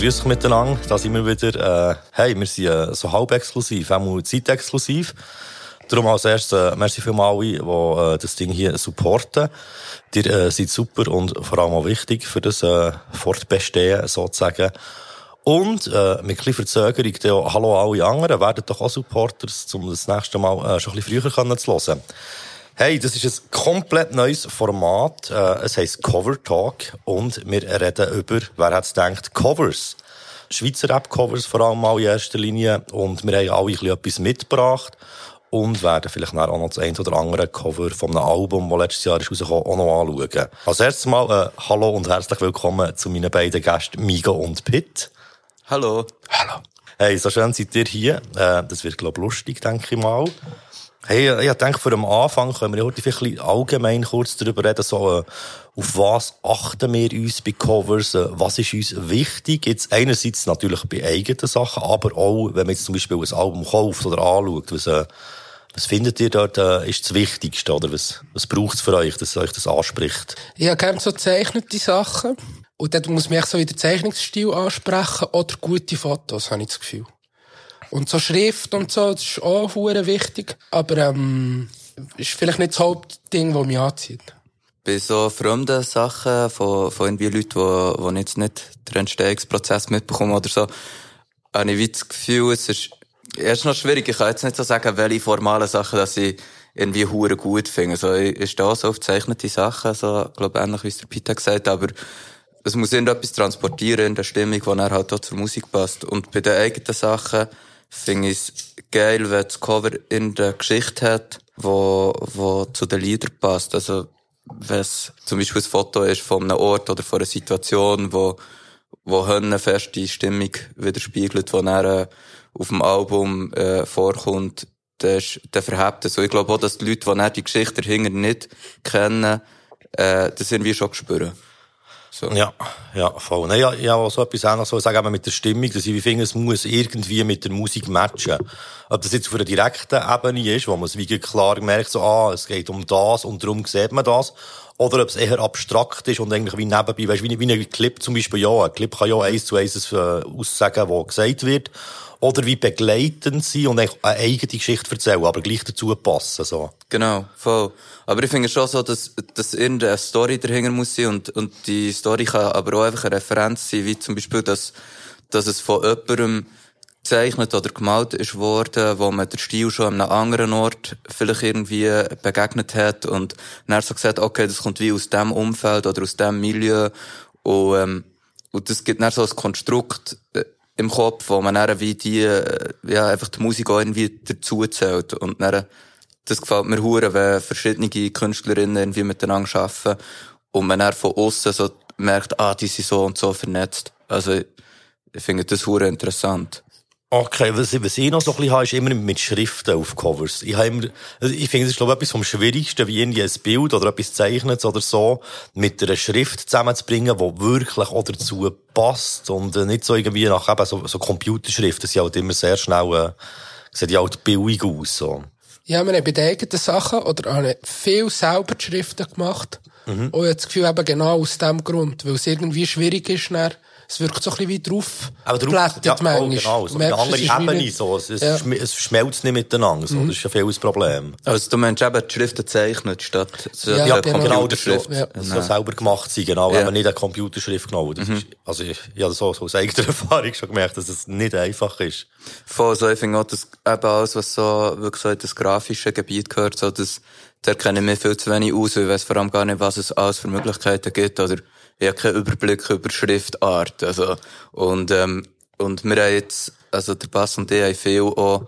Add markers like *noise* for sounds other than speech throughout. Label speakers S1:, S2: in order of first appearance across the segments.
S1: grüß dich miteinander. Da sind wir wieder. Äh, hey, wir sind äh, so halb exklusiv, auch zeitexklusiv. Darum als erstes, äh, merci für alle, die äh, das Ding hier supporten. Ihr äh, seid super und vor allem auch wichtig für das äh, Fortbestehen sozusagen. Und äh, mit ein Verzögerung, dann, hallo alle anderen, werden doch auch Supporters, um das nächste Mal äh, schon ein bisschen früher können zu hören. Hey, das ist ein komplett neues Format. Äh, es heisst Cover Talk und wir reden über, wer hat's gedacht, Covers. Schweizer Rap-Covers vor allem mal in erster Linie und wir haben alle ein bisschen etwas mitgebracht und werden vielleicht auch noch das ein oder andere Cover von einem Album, das letztes Jahr ist rausgekommen, auch noch anschauen. Als erstes mal äh, Hallo und herzlich willkommen zu meinen beiden Gästen Migo und Pitt.
S2: Hallo.
S1: Hallo. Hey, so schön seid ihr hier. Äh, das wird, glaube ich, lustig, denke ich mal. Hey, ich denke, vor dem Anfang können wir heute vielleicht allgemein kurz darüber reden, so, äh, auf was achten wir uns bei Covers, äh, was ist uns wichtig? Jetzt einerseits natürlich bei eigenen Sachen, aber auch, wenn man jetzt zum Beispiel ein Album kauft oder anschaut, was, äh, was findet ihr dort, ist das Wichtigste, oder was, was braucht es für euch, dass euch das anspricht?
S3: Ich habe gerne so zeichnete Sachen. Und dann muss man so in der Zeichnungsstil ansprechen oder gute Fotos, habe ich das Gefühl. Und so Schrift und so, das ist auch hure wichtig. Aber, ähm, ist vielleicht nicht das Hauptding, das mich anzieht.
S2: Bei so fremden Sachen von, von irgendwie Leuten, die, die jetzt nicht den Entstehungsprozess mitbekommen oder so, habe ich das Gefühl, es ist, erst noch schwierig. Ich kann jetzt nicht so sagen, welche formalen Sachen, dass ich irgendwie hure gut finde. Also, ist da so aufgezeichnete Sachen, so, glaube ähnlich wie es der Peter gesagt hat, aber es muss irgendetwas transportieren in der Stimmung, die er halt auch zur Musik passt. Und bei den eigenen Sachen finde ich es geil, wenn das Cover in der Geschichte hat, wo, wo zu den Liedern passt. Also, wenn es zum Beispiel ein Foto ist von einem Ort oder von einer Situation, wo, wo eine feste Stimmung widerspiegelt, wo er äh, auf dem Album äh, vorkommt, der, der verhebt es. So, ich glaube auch, dass die Leute, die die Geschichte dahinter nicht kennen, äh, das irgendwie schon spüren.
S1: So. Ja, ja, voll. Nein, ja, so etwas auch noch so sagen, mit der Stimmung, dass ich finde, es muss irgendwie mit der Musik matchen. Ob das jetzt auf einer direkten Ebene ist, wo man es wie klar merkt, so, ah, es geht um das und darum sieht man das. Oder ob es eher abstrakt ist und eigentlich wie nebenbei, weißt, wie, wie ein Clip zum Beispiel, ja, ein Clip kann ja eins zu eins äh, aussagen, was gesagt wird. Oder wie begleitend sein und eine eigene Geschichte erzählen, aber gleich dazu passen, so.
S2: Genau, voll. Aber ich finde schon so, dass, dass irgendeine Story dahinter muss sein und, und die Story kann aber auch einfach eine Referenz sein, wie zum Beispiel, dass, dass es von jemandem gezeichnet oder gemalt ist worden, wo man den Stil schon an einem anderen Ort vielleicht irgendwie begegnet hat und dann so gesagt, okay, das kommt wie aus dem Umfeld oder aus dem Milieu und, ähm, und das gibt dann so ein Konstrukt äh, im Kopf, wo man dann wie die, äh, ja, einfach die Musik auch irgendwie dazu zählt und dann das gefällt mir hure, wenn verschiedene Künstlerinnen irgendwie miteinander arbeiten und man dann von außen so merkt, ah, die sind so und so vernetzt. Also, ich finde das hure interessant.
S1: Okay, was, was ich noch so ein bisschen habe, ist immer mit Schriften auf Covers. Ich, habe immer, also ich finde, es ist, glaube ich, etwas vom Schwierigsten, wie irgendwie ein Bild oder etwas zeichnet oder so, mit einer Schrift zusammenzubringen, die wirklich auch dazu passt und nicht so irgendwie nach eben so, so Computerschriften, die sind halt immer sehr schnell, äh, sehen halt billig aus, so.
S3: Ja, wir haben bei den eigenen Sachen oder haben viel selber die Schriften gemacht. Mhm. Und ich habe das Gefühl, eben genau aus dem Grund, weil es irgendwie schwierig ist, dann es wirkt so ein bisschen wie drauf
S1: Aber drauf, ja, oh, genau, so eine andere Ebene, so. Es, ja. es schmelzt nicht miteinander, so. Mhm. Das ist ja viel das Problem.
S2: Also, du meinst eben die Schriften zeichnet, statt
S1: so ja, ja, genau, genau das so, ja. Das soll selber gemacht sein, genau. Ja. Wenn man nicht eine Computerschrift genommen das mhm. ist, also, ich, ich habe so, so aus eigener *laughs* Erfahrung schon gemerkt, dass es nicht einfach ist.
S2: Voll, so, ich finde auch, dass eben alles, was so, wirklich so in das grafische Gebiet gehört, so, das, da kenne ich mir viel zu wenig aus, weil ich weiß vor allem gar nicht, was es alles für Möglichkeiten gibt, oder, ich habe keinen Überblick über Schriftart. Also, und, ähm, und wir haben jetzt, also der Bass und ich haben viel auch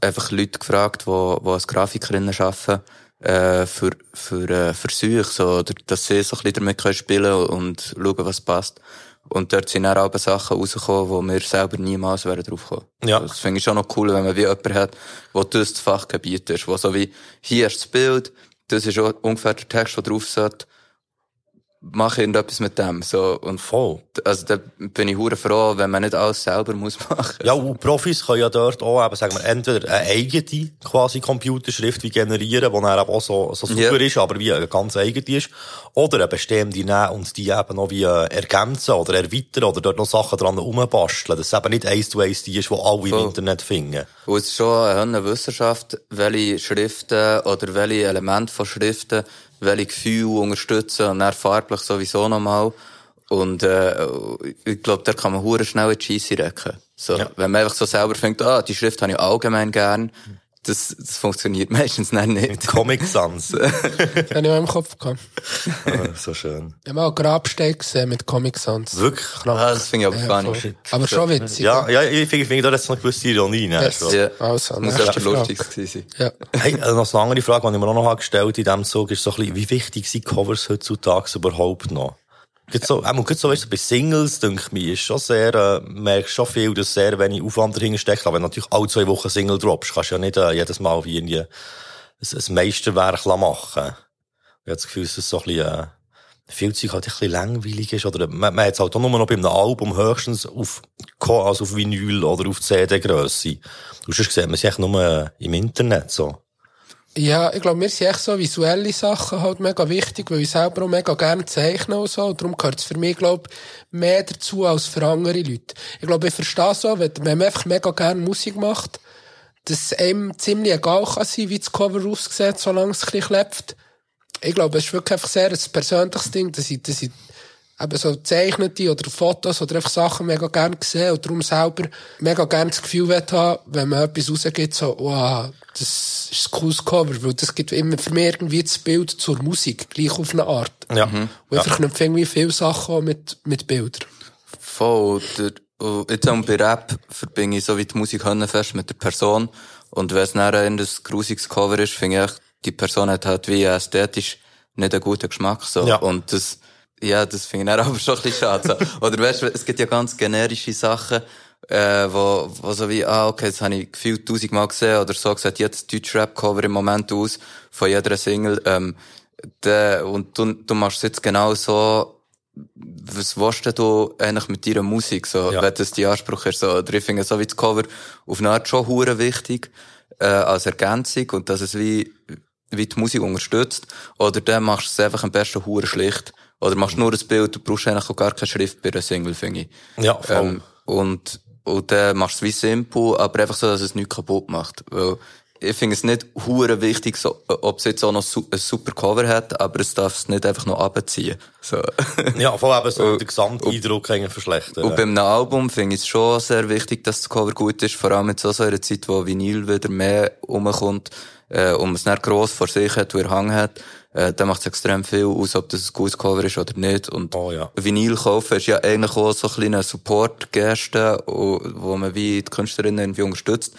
S2: einfach Leute gefragt, die, die als Grafikerinnen arbeiten, äh, für, für äh, Versuche, so, dass sie so ein bisschen damit können spielen und schauen, was passt. Und dort sind auch alle Sachen rausgekommen, wo wir selber niemals wären drauf gekommen. Ja. Das finde ich schon noch cool, wenn man wie jemanden hat, wo das das Fachgebiet ist, wo so wie, hier ist das Bild, das ist auch ungefähr der Text, der drauf sollte, mach irgendetwas mit dem. So, und
S1: Voll.
S2: Also, da bin ich hure froh, wenn man nicht alles selber muss *laughs* machen.
S1: Ja, und Profis können ja dort auch eben, sagen wir, entweder eine eigene quasi Computerschrift wie generieren, die dann eben auch so, so super
S2: Ja.
S1: ist, aber wie eine ganz eigene ist. Oder eine bestehende nehmen und die eben noch wie äh, ergänzen oder erweitern oder dort noch Sachen dran rumbasteln. Dass es eben nicht eins zu eins die ist, die alle im
S2: Voll.
S1: Internet finden.
S2: Und es ist schon eine Wissenschaft, welche Schriften oder welche Elemente von Schriften, welche Gefühle unterstützen und dann farblich sowieso nochmal. Und äh, ich glaube, da kann man hure schnell in die Scheisse recken. So,
S1: Ja.
S2: Wenn man einfach so selber denkt, ah, die Schrift habe ich allgemein gern, das, das funktioniert *laughs* meistens nicht.
S1: Comic Sans.
S3: Das *laughs* habe ich auch im Kopf gehabt.
S1: Ah, so schön.
S3: Ich habe mal einen Grabstein gesehen mit Comic Sans.
S1: Wirklich?
S2: Ah, das finde ich aber
S3: Ja,
S2: funny.
S3: voll. Aber schon witzig.
S1: Ja, ja, ich finde, ich finde da jetzt noch eine gewisse Ironie. Ne?
S3: Yes.
S1: schon.
S2: Ja,
S3: Also,
S2: muss
S3: Frage.
S2: lustig gewesen sein.
S3: Ja.
S1: Hey, äh, noch eine andere Frage, die ich mir auch noch habe gestellt in diesem Zug, ist so ein bisschen, wie wichtig sind Covers heutzutage überhaupt noch? Gerade so, ähm, gerade so, weißt du, bei Singles, denke ich mir, ist schon sehr, äh, merkst schon viel, dass sehr wenig Aufwand dahinter steckt. Aber wenn du natürlich alle zwei Wochen Single droppst, kannst du ja nicht äh, jedes Mal wie irgendwie ein, ein Meisterwerk machen. Ich habe das Gefühl, dass es so ein bisschen, äh, viel Zeug halt ein bisschen langweilig ist. Oder man, man hat es halt auch nur noch bei einem Album höchstens auf, also auf Vinyl oder auf CD-Grösse. Du hast gesehen, man ist echt nur äh, im Internet so.
S3: Ja, ich glaube, mir sind echt so visuelle Sachen halt mega wichtig, weil ich selber auch mega gerne zeichne und so. Und darum gehört es für mich, glaube mehr dazu als für andere Leute. Ich glaube, ich verstehe so, wenn man einfach mega gerne Musik macht, dass es einem ziemlich egal kann sein, wie das Cover aussieht, solange es ein bisschen klebt. Ich glaube, es ist wirklich einfach sehr ein persönliches Ding, dass ich, dass ich eben so zeichnete oder Fotos oder einfach Sachen mega gerne sehe und darum selber mega gerne das Gefühl haben, wenn man etwas rausgibt, so, wow, das ist ein cooles Cover, weil das gibt immer für mich irgendwie das Bild zur Musik, gleich auf eine Art.
S1: Ja.
S3: Und ich verknüpfe irgendwie viele Sachen mit, mit Bildern.
S2: Voll. Der, und jetzt auch bei Rap verbinde ich so wie die Musik fest mit der Person. Und wenn es dann ein grusiges Cover ist, finde ich, echt, die Person hat halt wie ästhetisch nicht einen guten Geschmack, so.
S1: Ja.
S2: Und das, ja, das finde ich *laughs* aber schon ein bisschen schade. So. Oder weißt du, es gibt ja ganz generische Sachen, äh, wo, wo so wie, ah, okay, das habe ich gefühlt tausendmal gesehen, oder so gesagt, jetzt deutsch Rap-Cover im Moment aus, von jeder Single, ähm, der, und du, du machst es jetzt genau so, was willst du eigentlich mit deiner Musik, so,
S1: Ja.
S2: wenn das die Anspruch ist, so, oder ich finde so wie das Cover auf eine Art schon hure wichtig, äh, als Ergänzung, und dass es wie, wie die Musik unterstützt, oder dann machst du es einfach am besten hure schlicht, oder machst nur ein Bild, du brauchst eigentlich auch gar keine Schrift bei einer Single, finde ich.
S1: Ja, voll.
S2: Ähm, und, und dann machst du es wie simpel, aber einfach so, dass es nichts kaputt macht. Weil ich finde es nicht hure wichtig, so, ob es jetzt auch noch su ein super Cover hat, aber es darf es nicht einfach noch abziehen. So. *laughs*
S1: ja, vor allem so den Gesamteindruck eigentlich verschlechtern.
S2: Und beim Album finde ich es schon sehr wichtig, dass das Cover gut ist, vor allem jetzt auch so in einer Zeit, wo Vinyl wieder mehr rumkommt, äh, und man es nicht gross vor sich hat, wo er Hang hat, äh, dann macht es extrem viel aus, ob das ein gutes Cover ist oder nicht. Und
S1: Oh ja.
S2: Vinyl kaufen ist ja eigentlich auch so ein kleiner Support-Geste, wo man wie die Künstlerinnen irgendwie unterstützt.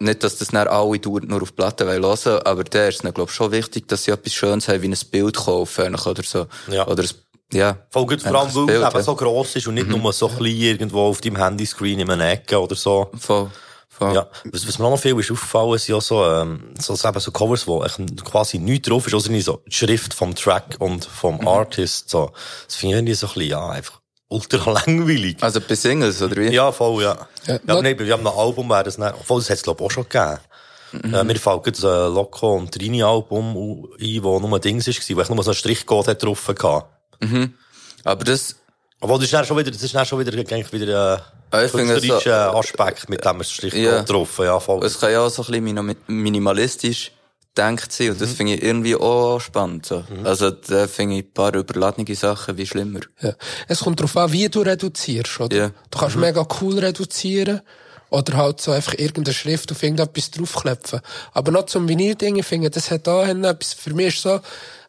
S2: Nicht, dass das nicht alle dauernd nur auf Platten hören wollen, aber da ist es, glaube ich, schon wichtig, dass sie etwas Schönes haben, wie ein Bild kaufen, oder so.
S1: Ja.
S2: Oder ja.
S1: Voll gut, vor allem, weil es eben so gross ist und nicht nur so klein irgendwo auf deinem Handyscreen in einer Ecke oder so.
S2: Voll. Voll.
S1: Ja, was, was mir auch noch viel ist aufgefallen, sind ja so, ähm, so, eben so Covers, wo echt quasi nichts drauf ist, außer nicht so die Schrift vom Track und vom
S2: Mhm.
S1: Artist, so. Das finde ich irgendwie so ein bisschen, ja, einfach ultra *laughs* langweilig.
S2: Also bei Singles, oder wie?
S1: Ja, voll, ja.
S3: Ja,
S1: Ja, aber nein, bei einem Album wäre das nicht, obwohl das hat es, glaube ich, auch schon gegeben.
S2: Mhm.
S1: Äh, mir fällt gerade das äh, Loco und Trini Album ein, wo nur ein Dings war, wo ich nur so einen Strichcode drauf hatte.
S2: Aber das,
S1: Obwohl, das ist dann schon wieder, das ist dann schon wieder, eigentlich wieder, äh,
S2: finde es so-
S1: künstlerischer Aspekt, mit dem ein Strichcode
S2: Ja.
S1: drauf, ja, voll.
S2: es kann ja auch so ein bisschen minim- minimalistisch denkt sein, und das
S1: Mhm.
S2: finde ich irgendwie auch spannend, so. Also, da finde ich ein paar überladene Sachen wie schlimmer.
S3: Ja. Es kommt darauf an, wie du reduzierst, oder?
S2: Ja.
S3: Du kannst mega cool reduzieren. Oder halt so einfach irgendeine Schrift auf irgendetwas draufklepfen. Aber noch zum Vinyl-Ding, ich finde, das hat auch etwas, für mich ist so,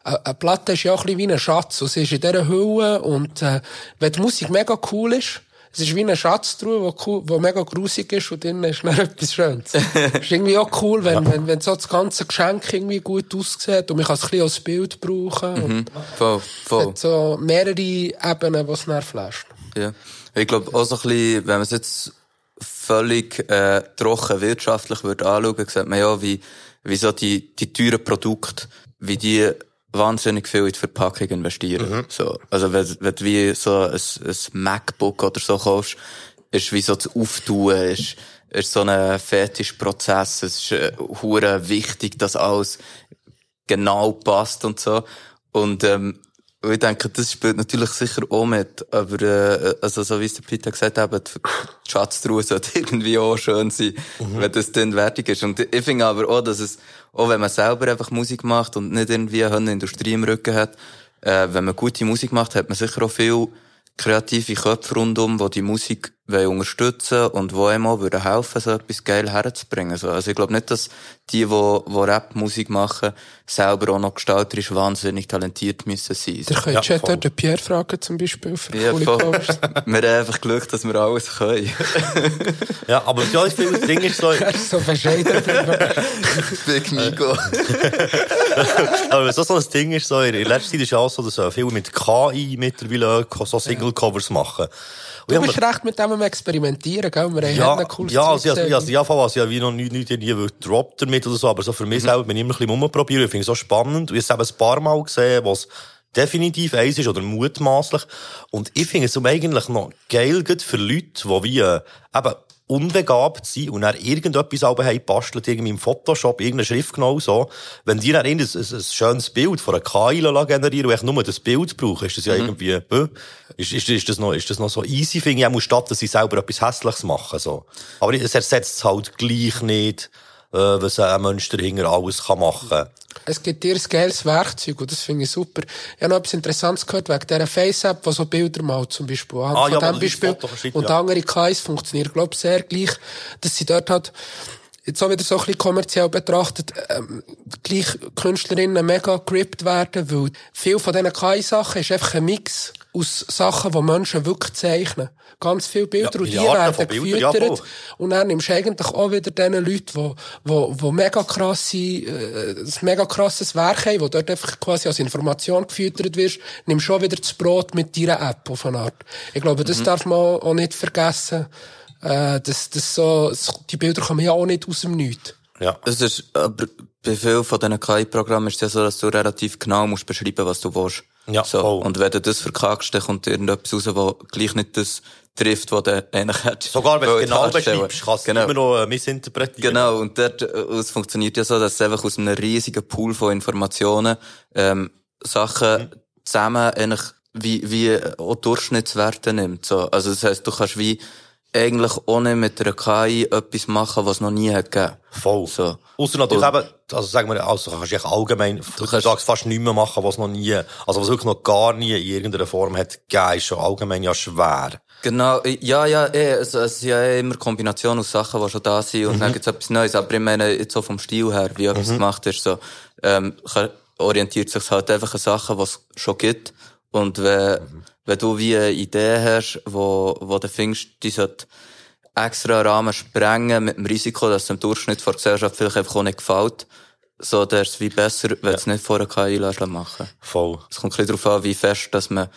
S3: eine eine Platte ist ja auch ein bisschen wie ein Schatz. Und sie ist in dieser Hülle und, äh, wenn die Musik mega cool ist, es ist wie ein Schatz drin, wo, cool, wo mega grusig ist und drinnen ist dann *laughs* etwas Schönes. ist irgendwie auch cool, wenn, wenn, wenn so das ganze Geschenk irgendwie gut aussieht und man kann es ein bisschen als Bild brauchen. Und
S2: Voll,
S3: es
S2: voll.
S3: hat so mehrere Ebenen, die es dann flasht.
S2: Ja. Ich glaube auch so ein bisschen, wenn man es jetzt völlig äh, trocken wirtschaftlich würde anschauen, sieht man ja, wie, wie so die, die teuren Produkte, wie die wahnsinnig viel in die Verpackung investieren.
S1: Mhm.
S2: So, also wenn, wenn du wie so ein, ein MacBook oder so kaufst, ist wie so das Auftun, ist, ist so ein Fetischprozess, es ist äh, wichtig, dass alles genau passt und so. Und ähm, und ich denke, das spielt natürlich sicher auch mit, aber äh, also so wie es der Peter gesagt hat, die Schatztruhe sollte *laughs* irgendwie auch schön sein, wenn das dann fertig ist. Und ich finde aber auch, dass es, auch wenn man selber einfach Musik macht und nicht irgendwie eine Industrie im Rücken hat, äh, wenn man gute Musik macht, hat man sicher auch viel kreative Köpfe rundum, die die Musik wollen unterstützen und die einem auch würden helfen, so etwas geil herzubringen. So, Also ich glaube nicht, dass die, die, die Rap-Musik machen, selber auch noch gestalterisch wahnsinnig talentiert müssen sein.
S3: Der könnt
S1: Ja, voll.
S3: den Pierre fragen, zum Beispiel, für
S2: Ja, *laughs* wir haben einfach Glück, dass wir alles können. *laughs*
S1: Ja, aber ja, ich finde, das Ding ist so, *laughs*
S3: Er ist so bescheiden.
S2: Big Migo.
S1: aber so, so ein Ding ist so, in der letzten Zeit ist ja auch so, dass äh, viele mit KI mittlerweile so Single-Covers machen. Und
S3: Du bist recht mit dem am Experimentieren, gell? Wir haben
S1: Ja,
S3: ein cooles
S1: ja, also, also, also, ja, also, ja, wie noch nie, nie, nie gedroppt damit oder so, aber so für
S3: Mhm.
S1: mich selber bin ich immer ein bisschen rumprobieren, ich finde es so spannend. Ich habe es ein paar Mal gesehen, was definitiv eins ist oder mutmaßlich. Und ich finde es eigentlich noch geil, für Leute, die wie, äh, eben, unbegabt sind und dann irgendetwas aber haben bastelt, irgendwie im Photoshop, irgendeine Schrift genau so. Wenn die dann irgendein, ein, ein schönes Bild von einer KI generieren und ich nur das Bild brauche, ist das ja irgendwie, äh, ist, ist, ist, das noch, ist das noch so easy, finde ich, auch statt, dass sie selber etwas Hässliches machen, so. Aber es ersetzt es halt gleich nicht, äh, was ein Mensch dahinter alles kann machen.
S3: Es gibt dir ein geiles Werkzeug und das finde ich super. Ich habe noch etwas Interessantes gehört wegen dieser Face-App, die so Bilder malt zum Beispiel. Anhand
S1: Ah, ja,
S3: von
S1: das
S3: Beispiel. Und
S1: ja.
S3: andere KIs funktionieren, glaube ich, sehr gleich, dass sie dort halt jetzt auch wieder so ein bisschen kommerziell betrachtet, ähm, gleich Künstlerinnen mega grippt werden, weil viel von diesen KI-Sachen ist einfach ein Mix aus Sachen, die Menschen wirklich zeichnen. Ganz viele Bilder
S1: Ja,
S3: und die werden
S1: ja,
S3: gefüttert. Und dann nimmst du eigentlich auch wieder diesen Leuten, die, die, die mega krasse, äh, ein mega krasses Werk haben, wo dort einfach quasi als Information gefüttert wirst, nimmst schon wieder das Brot mit deiner App auf eine Art. Ich glaube, das darf man auch nicht vergessen, äh, dass, dass so, die Bilder kommen ja auch nicht aus dem Nichts.
S1: Ja.
S2: Es ist, aber bei vielen von diesen KI-Programmen ist es ja so, dass du relativ genau musst beschreiben, was du willst.
S1: Ja,
S2: so.
S1: voll.
S2: Und wenn du das verkackst, dann kommt irgendetwas raus, wo gleich nicht das trifft, was du eigentlich hättest.
S1: Sogar wenn du genau beschreibst, kannst du
S2: genau.
S1: immer noch äh, missinterpretieren.
S2: Genau, und dort, äh, es funktioniert ja so, dass einfach aus einem riesigen Pool von Informationen, ähm, Sachen zusammen eigentlich wie, wie auch Durchschnittswerte nimmt. So. Also das heisst, du kannst wie eigentlich ohne mit einer KI etwas machen, was es noch nie hat gegeben.
S1: Voll.
S2: So.
S1: Ausser natürlich
S2: Und-
S1: eben, also sagen wir, also kannst du allgemein, du
S2: kannst-
S1: fast nichts mehr machen, was noch nie, also was wirklich noch gar nie in irgendeiner Form hat gegeben, ist schon allgemein ja schwer.
S2: Genau, ja, ja, eh, es, es ist ja eh immer Kombination aus Sachen, die schon da sind, und dann gibt's etwas Neues. Aber ich meine, jetzt so vom Stil her, wie etwas gemacht ist, so, ähm, orientiert sich halt einfach an Sachen, die es schon gibt. Und wenn, wenn du wie eine Idee hast, wo, wo du findest, die sollte extra einen Rahmen sprengen, mit dem Risiko, dass es dem Durchschnitt der Gesellschaft vielleicht einfach auch nicht gefällt, so, dann ist es wie besser, wenn du es nicht vor einer KI machen.
S1: Voll.
S2: Es kommt ein bisschen darauf an, wie fest, dass man,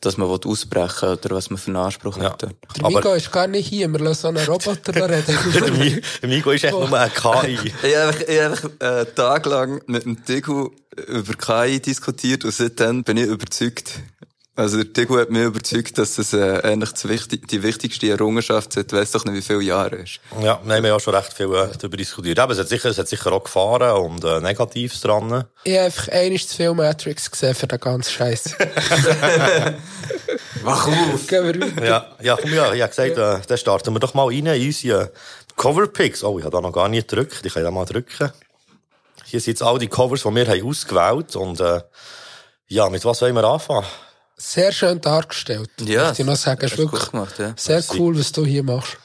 S2: dass man ausbrechen will oder was man für einen Anspruch
S1: Ja.
S2: hat.
S3: Der Migo ist gar nicht hier, wir lassen so einen Roboter da reden. *laughs*
S1: Der Migo ist echt nur ein KI. *laughs*
S2: Ich habe einfach, ich habe einfach äh, tagelang mit dem Tigu über KI diskutiert und seitdem bin ich überzeugt. Also der Tigu hat mich überzeugt, dass es äh, eigentlich das wichtig, die wichtigste Errungenschaft seit weiss doch nicht wie viele Jahre ist.
S1: Ja, wir haben ja schon recht viel äh, darüber diskutiert. Aber es hat sicher, es hat sicher auch Gefahren und äh, Negatives dran.
S3: Ich habe einfach einmal zu viel Matrix gesehen für den ganzen Scheiß. *laughs*
S2: Wach auf!
S3: Gehen wir weiter.
S1: Ja, ja, komm, ja, ich habe gesagt, äh, dann starten wir doch mal rein in unsere Coverpicks. Oh, ich habe da noch gar nicht gedrückt. Ich kann da mal drücken. Hier sind jetzt all die Covers, die wir haben ausgewählt und äh, ja, mit was wollen wir anfangen?
S3: Sehr schön dargestellt.
S2: Ja,
S3: ich noch sagen. Ist wirklich
S2: gut gemacht, ja.
S3: sehr cool, was du hier machst.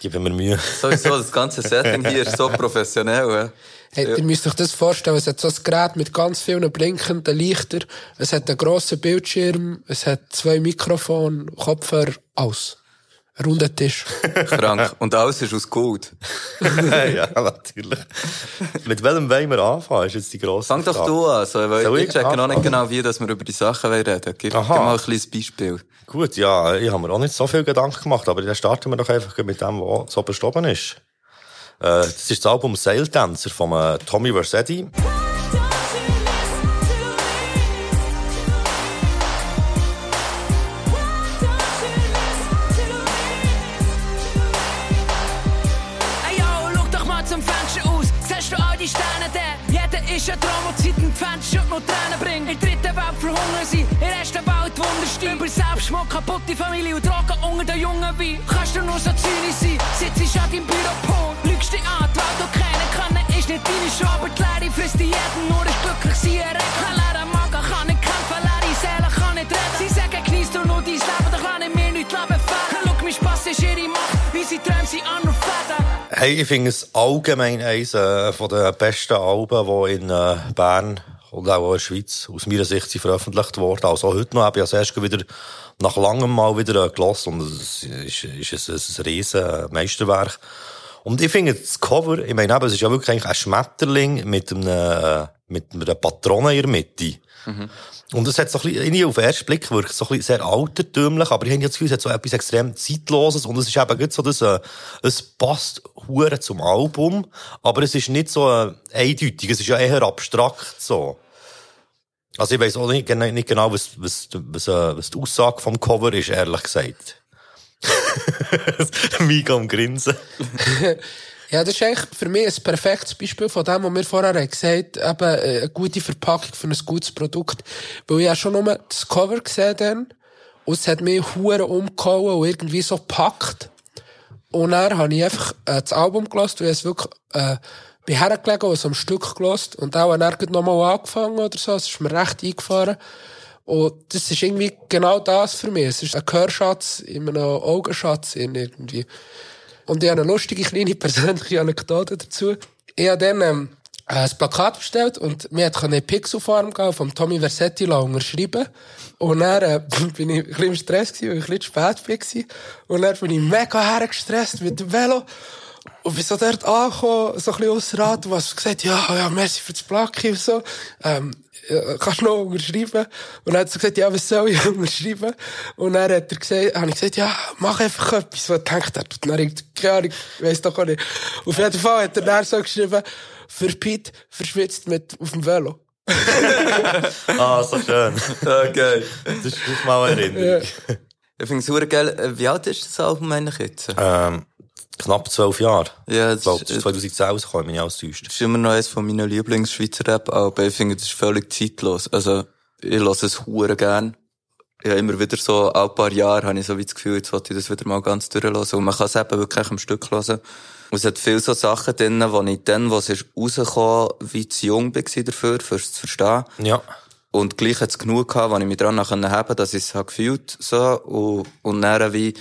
S1: Geben wir Mühe. *laughs*
S2: Sowieso, das ganze Setting hier ist so *laughs* professionell. Ja.
S3: Hey, Ihr müsst euch das vorstellen, es hat so ein Gerät mit ganz vielen blinkenden Lichtern, es hat einen grossen Bildschirm, es hat zwei Mikrofone, Kopfhörer, alles. Runder Tisch. *laughs*
S2: Krank. Und alles ist aus Gold. *laughs*
S1: ja, natürlich. mit welchem wollen wir anfangen, ist jetzt die grosse
S2: Fang doch du an, so, weil
S1: Soll
S2: ich
S1: ich
S2: checke noch nicht genau, wie dass wir über die Sachen reden wollen. Gib,
S1: Aha.
S2: gib mal ein kleines Beispiel.
S1: Gut, ja, ich habe mir auch nicht so viel Gedanken gemacht, aber dann starten wir doch einfach mit dem, was so bestoben ist. Äh, das ist das Album Sail Dancer von äh, Tommy Versetti.
S4: Über Selbstmord, kaputte Familie und Drogen unter den Jungen wie. Kannst du nur so zynisch sein? Sitzt an deinem Büropol, lügst dich an, die Welt, du kennen kann, ist nicht deine Show, aber die Leere frisst die jeden, nur ist glücklich sein. Er hat keinen leeren Magen, kann nicht kämpfen, leere Seele kann nicht reden. Sie sagen, genießt du nur dein Leben, doch ich mir nicht Leben fehlen. Schau, mein Spass ist ihre Macht, wie sie sie an und Fäden.
S1: Hey, ich finde es allgemein eines äh, von den besten Alben, die in äh, Bern und auch in der Schweiz aus meiner Sicht sind veröffentlicht worden. Also heute noch habe ich als erstes wieder nach langem Mal wieder äh, gelassen und es ist, ist ein, ein riesen Meisterwerk. Und ich finde das Cover, ich meine, es ist ja wirklich eigentlich ein Schmetterling mit einem, äh, mit einer Patrone in der Mitte. Mhm. Und es hat so ein bisschen, auf den ersten Blick wirkt so ein bisschen sehr altertümlich, aber ich habe das Gefühl, es hat so etwas extrem Zeitloses und es ist eben so, dass, äh, es passt hure zum Album, aber es ist nicht so äh, eindeutig, es ist ja eher abstrakt so. Also ich weiß auch nicht, nicht genau, was, was, was, äh, was die Aussage vom Cover ist, ehrlich gesagt. *laughs* *laughs* Mega am Grinsen. *laughs*
S3: ja, das ist eigentlich für mich ein perfektes Beispiel von dem, was wir vorher gesagt haben, eben äh, eine gute Verpackung für ein gutes Produkt. Weil ich ja schon nur das Cover gesehen dann, und es hat mich hure umgehauen und irgendwie so gepackt. Und dann habe ich einfach äh, das Album gelost, weil ich es wirklich äh, bin hergelegen und so ein Stück gelost und auch dann nochmal angefangen oder so. Es ist mir recht eingefahren. Und das ist irgendwie genau das für mich. Es ist ein Gehörschatz in einem Augenschatz irgendwie. Und ich habe eine lustige kleine persönliche Anekdote dazu. Ich habe dann ähm, ein Plakat bestellt und mir hat eine Pixelfarm vom Tommy Versetti unterschrieben. Und dann äh, *laughs* bin ich ein bisschen im Stress gewesen, weil ich ein bisschen spät war. Und dann bin ich mega hergestresst mit dem Velo. Und bin so dort angekommen, so ein bisschen ausser Rat, was gesagt, ja, ja, merci für das Plaki und so. Ähm, kannst du noch unterschreiben? Und dann hat er gesagt, ja, was soll ich *laughs* unterschreiben? Und dann hat er gesagt, habe ich gesagt, ja, mach einfach etwas, was denkt er. Und dann ich, keine Ahnung, ich weiss doch auch nicht. Auf jeden Fall hat er dann so geschrieben, für Pete verschwitzt mit auf dem Velo. *laughs*
S1: ah, so schön.
S2: Okay.
S1: Das ist, das mal eine Erinnerung. Ja.
S2: Ich finde es super geil. Wie alt ist das Album eigentlich jetzt?
S1: Ähm, knapp zwölf Jahre.
S2: Ja,
S1: das, das ist 2010 rausgekommen, wenn ich alles täuscht.
S2: Das ist immer noch eines von meinen Lieblings-Schweizer Rap-Alben. Ich finde, das ist völlig zeitlos. Also, ich lasse es hure gern. Ja, immer wieder so, ein paar Jahre habe ich so wie das Gefühl, jetzt wollte ich das wieder mal ganz durchlassen. Und man kann es eben wirklich am Stück hören. Und es hat viele so Sachen drin, wo ich dann, was ist rausgekommen, wie zu jung war dafür, fürs zu verstehen.
S1: Ja.
S2: Und gleich hat es genug gehabt, wo ich mich dran haben dass ich es habe gefühlt, so. Und, und dann wie,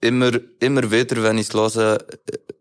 S2: immer, immer wieder, wenn ich es höre, äh,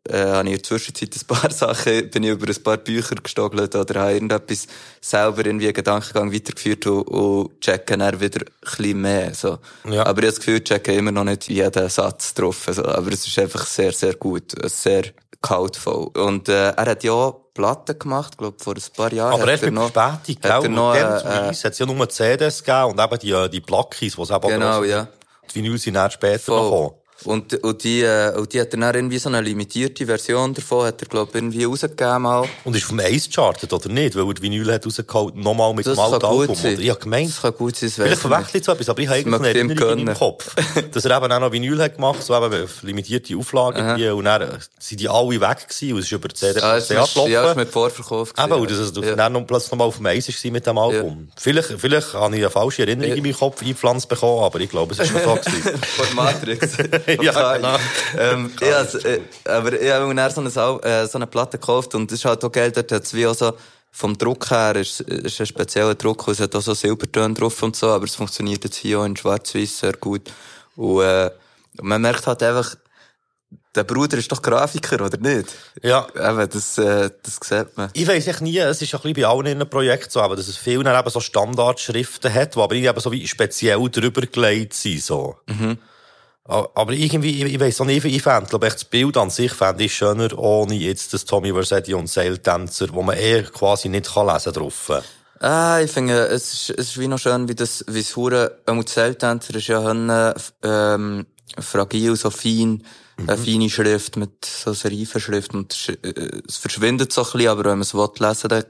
S2: äh, habe ich in der Zwischenzeit ein paar *laughs* Sachen, bin ich über ein paar Bücher gestogelt oder habe irgendetwas selber irgendwie Gedankengang weitergeführt und, und checke dann wieder ein bisschen mehr, so.
S1: Ja.
S2: Aber ich habe das Gefühl, ich checke immer noch nicht jeden Satz drauf, so. Aber es ist einfach sehr, sehr gut, sehr kaltvoll. Und, äh, er hat ja Platten gemacht, glaube vor ein paar Jahren.
S1: Aber erst mit
S2: noch,
S1: Verspätung, gell?
S2: Er noch,
S1: äh,
S2: äh,
S1: es hat ja nur CDs gegeben und eben die, die Plackis, die es eben
S2: Genau, ja.
S1: Die Vinyl sind dann später Voll. gekommen.
S2: Und, und die, äh, und die hat dann irgendwie so eine limitierte Version davon, hat er, glaub irgendwie rausgegeben mal.
S1: Und ist vom Ace chartet, oder nicht? Weil er Vinyl hat rausgeholt, nochmal mit
S2: das
S1: dem alten Album.
S2: Sein.
S1: Ich hab gemeint.
S2: Das kann gut sein,
S1: Vielleicht verwechselt so etwas, aber ich habe eigentlich eine Erinnerung im Kopf. *laughs* dass er eben auch noch Vinyl hat gemacht, so eben limitierte Auflagen, die, und dann sind die alle weg gewesen, und es ist über die CD
S2: es ist, Ja, es ist mit Vorverkauf
S1: gewesen. Eben, und das, ja. dann noch plötzlich nochmal auf dem Ace war mit dem Album. Ja. Vielleicht, vielleicht habe ich eine falsche Erinnerung ja. in meinen Kopf eingepflanzt bekommen, aber ich glaube, es ist schon so *laughs* gewesen.
S2: Von Matrix. *laughs* *laughs*
S1: ja, genau
S2: ähm, *laughs* ja, äh, aber ich habe mir so eine, äh, so eine Platte gekauft und das ist halt auch geil, dort hat wie auch so, vom Druck her ist, ist ein spezieller Druck, es hat auch so Silbertöne drauf und so, aber es funktioniert jetzt hier auch in schwarz-weiß sehr gut. Und, äh, man merkt halt einfach, der Bruder ist doch Grafiker, oder nicht?
S1: Ja.
S2: Eben, das, äh, das sieht man.
S1: Ich weiss echt nie, es ist ein bisschen bei allen in einem Projekt so, aber dass es vielen eben so Standardschriften hat, die aber eben so wie speziell drüber gelegt sind, so.
S2: Mhm.
S1: Aber irgendwie, ich, ich weiss auch nicht, ich fände, glaube ich, das Bild an sich fände ich schöner, ohne jetzt das Tommy Versetti und Seiltänzer, wo man eher quasi nicht kann lesen drauf.
S2: Ah, ich finde, es ist, es ist wie noch schön, wie das, wie es hure, ähm, Seiltänzer ist ja hönne, ähm, fragil, so fein, mhm. eine feine Schrift mit so Serifenschrift und äh, es verschwindet so ein bisschen, aber wenn man es will lesen, dann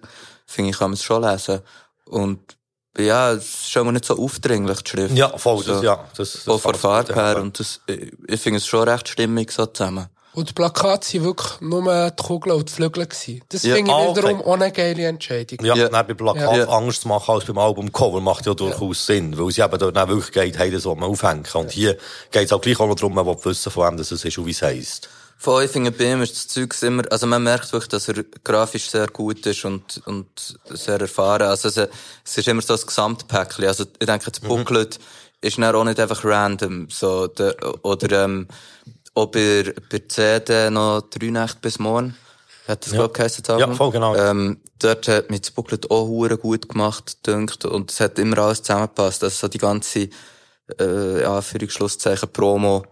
S2: finde ich, kann man es schon lesen. Und ja, es ist schon nicht so aufdringlich, die Schrift.
S1: Ja, voll, so. das, ja. Das, das
S2: auch von Farbe her. Und das, ich finde es schon recht stimmig so zusammen.
S3: Und die Plakate sind wirklich nur die Kugel und die Flügel gewesen. Das
S2: Ja,
S3: finde ich
S1: ah, okay.
S3: wiederum eine geile Entscheidung.
S1: Ja,
S2: Ja.
S1: bei Plakat
S2: Ja.
S1: anders zu machen als beim Albumcover macht ja durchaus Sinn, weil sie eben dort wirklich geht, hey, das will man aufhängen. Und hier geht es auch gleich auch noch darum, man will wissen, von wem das ist und wie es heisst.
S2: Von ich finde, bei ihm ist das Zeug immer, also man merkt wirklich, dass er grafisch sehr gut ist und, und sehr erfahren. Also es, es ist immer so ein Gesamtpäckchen. Also ich denke, das Booklet ist dann auch nicht einfach random, so, der, oder, ähm, auch bei, bei CD noch drei Nächte bis morgen. Hat das,
S1: Ja.
S2: glaub ich, das
S1: Ja, voll genau.
S2: Ähm, dort hat mich das Booklet auch hure gut gemacht, dünkt, und es hat immer alles zusammengepasst. Also so die ganze, äh, Anführungsschlusszeichen, Promo,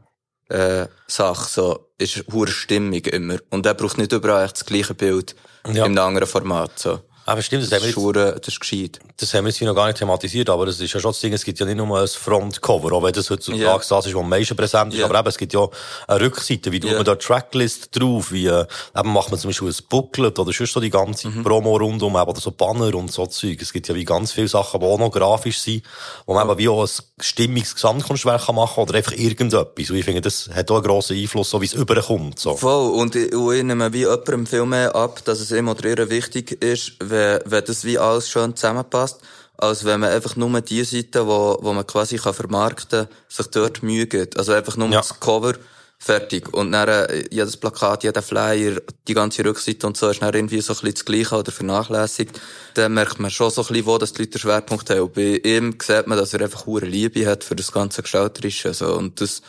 S2: äh, Sache, so, ist hure stimmig immer. Und er braucht nicht überall echt das gleiche Bild
S1: Ja.
S2: in einem anderen Format, so.
S1: Aber stimmt, das
S2: Das
S1: haben wir jetzt,
S2: das ist gescheit.
S1: das haben wir jetzt hier noch gar nicht thematisiert, aber es ist ja schon das Ding, es gibt ja nicht nur ein Frontcover, auch wenn das heutzutage
S2: Ja.
S1: das ist, was am meisten präsent ist,
S2: Ja.
S1: aber eben, es gibt ja eine Rückseite, wie tut
S2: Ja.
S1: man da Tracklist drauf, wie, äh, eben macht man zum Beispiel ein Booklet oder sonst so die ganze
S2: Mhm.
S1: Promo rundum, eben, oder so Banner und so Zeug. Es gibt ja wie ganz viele Sachen, die auch noch grafisch sind, wo man eben wie auch ein stimmiges Gesamtkunstwerk kann machen oder einfach irgendetwas. Und ich finde, das hat auch einen grossen Einfluss, so wie es überkommt, so.
S2: Voll. Und ich, und ich nehme wie jemandem viel mehr ab, dass es ihm oder ihr wichtig ist, wenn, wenn das wie alles schön zusammenpasst, als wenn man einfach nur die Seite, wo, wo man quasi kann vermarkten kann, sich dort Mühe gibt. Also einfach nur
S1: Ja.
S2: das Cover, fertig. Und dann, äh, jedes Plakat, jeder Flyer, die ganze Rückseite und so ist dann irgendwie so ein bisschen das Gleiche oder vernachlässigt. Dann merkt man schon so ein bisschen, wo das die Leute den Schwerpunkt haben. Und bei ihm sieht man, dass er einfach hohe Liebe hat für das ganze Gestalterische, so. Und das,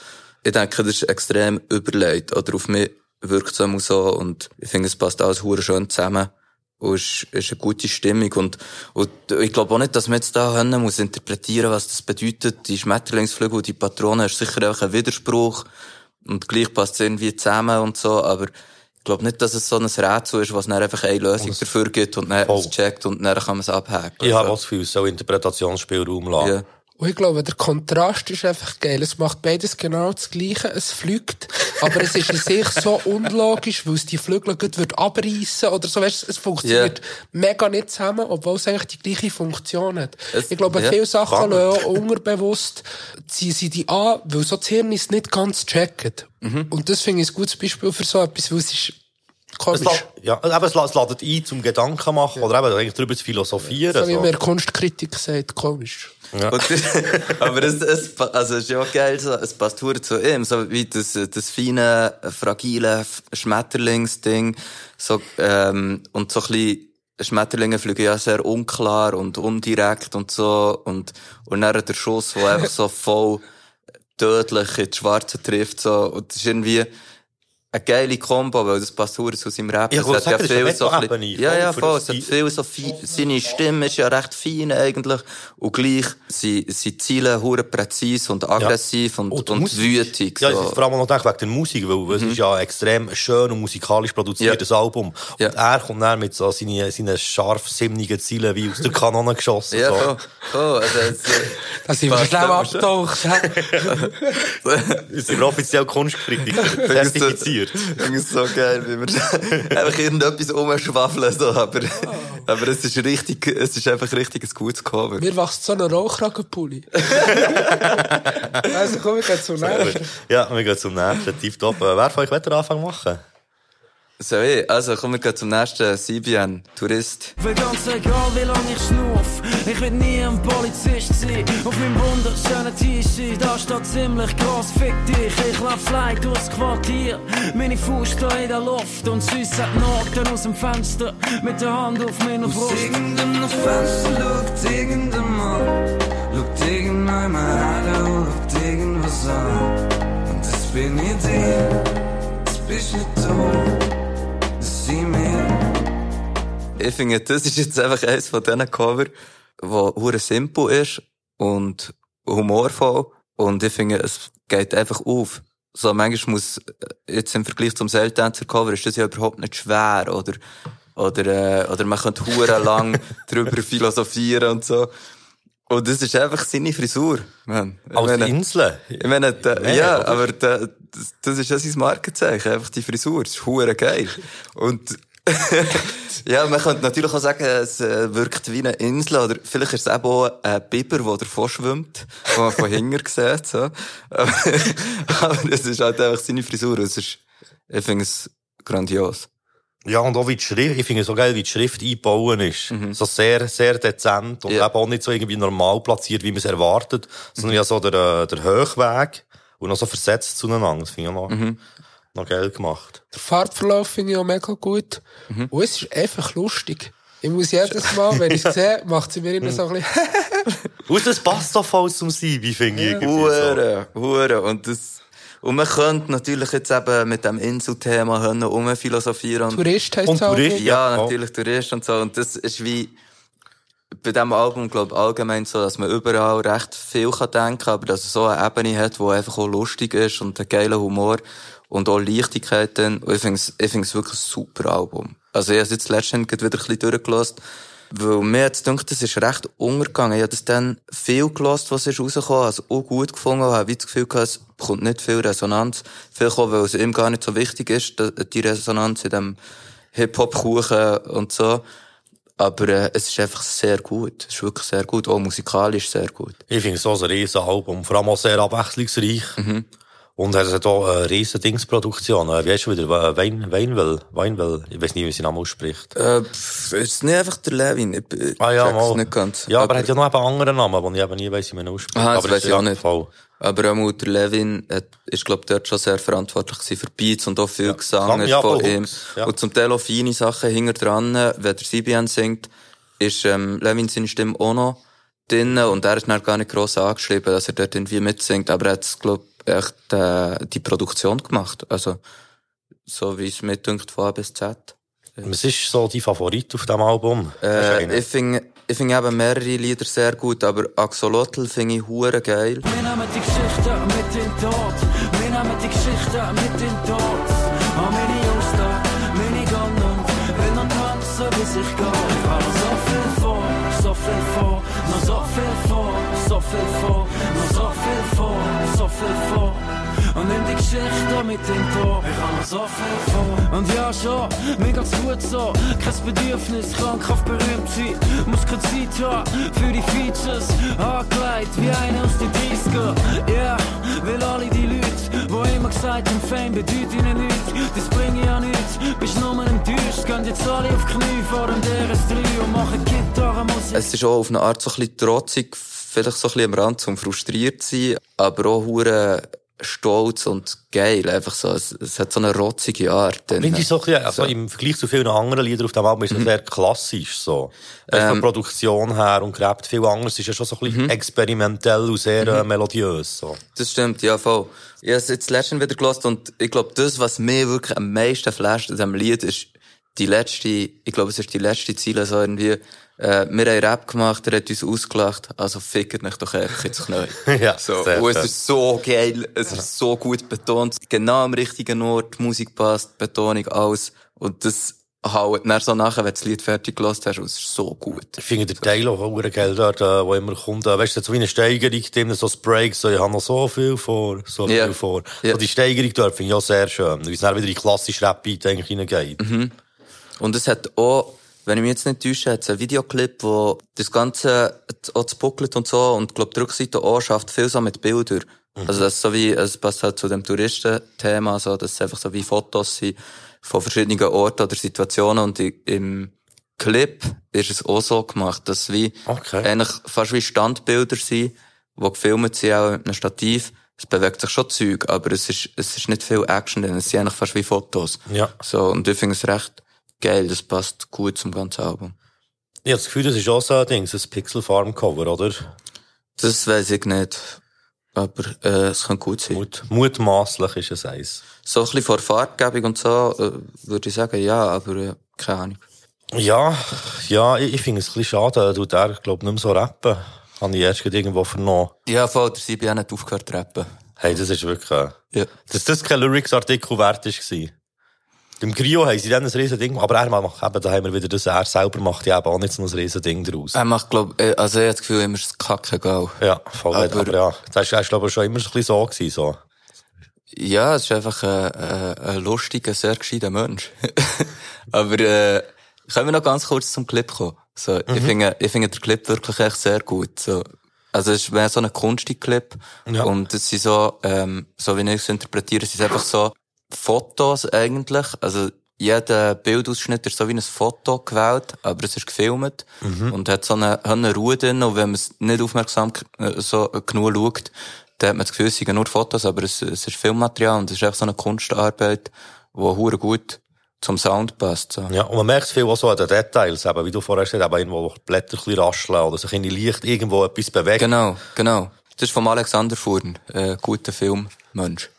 S2: ich denke, das ist extrem überlegt. Oder auf mich wirkt es so. Und ich finde, es passt alles hure schön zusammen. Und es ist, ist eine gute Stimmung. Und, und ich glaube auch nicht, dass man jetzt da können muss interpretieren, was das bedeutet. Die Schmetterlingsflügel und die Patronen ist sicher auch ein Widerspruch. Und gleich passt es irgendwie zusammen und so. Aber ich glaube nicht, dass es so ein Rätsel ist, was dann einfach eine Lösung dafür gibt und dann man es checkt und dann kann man es abhaken.
S1: Ich habe
S2: Also,
S1: auch das Gefühl, es soll Interpretationsspielraum lassen.
S2: ja.
S3: Und ich glaube, der Kontrast ist einfach geil. Es macht beides genau das Gleiche. Es fliegt, aber es ist in sich so unlogisch, weil es die Flügel gut wird abreißen oder so. Weißt, es funktioniert mega nicht zusammen, obwohl es eigentlich die gleiche Funktion hat.
S2: Es-
S3: ich glaube,
S2: ja,
S3: viele Sachen lassen auch unterbewusst ziehen sie die an, weil so das Hirn ist nicht ganz checkt.
S2: Mhm.
S3: Und das finde ich ein gutes Beispiel für so etwas, weil es ist
S1: Es,
S3: komisch.
S1: la- ja, eben, es, es ladet ein, zum Gedanken machen, oder eben eigentlich darüber zu philosophieren.
S3: so wie mir Kunstkritik sagt, komisch.
S2: Und, *laughs* aber es, es, also es ist ja geil, so, es passt hure zu ihm, so wie das, das feine, fragile Schmetterlingsding, so, ähm, und so ein bisschen, Schmetterlinge fliegen ja sehr unklar und undirekt und so, und, und dann der Schuss, der einfach so voll tödlich in die Schwarze trifft, so, und das ist irgendwie, eine geile Kombo, weil das passt hure zu seinem Rap.
S1: Ich
S2: Es
S1: wollte
S2: hat
S1: sagen, das ist eine
S2: so ein bisschen- Ja, ja, voll. Es hat viel so fein, seine Stimme ist ja recht fein eigentlich. Und gleich sind, sind Ziele hure präzise und aggressiv und,
S1: Und
S2: und,
S1: Musik-
S2: wütig.
S1: Ja,
S2: so.
S1: vor allem auch noch wegen der Musik, weil es ist ja extrem schön und musikalisch produziertes Album. Und
S2: Ja.
S1: er kommt dann mit so seinen, seinen scharf sinnigen Zielen wie aus der Kanone geschossen.
S2: Ja,
S1: so.
S2: voll. Also, es,
S3: Da sind wir
S2: passt
S3: schnell
S2: immer schon.
S3: abgetaucht. *laughs*
S1: Wir sind offiziell Kunstkritiker,
S2: Ich finde es so geil, wie wir einfach irgendetwas umschwafeln, so. Aber, aber es ist richtig, es ist einfach richtig ein gutes Cover.
S3: Mir wächst so ein Rauchkragenpulli. *laughs* also komm, wir gehen zum nächsten.
S1: Ja, wir gehen zum nächsten. Tipptopp. Äh, Wer von euch will den Anfang machen?
S2: So, also, kommen wir gleich zum nächsten CBN, Tourist.
S4: Weil ganz egal wie lange ich schnuff, ich will nie ein Polizist sein. Auf meinem wunderschönen T-Shirt, da steht ziemlich gross, fick dich. Ich lauf fly durchs Quartier, meine Fuß stehen in der Luft und süß hat Norden aus dem Fenster mit der Hand auf meiner Brust.
S5: irgendeinem Fenster schaut irgendjemand, schaut irgendjemand her, schaut irgendwas an. Und das bin ich dir, das bist nicht du, sind wir.
S2: Ich finde, das ist jetzt einfach eines von diesen Cover, wo hure simpel ist und humorvoll. Und ich finde, es geht einfach auf. So, manchmal muss, jetzt im Vergleich zum Seiltänzer Cover ist das ja überhaupt nicht schwer, oder, oder, äh, oder man könnte hure lang *laughs* drüber philosophieren und so. Und das ist einfach seine Frisur, man.
S1: Als
S2: meine-
S1: Insel.
S2: ich meine,
S1: Mega,
S2: ja,
S1: oder?
S2: aber der, das, das ist ja sein Markenzeichen, einfach die Frisur. Das ist hure geil. Und, *laughs* ja, man könnte natürlich auch sagen, es äh, wirkt wie eine Insel, oder vielleicht ist es eben auch ein Biber, der davor schwimmt, wo man von *laughs* hinten sieht, so. Aber, *laughs* aber es ist halt einfach seine Frisur. Es ist, Ich finde es grandios.
S1: Ja, und auch wie die Schrift, ich finde es so geil, wie die Schrift eingebaut ist. So sehr, sehr dezent und
S2: Ja.
S1: eben auch nicht so irgendwie normal platziert, wie man es erwartet, sondern ja so der, äh, der Höchweg und noch so versetzt zueinander. Das finde ich auch noch, noch geil gemacht.
S3: Der Farbverlauf finde ich auch mega gut. Und es ist einfach lustig. Ich muss jedes Mal, wenn ich *laughs* es sehe, macht sie mir immer so ein bisschen, *laughs*
S1: Und das passt doch voll zum Sibi, finde ich. irgendwie so.
S2: Hure, hure. Und das, und man könnte natürlich jetzt eben mit dem Inselthema hören, umphilosophieren. Und
S3: Tourist
S1: Und
S3: es auch.
S1: Tourist?
S2: Ja,
S1: Ja,
S2: natürlich Tourist und so. Und das ist wie bei diesem Album, glaube ich, allgemein so, dass man überall recht viel kann denken kann, aber dass es so eine Ebene hat, die einfach auch lustig ist und einen geilen Humor und auch Leichtigkeit dann. Und ich finde es, ich wirklich ein super Album. Also ich habe es jetzt letztens gerade wieder ein bisschen durchgelassen, weil mir jetzt gedacht, das ist recht untergegangen. Ich habe das dann viel gelassen, was ist rausgekommen, also auch gut gefunden, habe wie das Gefühl gehabt, es bekommt nicht viel Resonanz. Vielleicht auch, weil es ihm gar nicht so wichtig ist, die Resonanz in dem Hip-Hop-Kuchen und so. Aber äh, es ist einfach sehr gut. Es ist wirklich sehr gut. Auch musikalisch sehr gut.
S1: Ich finde es so ein riesen Album, vor allem auch sehr abwechslungsreich. Und es hat auch eine riesen Dingsproduktion. Äh, Wie heißt schon wieder? Äh, Wein, Weinwell, Weinwell. Ich weiß nicht, wie sie Namen ausspricht.
S2: Äh, pff, ist es nicht einfach der Levin? Ich,
S1: Ah ja, mal.
S2: nicht ganz.
S1: Ja, aber er hat ja noch eben anderen Namen, die ich eben nie weiss, wie man ausspricht.
S2: Aha, das
S1: aber
S2: weiss ich
S1: ja
S2: auch nicht.
S1: Voll.
S2: Aber auch der Levin hat, ist, glaub dort schon sehr verantwortlich gewesen für Beats und auch viel Gesang
S1: Gesang, ja,
S2: von ihm.
S1: Ja.
S2: Und zum Teil auch feine Sachen hinter dran. Wenn der CBN singt, ist ähm, Levin seine Stimme auch noch drin und er ist dann gar nicht gross angeschrieben, dass er dort irgendwie mitsingt, aber er hat, glaub echt äh, die Produktion gemacht. Also, so wie es mir dünkt, von A bis Z.
S1: Was ist so dein Favorit auf diesem Album?
S2: Äh, ich finde ich find eben mehrere Lieder sehr gut, aber Axolotl finde ich hure geil.
S4: Wir nehmen die Geschichte mit den Tod. Wir nehmen die Geschichte mit den Tod. An meine Jungs da, meine Gun will noch tanzen, bis ich gehe. Ich habe so viel vor, so viel vor, noch so viel vor, so viel vor, mit in den Tod. Ich habe noch so viel vor. Und ja schon, mir geht's gut so. Kein Bedürfnis, krankhaft berühmt sein. Muss keine Zeit haben für die Features. Angelegt wie einer aus den 30er. Yeah, will alle die Leute, wo immer gesagt haben, Fame bedeutet ihnen nichts. Das bringt ja nichts. Bist nur enttäuscht. Gehen jetzt alle auf Knie vor dem DRS3 und machen Gitarrenmusik.
S2: Es ist auch auf eine Art so ein bisschen trotzig, vielleicht so ein bisschen am Rand zum frustriert sein, aber auch hure stolz und geil. Einfach so, es, es hat so eine rotzige Art.
S1: Finde ich so ein bisschen, also im Vergleich zu vielen anderen Liedern auf dem Album ist es sehr klassisch, so. Ähm, von Produktion her und gräbt viel anders. Es ist ja schon so ein bisschen experimentell und sehr äh, melodiös, so.
S2: Das stimmt, ja, voll. Ich habe es jetzt letztens wieder gehört und ich glaube, das, was mir wirklich am meisten flasht an diesem Lied, ist die letzte, ich glaube, es ist die letzte Ziele, so irgendwie, äh, wir haben Rap gemacht, er hat uns ausgelacht, also fickt mich doch einfach ins *laughs* Knie.
S1: Ja,
S2: so.
S1: sehr
S2: Und es ist so geil, es ist so gut betont, genau am richtigen Ort, die Musik passt, Betonung, alles. Und das haut dann so nachher, wenn du das Lied fertig gelassen hast, und es ist so gut.
S1: Ich finde den Teil auch verdammt geil dort, wo immer kommt, weißt du, so wie eine Steigerung, drin, so das Break, so, ich habe noch so viel vor, so
S2: Ja.
S1: viel vor.
S2: Ja.
S1: So die Steigerung dort finde ich auch sehr schön, weil es dann wieder in die klassische Rap-Beat eigentlich hineingeht.
S2: Und es hat auch, wenn ich mich jetzt nicht täusche, hat es einen Videoclip, wo das Ganze auch Booklet und so und glaub die Rückseite auch schafft viel so mit Bildern. Also das ist so wie, es passt halt zu dem Touristenthema, so, dass es einfach so wie Fotos sind von verschiedenen Orten oder Situationen und im Clip ist es auch so gemacht, dass wie
S1: Okay.
S2: eigentlich fast wie Standbilder sind, die gefilmt sind auch mit einem Stativ. Es bewegt sich schon Zeug, aber es ist, es ist nicht viel Action drin. Es sind eigentlich fast wie Fotos.
S1: Ja.
S2: So, und ich finde es recht geil, das passt gut zum ganzen Album.
S1: Ich habe das Gefühl, das ist auch so ein Ding, ein Pixel Farm Cover, oder?
S2: Das weiß ich nicht. Aber äh, es kann gut sein.
S1: Mut, mutmaßlich ist es eins.
S2: So ein bisschen vor Farbgebung und so, äh, würde ich sagen, ja, aber äh, keine Ahnung.
S1: Ja, ja, ich, ich finde es ein bisschen schade, er tut er, glaub nicht mehr so rappen. Habe ich erst irgendwo vernommen.
S2: Ja, voll, der CBN hat aufgehört zu rappen.
S1: Hey, das ist wirklich,
S2: Ja.
S1: dass das kein Lyrics-Artikel wert ist war. Beim Grio haben sie dann ein riesen Ding, aber er macht eben, da haben wir wieder das, er selber macht ja eben auch nicht so ein riesen Ding draus.
S2: Er macht, glaub, äh, also ich hab das Gefühl, immer ist es kacke geil.
S1: Ja, voll, aber,
S2: Aber-
S1: ja, das war, glaube ich, schon immer so ein bisschen so gewesen, so.
S2: Ja, es ist einfach ein, ein, ein lustiger, sehr gescheiter Mensch. *laughs* aber äh, können wir noch ganz kurz zum Clip kommen? So, ich finde, ich finde den Clip wirklich echt sehr gut. So, also es ist mehr so ein Kunstclip
S1: Ja.
S2: und es sind so, ähm, so wie ich es interpretiere, es ist einfach so Fotos eigentlich. Also jeder Bildausschnitt ist so wie ein Foto gewählt, aber es ist gefilmt und hat so eine, eine Ruhe drin. Und wenn man es nicht aufmerksam äh, so genug schaut, dann hat man das Gefühl, es sind nur Fotos, aber es, es ist Filmmaterial und es ist echt so eine Kunstarbeit, die hure gut zum Sound passt. So.
S1: Ja, und man merkt es viel auch so an den Details, eben, wie du vorher gesagt hast, eben irgendwo Blätter ein bisschen rascheln oder sich in die Licht irgendwo etwas bewegt.
S2: Genau, genau. Das ist vom Alexander Furn, äh, guter Filmmensch.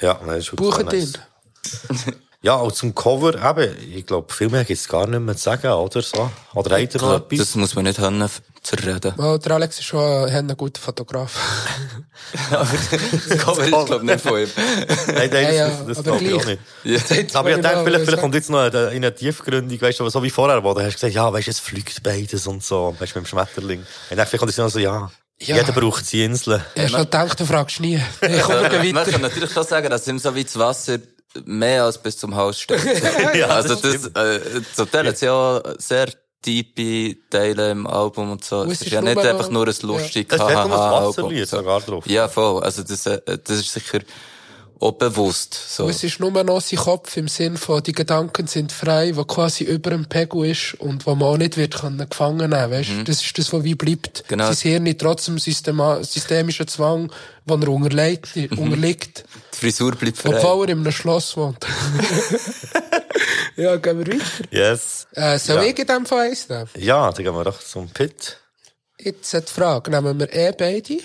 S1: Ja, das ist wirklich
S3: Buchen den.
S1: Ja, und zum Cover, eben, ich glaube, viel mehr gibt's gar nicht mehr zu sagen, oder so? Oder habt ihr noch etwas?
S2: Das muss man nicht hören, zerreden.
S3: Oh, der Alex ist schon ein, ein guter Fotograf. *laughs*
S2: Das Cover ist, glaube ich, nicht von ihm.
S1: Nein, nein,
S3: Ja, ja,
S1: das, das,
S3: aber
S1: glaube ich auch nicht.
S2: Ja.
S1: Aber ich denke, vielleicht, vielleicht kommt jetzt noch eine, in eine Tiefgründung, weißt du, so wie vorher, wo du hast gesagt, ja, weißt du, es fliegt beides und so, weißt du, mit dem Schmetterling. Ich denke, vielleicht kommt jetzt noch so, ja,
S3: Ja.
S1: jeder braucht seine Insel.
S3: Ich habe schon gedacht, du fragst nie. Ich komme
S2: Man
S3: weiter.
S2: kann natürlich schon sagen, dass ihm so wie das Wasser mehr als bis zum Hals steht. *laughs*
S1: Ja,
S2: also
S1: das
S2: das, äh, zum Teil hat's ja sehr tiefe Teile im Album und so.
S3: Und
S2: Es ist
S3: ist
S2: ja nicht einfach nur ein lustig
S1: Es hat noch ein
S2: Haha-Album.
S1: Wasserlied
S2: So.
S1: sogar drauf.
S2: Ja, voll. Also das, äh, das ist sicher auch bewusst. So.
S3: Und es ist nur noch sein Kopf im Sinn von, die Gedanken sind frei, wo quasi über dem Pegel ist und wo man auch nicht wird können gefangen nehmen, weißt? Das ist das, was wie bleibt.
S2: Genau.
S3: Sein Hirn trotz dem Systema systemischen Zwang, wo er unterliegt, unterliegt.
S2: Die Frisur bleibt frei.
S3: Obwohl er in einem Schloss wohnt. *laughs* ja, gehen wir weiter.
S1: Yes.
S3: Äh, soll
S1: Ja.
S3: ich in dem Fall eins nehmen?
S1: Ja, dann gehen wir doch zum Pit.
S3: Jetzt die Frage, nehmen wir eh beide?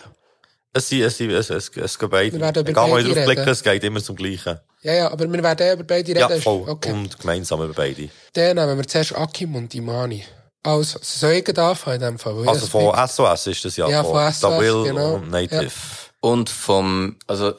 S1: Es, sind- es, es, es, es geht beide.
S3: Wir werden über
S1: Egal,
S3: beide reden.
S1: es geht immer zum Gleichen.
S3: Ja, ja, aber wir werden eh über beide reden.
S1: Ja, voll.
S3: Okay.
S1: Und gemeinsam über beide.
S3: Dann nehmen wir zuerst Akim und Imani. Also, soll ich anfangen in dem Fall?
S1: Also von SOS ist das ja.
S3: Ja, von SOS,
S1: Will
S3: genau.
S1: und Native.
S2: Und vom, also,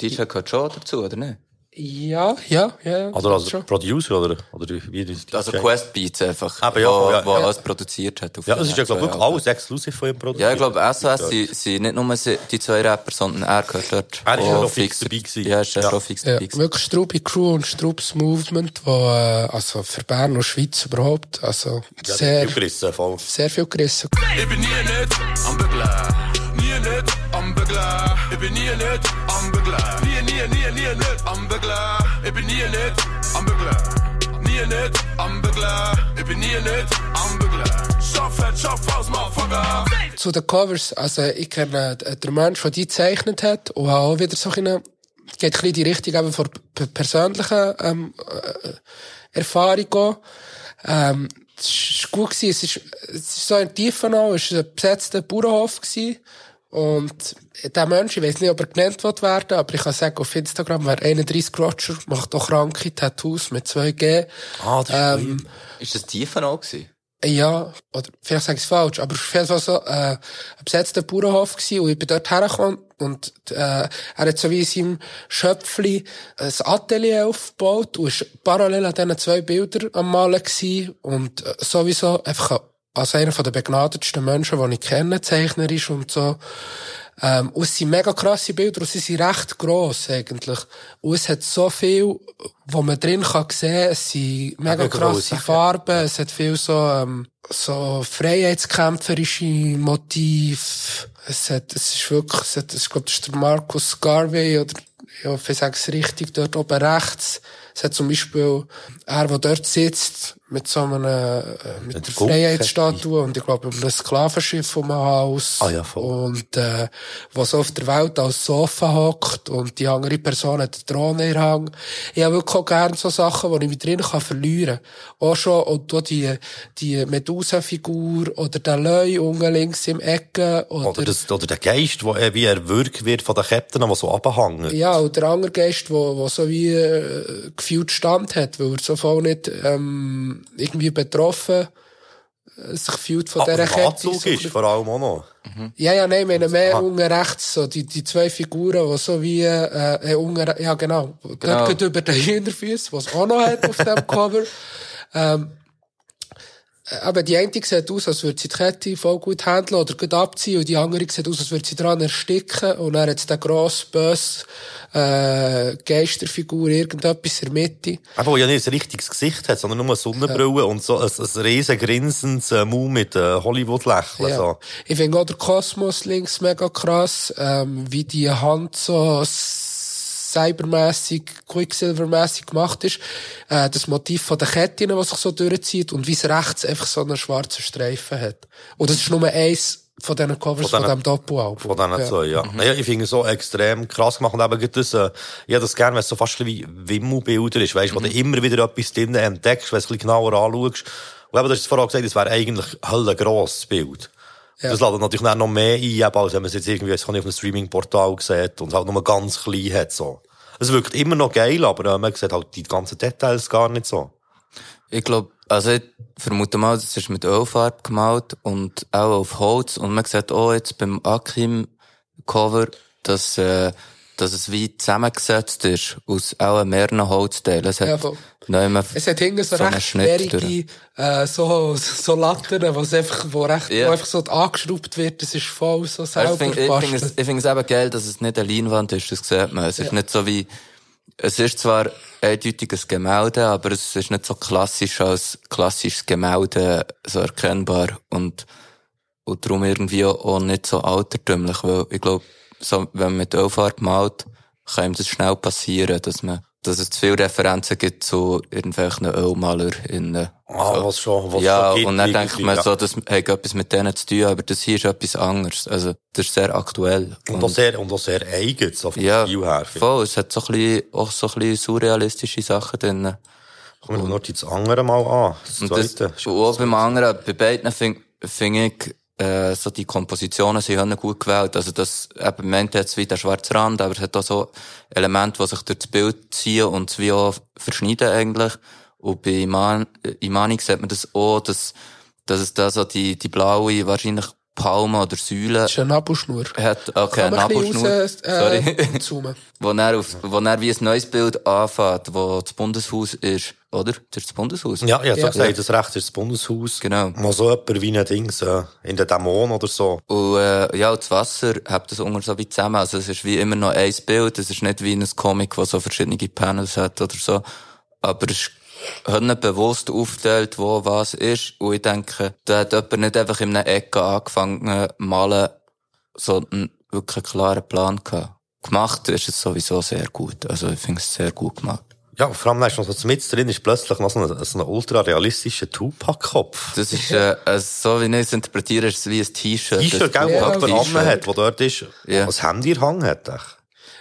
S2: DJ gehört schon dazu, oder nicht?
S3: Ja, ja, ja.
S1: Oder als
S3: schon.
S1: Producer, oder? Oder wie
S2: Also? Quest Beats einfach.
S1: Aber ja,
S2: wo,
S1: ja,
S2: wo
S1: ja.
S2: alles produziert hat. auf
S1: Ja, das ist ja, glaube ich, alles exklusiv von ihm produziert.
S2: Ja, ich glaube, SOS sind, sind nicht nur die zwei Rapper, sondern er gehört dort.
S1: Er ist ja
S2: auch
S1: noch fix dabei gewesen.
S2: Ja, ist ja, schon fix
S3: Ja,
S2: dabei gewesen.
S3: wirklich Strubi Crew und Strubs Movement, wo, äh, also für Bern und Schweiz überhaupt, also
S1: Ja,
S3: sehr,
S1: viel gerissen, voll.
S3: sehr viel gerissen.
S6: Ich bin hier nicht am Begleiten. Nie nicht am Begleiten. Ich bin hier nicht am Begleiten. Nicht am Begleiten. Ich bin hier nicht am Begleiten. Nie nicht am Begleiten. Ich bin hier nicht am Begleiten. Schaff het, schaff aus, Motherfucker.
S3: Zu den Covers, also ich kenne äh, den Mensch, der die gezeichnet hat, und auch wieder so eine, geht ein in die Richtung eben von persönlichen ähm, äh, Erfahrung auch. Ähm, es ist gut gewesen, es ist, es ist so in Tiefenau, es war ein besetzter Bauernhof gewesen. Und der Mensch, ich weiß nicht, ob er genannt wird werden, aber ich kann sagen, auf Instagram, wer 31 Roger, macht auch kranke Tattoos mit 2G.
S1: Ah, das ist
S3: Ähm,
S2: Ist das Tiefenau gewesen?
S3: ja, oder vielleicht sage ich es falsch, aber auf jeden Fall so äh, ein besetzter Bauernhof gewesen, und ich bin dort hergekommen und äh, er hat so wie in seinem Schöpfli ein Atelier aufgebaut und ist parallel an diesen zwei Bildern am Malen gewesen und äh, sowieso einfach als einer der begnadetsten Menschen, die ich kenne, zeichnerisch und so. Ähm, und es sind mega krasse Bilder und sie sind recht gross eigentlich. Und es hat so viel, wo man drin kann sehen, es sind mega
S1: wollte
S3: krasse
S1: sagen.
S3: Farben, es hat viel so, ähm, so freiheitskämpferische Motiv. Es hat, es ist wirklich, es hat, ich glaube, das ist der Marcus Garvey oder, ja, ich sage es richtig, dort oben rechts. Es hat zum Beispiel, er, der dort sitzt, mit so einem, äh, mit
S1: Mit
S3: der Freiheitsstatue und ich glaube, über ein Sklavenschiff vom Haus.
S1: Ah ja.
S3: Und, äh, was auf der Welt als Sofa hockt und die andere Person hat der Hand. Ich habe wirklich auch gerne so Sachen, die ich mit drin kann verlieren kann. Auch schon, und auch die, die Medusa-Figur oder der Löwe unten links im Ecke oder,
S1: Oder, das, oder der Geist, wo, äh, wie er wirkt wird von den Ketten, die so abhängen.
S3: ja, und der andere Geist, wo, wo so wie, äh, gefühlt Stand hat, weil er so voll nicht, ähm, irgendwie betroffen äh, sich fühlt von dieser
S1: der
S3: Kette.
S1: Anzug
S3: so ein
S1: ist vor allem auch noch.
S3: Ja, ja, nein, ich meine mehr
S1: Aha.
S3: unten rechts, so die, die zwei Figuren, die so wie, äh, äh unten, ja genau,
S2: Genau.
S3: dort geht über den Hinterfüß, was es auch noch hat auf dem *laughs* Cover. Ähm, äh, aber die eine sieht aus, als würde sie die Kette voll gut handeln oder gut abziehen und die andere sieht aus, als würde sie dran ersticken und dann hat sie den grossen, bösen, äh, Geisterfigur, irgendetwas in der Mitte.
S1: Aber wo ja nicht ein richtiges Gesicht hat, sondern nur eine Sonnenbrille und so ein, ein riesen grinsendes äh, Mund mit äh, Hollywood-Lächeln.
S3: Ja.
S1: So.
S3: Ich finde auch der Kosmos links mega krass, ähm, wie die Hand so cybermässig, Quicksilver-mässig gemacht ist. Äh, das Motiv von der Ketten, was sich so durchzieht und wie es rechts einfach so einen schwarzen Streifen hat. Und das ist nur eins von diesen Covers von,
S1: Von
S3: von diesem Doppelalbum.
S1: Von diesen zwei, ja. Naja, ich finde es so extrem krass gemacht. Und eben das, äh, ich hätte das gerne, wenn es so fast wie Wimmelbilder ist, weißt, wo du immer wieder etwas drin entdeckst, wenn du es ein bisschen genauer anschaust. Und eben, du hast es vorhin gesagt, es wäre eigentlich ein höllengrosses Bild.
S3: Ja.
S1: Das ladet natürlich dann noch mehr ein, als wenn man es jetzt irgendwie auf einem Streaming-Portal sieht und halt nur ganz klein hat, so. Es wirkt immer noch geil, aber äh, man sieht halt die ganzen Details gar nicht so.
S2: Ich glaube, also ich vermute mal, das ist mit Ölfarbe gemalt und auch auf Holz. Und man sieht auch jetzt beim Akim-Cover, dass, äh, dass es wie zusammengesetzt ist aus auch mehreren Holzteilen. Es hat
S3: Ja,
S2: mehr
S3: Es hat hinten so,
S2: So
S3: recht schwierige, äh, so, so Latten, wo es einfach, wo recht,
S2: Ja.
S3: wo einfach so angeschraubt wird, das ist voll so selber
S2: ich finde es, ich find es eben geil, dass es nicht eine Leinwand ist, das sieht man. Es ist nicht so wie, es ist zwar eindeutig ein Gemälde, aber es ist nicht so klassisch als klassisches Gemälde so erkennbar und, und darum irgendwie auch nicht so altertümlich, weil ich glaube, so, wenn man mit Ölfarbe malt, kann ihm das schnell passieren, dass man, dass es zu viele Referenzen gibt zu irgendwelchen ÖlmalerInnen.
S1: Ah, was schon, was
S2: ja,
S1: schon
S2: und dann denkt man
S1: ja.
S2: so, das hat etwas mit denen zu tun, aber das hier ist etwas anderes. Also, das ist sehr aktuell.
S1: Und auch sehr, und auch sehr eigen, so vom
S2: ja,
S1: Stil her.
S2: voll, es hat so ein bisschen, auch so ein bisschen surrealistische Sachen drin.
S1: Kommen wir noch das andere mal an. Das
S2: Und das,
S1: zweite.
S2: und auch beim anderen, bei beiden finde find ich, äh, so die Kompositionen sind haben gut gewählt. Also das, eben, man hat jetzt wie der schwarze Rand, aber es hat auch so Elemente, die sich durch das Bild ziehen und es wie auch verschneiden eigentlich. Und bei Iman, Imani sieht man das auch, dass, dass es da so die, die blaue, wahrscheinlich Palme oder Säule
S3: Das ist eine Nabelschnur.
S2: hat. Okay,
S3: Kann man ein
S2: Nabelschnur.
S3: raus,
S2: Sorry.
S3: äh, zoomen. *laughs*
S2: wo er auf, wo er wie ein neues Bild anfängt, wo das Bundeshaus ist, oder? Das ist das Bundeshaus?
S1: Ja,
S3: Ja.
S1: so gesagt, das rechts ist das Bundeshaus.
S2: Genau.
S1: Mal so jemand wie ein Dings, äh, in den Dämon oder so.
S2: Und, äh, ja, und das Wasser hat das unter so wie zusammen. Also, es ist wie immer noch ein Bild. Es ist nicht wie ein Comic, das so verschiedene Panels hat oder so. Aber es ist haben bewusst aufgeteilt, wo was ist. Und ich denke, da hat jemand nicht einfach in einer Ecke angefangen zu malen, sondern wirklich einen klaren Plan gehabt. Gemacht ist es sowieso sehr gut. Also, ich finde es sehr gut gemacht.
S1: Ja, vor allem, ist noch so mit drin, ist plötzlich noch so ein, so ein ultra realistischer Tupac-Kopf.
S2: Das ist, äh, also, so wie ich es interpretiere, ist es wie ein T-Shirt.
S1: T-Shirt,
S2: Das
S1: gell, wo
S3: Ja,
S1: jemand
S2: T-Shirt.
S1: anhat, wo dort ist,
S2: Ja.
S1: das Handy in der Hand hat, echt.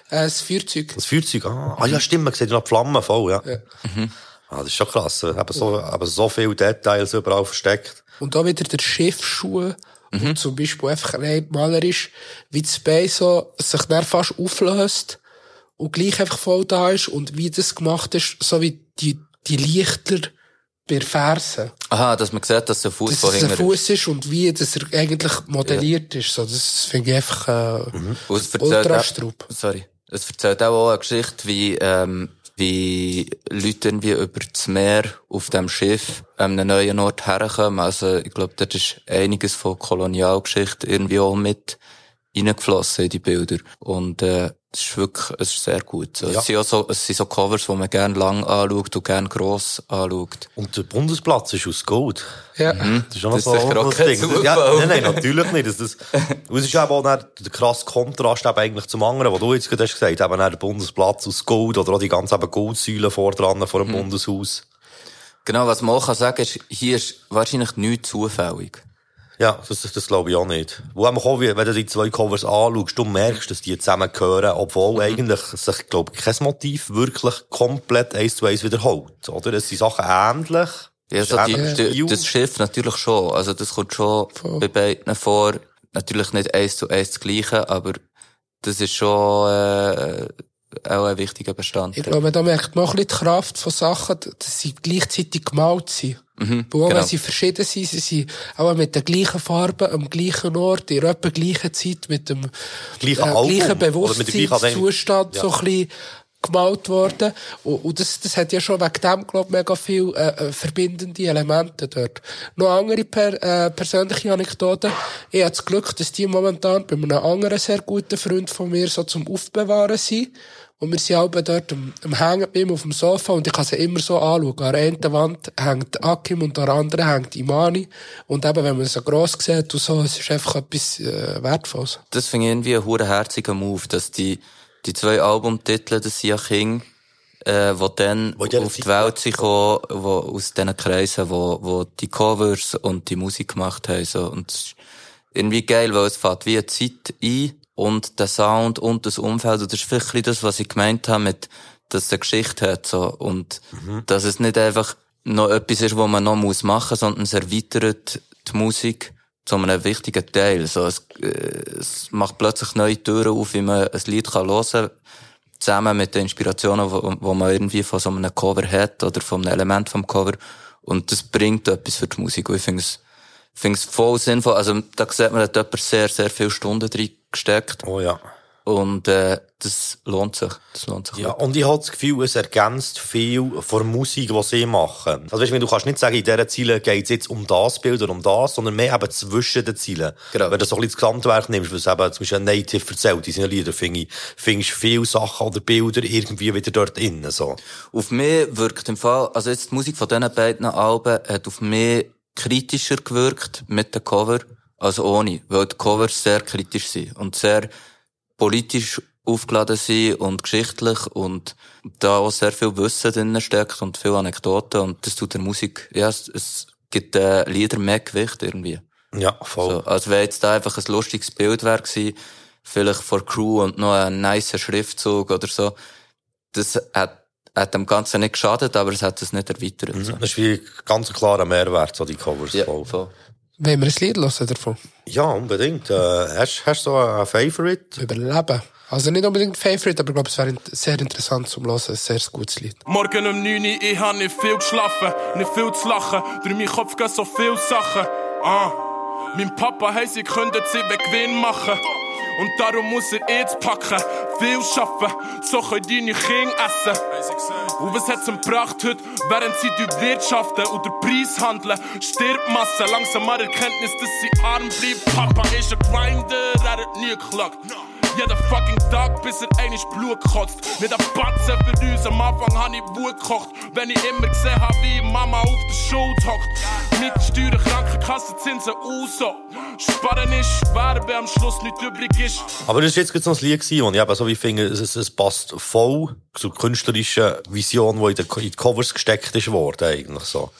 S3: Äh, das Feuerzeug.
S1: Das Feuerzeug, ah, ah ja, stimmt, man sieht ja noch die Flammen voll, ja.
S3: Ja.
S1: Ah, das ist schon krass, eben so, eben so viele Details überall versteckt.
S3: Und da wieder der Schiffsschuh, und zum Beispiel einfach rein malerisch, wie das Bein so sich dann fast auflöst und gleich einfach voll da ist und wie das gemacht ist, so wie die, die Lichter bei Fersen.
S2: Aha, dass man sieht, dass der Fuß
S3: Dass es ein Fuß ist und wie das er eigentlich modelliert ist. So, das finde ich einfach äh,
S2: es
S3: Ultrastrub.
S2: auch- Sorry. Es erzählt auch eine Geschichte, wie, ähm, wie Leute irgendwie über das Meer auf dem Schiff an einem neuen Ort herkommen. Also, ich glaube, dort ist einiges von Kolonialgeschichte irgendwie auch mit reingeflossen in die Bilder. Und, äh, es ist wirklich, es ist sehr gut.
S1: Ja.
S2: Es sind auch so, es sind so Covers, die man gerne lang anschaut und gerne gross anschaut.
S1: Und der Bundesplatz ist aus Gold.
S3: Ja.
S1: Das ist auch noch
S2: Das
S1: so
S2: ist
S1: ein Ding. Ja, nein, nein, natürlich nicht. Das, das, und es ist eben auch der krasse Kontrast eben eigentlich zum anderen, was du jetzt gerade hast gesagt, eben der Bundesplatz aus Gold oder auch die ganzen eben Goldsäulen vor dran vor dem Bundeshaus.
S2: Genau, was man auch kann sagen ist, hier ist wahrscheinlich nichts zufällig.
S1: Ja, das, das, das glaube ich auch nicht. Wo auch, wie- wenn du die zwei Covers anschaust, du merkst, dass die zusammengehören, obwohl eigentlich sich, glaube ich, kein Motiv wirklich komplett eins zu eins wiederholt, oder? Es sind Sachen ähnlich.
S2: Ja, so
S1: ist
S2: die, die, das Schiff natürlich schon. Also das kommt schon
S3: Voll.
S2: bei beiden vor. Natürlich nicht eins zu eins das Gleiche, aber das ist schon äh, auch ein wichtiger
S3: Ich
S2: Bestandteil.
S3: glaube, da merkt man auch ein bisschen die Kraft von Sachen, dass sie gleichzeitig gemalt sind.
S2: Mhm,
S3: Weil auch
S2: genau.
S3: wenn sie verschieden sind, sie sind auch mit den gleichen Farben am gleichen Ort, in etwa gleichen Zeit, mit dem
S1: Gleichen
S3: äh,
S1: Album, der gleichen
S3: Bewusstseinszustand
S1: Ja.
S3: so ein bisschen gemalt worden. Und, und das, das hat ja schon wegen dem, glaube ich, mega viel äh, äh, verbindende Elemente dort. Noch andere per, äh, persönliche Anekdoten. Ich habe das Glück, dass die momentan bei einem anderen sehr guten Freund von mir so zum Aufbewahren sind. Und wir sind alle dort am, am Hängen bei ihm auf dem Sofa und ich kann sie immer so anschauen. An der einen Wand hängt Akim und an der anderen hängt Imani. Und eben, wenn man so gross sieht und so, es ist einfach etwas äh, Wertvolles.
S2: Das finde ich irgendwie ein hure herziger Move, dass die, die zwei Albumtitel, das sind ja Kinder, äh, wo dann
S1: Wo in dieser
S2: auf die Welt sind gekommen, wo, aus diesen Kreisen, wo, wo die Covers und die Musik gemacht haben, so. Und es ist irgendwie geil, weil es fährt wie eine Zeit ein und der Sound und das Umfeld, und das ist vielleicht das, was ich gemeint habe mit, dass es eine Geschichte hat, so. Und, dass es nicht einfach noch etwas ist, was man noch muss machen, sondern es erweitert die Musik zu einem wichtigen Teil. So, es, äh, es macht plötzlich neue Türen auf, wie man ein Lied kann hören kann, zusammen mit den Inspirationen, wo, wo man irgendwie von so einem Cover hat oder von einem Element vom Cover. Und das bringt etwas für die Musik. Und ich finde es, finde es voll sinnvoll. Also, da sieht man, hat jemand sehr, sehr viele Stunden drin gesteckt.
S1: Oh ja.
S2: Und, äh, das lohnt sich. Das lohnt sich.
S1: Ja, und ich habe das Gefühl, es ergänzt viel von Musik, die sie machen. Also weißt, du, du kannst nicht sagen, in dieser Ziele geht es jetzt um das Bild oder um das, sondern mehr eben zwischen den Zielen.
S2: Genau.
S1: Wenn du so ein bisschen das Gesamtwerk nimmst, was eben zum Beispiel ein Native erzählt, in seinen Liedern, finde ich, findest du viele Sachen oder Bilder irgendwie wieder dort innen, so.
S2: Auf mich wirkt im Fall, also jetzt die Musik von diesen beiden Alben hat auf mich kritischer gewirkt mit den Cover als ohne, weil die Covers sehr kritisch sind und sehr politisch aufgeladen sind und geschichtlich und da auch sehr viel Wissen drin steckt und viele Anekdoten und das tut der Musik, ja, es, es gibt äh, Lieder mehr Gewicht irgendwie.
S1: Ja, voll.
S2: So, als wäre jetzt da einfach ein lustiges Bild wäre vielleicht vor Crew und noch ein nicer Schriftzug oder so. Das hat, hat dem Ganzen nicht geschadet, aber es hat es nicht erweitert. So.
S1: Das ist wie ganz ein klarer Mehrwert, so die Covers.
S2: Ja,
S1: voll.
S2: voll.
S3: Wollen wir ein Lied hören davon?
S1: ja, unbedingt. Äh, hast, hast du so einen Favorite?
S3: Überleben. Also nicht unbedingt Favorite, aber ich glaube, es wäre sehr interessant zum Hören. Ein sehr gutes Lied.
S6: Morgen um 9 Uhr, ich hab nicht viel geschlafen, nicht viel zu lachen. Durch meinen Kopf gehen so viel Sachen. Ah, mein Papa heisst, ich könnte sie Gewinn machen. Und darum muss er jetzt packen, viel schaffen, so können deine Kinder essen. Und was hat's ihm gebracht heute, während sie durch Wirtschaften oder Preis handeln? Stirbt Masse, langsam mal Erkenntnis, dass sie arm bleibt. Papa ist ein Grinder, er hat nie geklagt. Jeden fucking Tag, bis er einiges Blut kotzt. Nicht ein Batzen für uns, am Anfang hab ich Wut gekocht. Wenn ich immer gesehen hab, wie Mama auf der Schuld hockt. Mit Steuern, Krankenkasse, Zinsen, USO. Sparen ist schwer, wenn am Schluss nichts übrig ist.
S1: Aber das war jetzt noch ein Lied, und ich eben so wie finde, es, es, passt voll zur künstlerischen Vision, die in, den, in die Covers gesteckt ist worden, eigentlich so.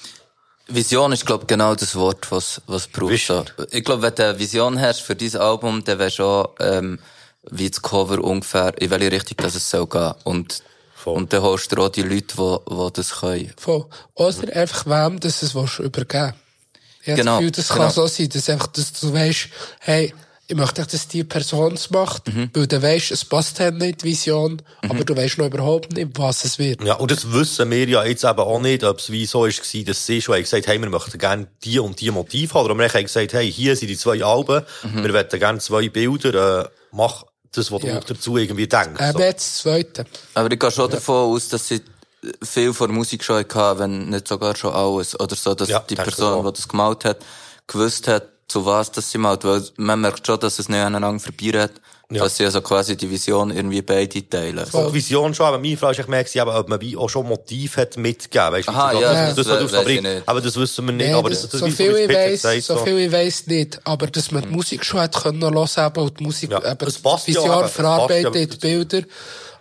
S2: Vision ist, glaube genau das Wort, was, was. So. Ich glaube, wenn du eine Vision hast für dieses Album, dann wäre schon, ähm, wie das Cover ungefähr, in welche Richtung das es soll gehen. Und,
S1: Voll.
S2: und dann holst du auch die Leute, die, die das können.
S3: Voll. Oder einfach wem, dass es willst übergeben Ich habe
S2: Genau,
S3: das Gefühl, das
S2: genau.
S3: kann so sein, dass, einfach, dass du weißt, hey, ich möchte nicht, dass die Person es macht,
S2: Mhm.
S3: weil du weißt, es passt halt nicht, die Vision, aber du weißt noch überhaupt nicht, was es wird.
S1: Ja, und das wissen wir ja jetzt eben auch nicht, ob es wie so ist, gewesen, dass sie schon haben gesagt hey, wir möchten gerne die und die Motiv haben. Oder wir haben gesagt, hey, hier sind die zwei Alben, wir möchten gerne zwei Bilder, äh, mach das, was
S3: Ja.
S1: du dazu irgendwie denkst.
S3: Ähm,
S1: so.
S3: jetzt das Zweite.
S2: Aber ich gehe schon davon aus, dass sie viel von der Musik schon hatten, wenn nicht sogar schon alles. Oder so, dass
S1: Ja,
S2: die Person, die das gemalt hat, gewusst hat, zu was das sie malt. Weil man merkt schon, dass es nicht aneinander vorbeiredet.
S1: Ja.
S2: Dass sie also quasi die Vision irgendwie beide teilen.
S1: Und die Vision schon, aber meine Frage ist mehr, gewesen, eben, ob man auch schon Motiv hat mitgegeben. Weißt du,
S2: Aha,
S1: so,
S2: ja,
S1: das,
S2: das
S1: das, das, aber,
S2: nicht.
S1: aber das wissen wir nicht.
S3: Nee,
S1: aber
S3: das,
S1: das, das,
S3: so viel ich weiss,
S1: gesagt,
S3: so viel ich weiss nicht, aber dass man die Musik schon hat können hören und die Musik,
S1: Ja,
S3: eben,
S1: passt ja
S3: Vision
S1: es
S3: verarbeitet
S1: ja
S3: Bilder,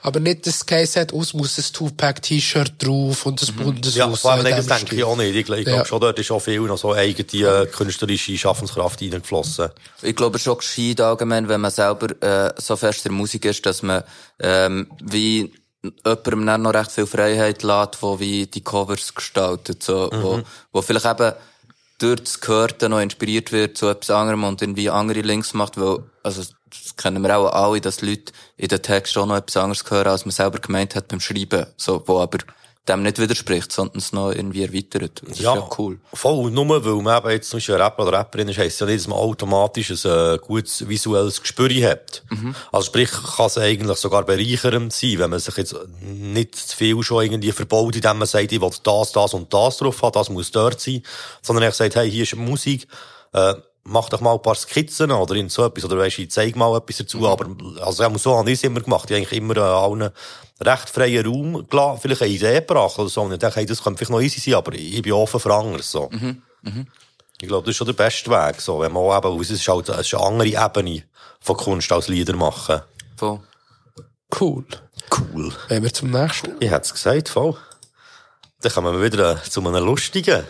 S3: aber nicht, dass es geheißen hat, aus muss ein Tupac-T-Shirt drauf und das Bundeshaus.
S1: Mhm. Ja, vor allem, das denke ich auch nicht. Ich, ich glaube
S3: Ja.
S1: schon, dort ist auch viel noch so eigene äh, künstlerische Schaffenskraft reingeflossen.
S2: Ich glaube schon gescheit allgemein, wenn man selber äh, so fest in der Musik ist, dass man ähm, wie jemandem dann noch recht viel Freiheit lässt, wo wie die Covers gestaltet, so, wo, wo vielleicht eben durch das Gehörte noch inspiriert wird zu etwas anderem und irgendwie andere Links macht, weil, also, das kennen wir auch alle, dass Leute in den Text auch noch etwas anderes hören, als man selber gemeint hat beim Schreiben, so, wo aber dem nicht widerspricht, sondern es noch irgendwie erweitert. Das ist ja cool.
S1: Voll, nur weil man eben jetzt zum Beispiel ein Rapper oder Rapperin ist, heisst ja nicht, dass man automatisch ein äh, gutes visuelles Gespür hat.
S2: Mhm.
S1: Also sprich, kann es eigentlich sogar bereichernd sein, wenn man sich jetzt nicht zu viel schon irgendwie verbaut, indem man sagt, ich will das, das und das drauf haben, das muss dort sein, sondern ich sagt, hey, hier ist Musik, äh, mach doch mal ein paar Skizzen oder in so etwas, oder weisst du, ich zeig mal etwas dazu,
S2: Mhm.
S1: aber, also, ja, so habe ich es immer gemacht. Ich habe eigentlich immer äh, allen recht freien Raum gelassen, vielleicht eine Idee gebracht oder so, und ich dachte, hey, das könnte vielleicht noch easy sein, aber ich bin offen für anderes, so.
S2: Mhm.
S1: Ich glaube, das ist schon der beste Weg, so, wenn man auch eben, es ist halt, es ist eine andere Ebene von Kunst als Lieder machen.
S2: Voll.
S3: Cool.
S1: Cool.
S3: Wenn wir zum nächsten.
S1: Ich hätte es gesagt, voll. Dann kommen wir wieder äh, zu einem lustigen.